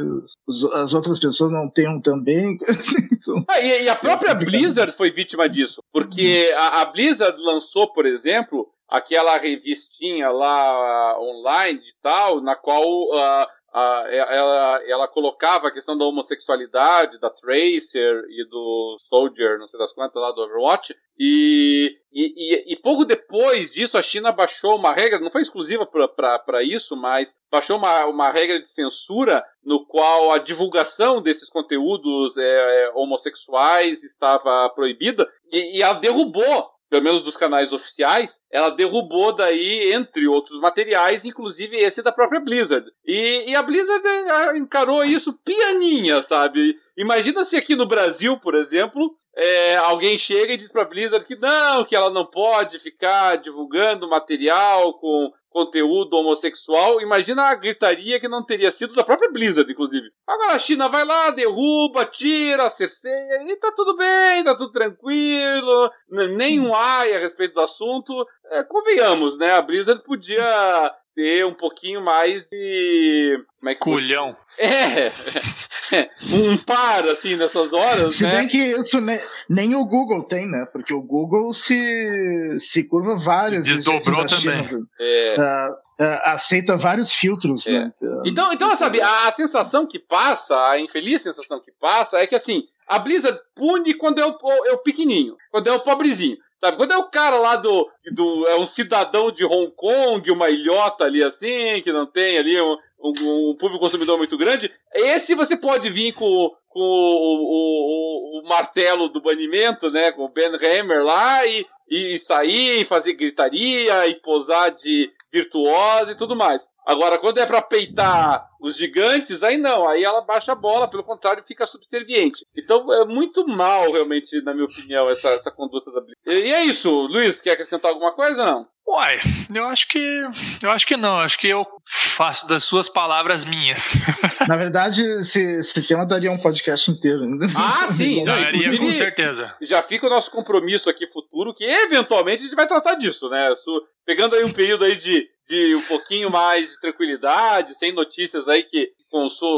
os, as outras pessoas não tenham também. então, ah, e, e, a própria é Blizzard foi vítima disso, porque a, a Blizzard lançou, por exemplo, aquela revistinha lá online e tal, na qual uh, uh, ela, ela colocava a questão da homossexualidade da Tracer e do Soldier, não sei das quantas lá do Overwatch, e, e, e, pouco depois disso a China baixou uma regra, não foi exclusiva para isso, mas baixou uma, uma regra de censura no qual a divulgação desses conteúdos é, homossexuais estava proibida, e, e ela derrubou pelo menos dos canais oficiais, ela derrubou daí, entre outros materiais, inclusive esse da própria Blizzard. E, e a Blizzard eh, encarou isso pianinha, sabe? Imagina se aqui no Brasil, por exemplo, é, alguém chega e diz pra Blizzard que não, que ela não pode ficar divulgando material com conteúdo homossexual. Imagina a gritaria que não teria sido da própria Blizzard, inclusive. Agora a China vai lá, derruba, tira, cerceia, e tá tudo bem, tá tudo tranquilo, nenhum ai a respeito do assunto. É, convenhamos, né? A Blizzard podia ter um pouquinho mais de. Como é que Culhão. É, um par, assim, nessas horas, se né? Se bem que isso nem, nem, o Google tem, né? Porque o Google se, se curva vários. Se desdobrou também. É. Uh, uh, aceita vários filtros, é. né? Então, então, sabe, a sensação que passa, a infeliz sensação que passa é que, assim, a Blizzard pune quando é o, é o pequenininho, quando é o pobrezinho. Sabe? Quando é o cara lá do, do. É um cidadão de Hong Kong, uma ilhota ali assim, que não tem ali um, um, um público consumidor muito grande, esse você pode vir com, com o, o, o, martelo do banimento, né? Com o Ben Hammer lá e, e sair, e fazer gritaria e posar de virtuosa e tudo mais. Agora, quando é para peitar os gigantes, aí não, aí ela baixa a bola, pelo contrário, fica subserviente. Então é muito mal, realmente, na minha opinião, essa, essa conduta da Blitz. E é isso, Luiz, quer acrescentar alguma coisa ou não? Uai, eu acho que. Eu acho que não, acho que eu faço das suas palavras minhas. Na verdade, esse, esse tema daria um podcast inteiro. Ah, sim, daria com certeza. Já fica o nosso compromisso aqui futuro, que eventualmente a gente vai tratar disso, né? Pegando aí um período aí de de um pouquinho mais de tranquilidade, sem notícias aí que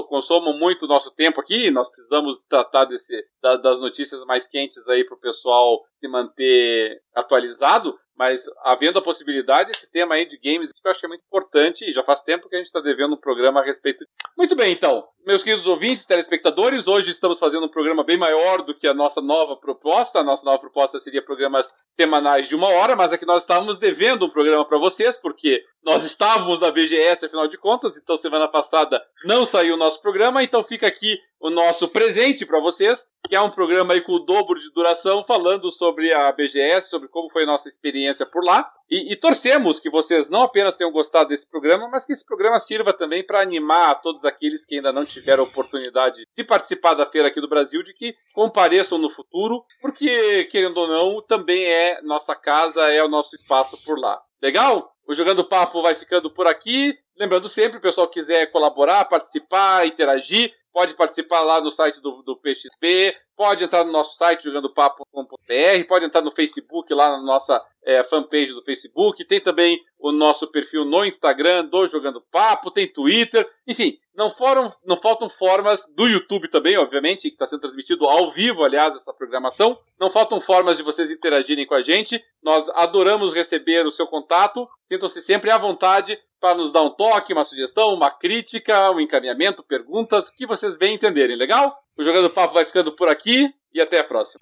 consomam muito o nosso tempo aqui. Nós precisamos tratar desse, das notícias mais quentes aí para o pessoal se manter atualizado. Mas havendo a possibilidade, esse tema aí de games eu achei muito importante e já faz tempo que a gente está devendo um programa a respeito. Muito bem, então, meus queridos ouvintes, telespectadores, hoje estamos fazendo um programa bem maior do que a nossa nova proposta. A nossa nova proposta seria programas semanais de uma hora, mas é que nós estávamos devendo um programa para vocês, porque nós estávamos na BGS, afinal de contas, então semana passada não saiu o nosso programa, então fica aqui o nosso presente para vocês, que é um programa aí com o dobro de duração, falando sobre a BGS, sobre como foi a nossa experiência por lá. E, e torcemos que vocês não apenas tenham gostado desse programa, mas que esse programa sirva também para animar todos aqueles que ainda não tiveram oportunidade de participar da feira aqui do Brasil, de que compareçam no futuro, porque, querendo ou não, também é nossa casa, é o nosso espaço por lá. Legal? O Jogando Papo vai ficando por aqui. Lembrando sempre, o pessoal quiser colaborar, participar, interagir, pode participar lá no site do, do PXP, pode entrar no nosso site jogandopapo.com.br, pode entrar no Facebook, lá na nossa é, fanpage do Facebook, tem também o nosso perfil no Instagram do Jogando Papo, tem Twitter, enfim, não, foram, não faltam formas do YouTube também, obviamente, que está sendo transmitido ao vivo, aliás, essa programação. Não faltam formas de vocês interagirem com a gente. Nós adoramos receber o seu contato. Sintam-se sempre à vontade para nos dar um toque, uma sugestão, uma crítica, um encaminhamento, perguntas, o que vocês bem entenderem, legal? O Jogando Papo vai ficando por aqui e até a próxima.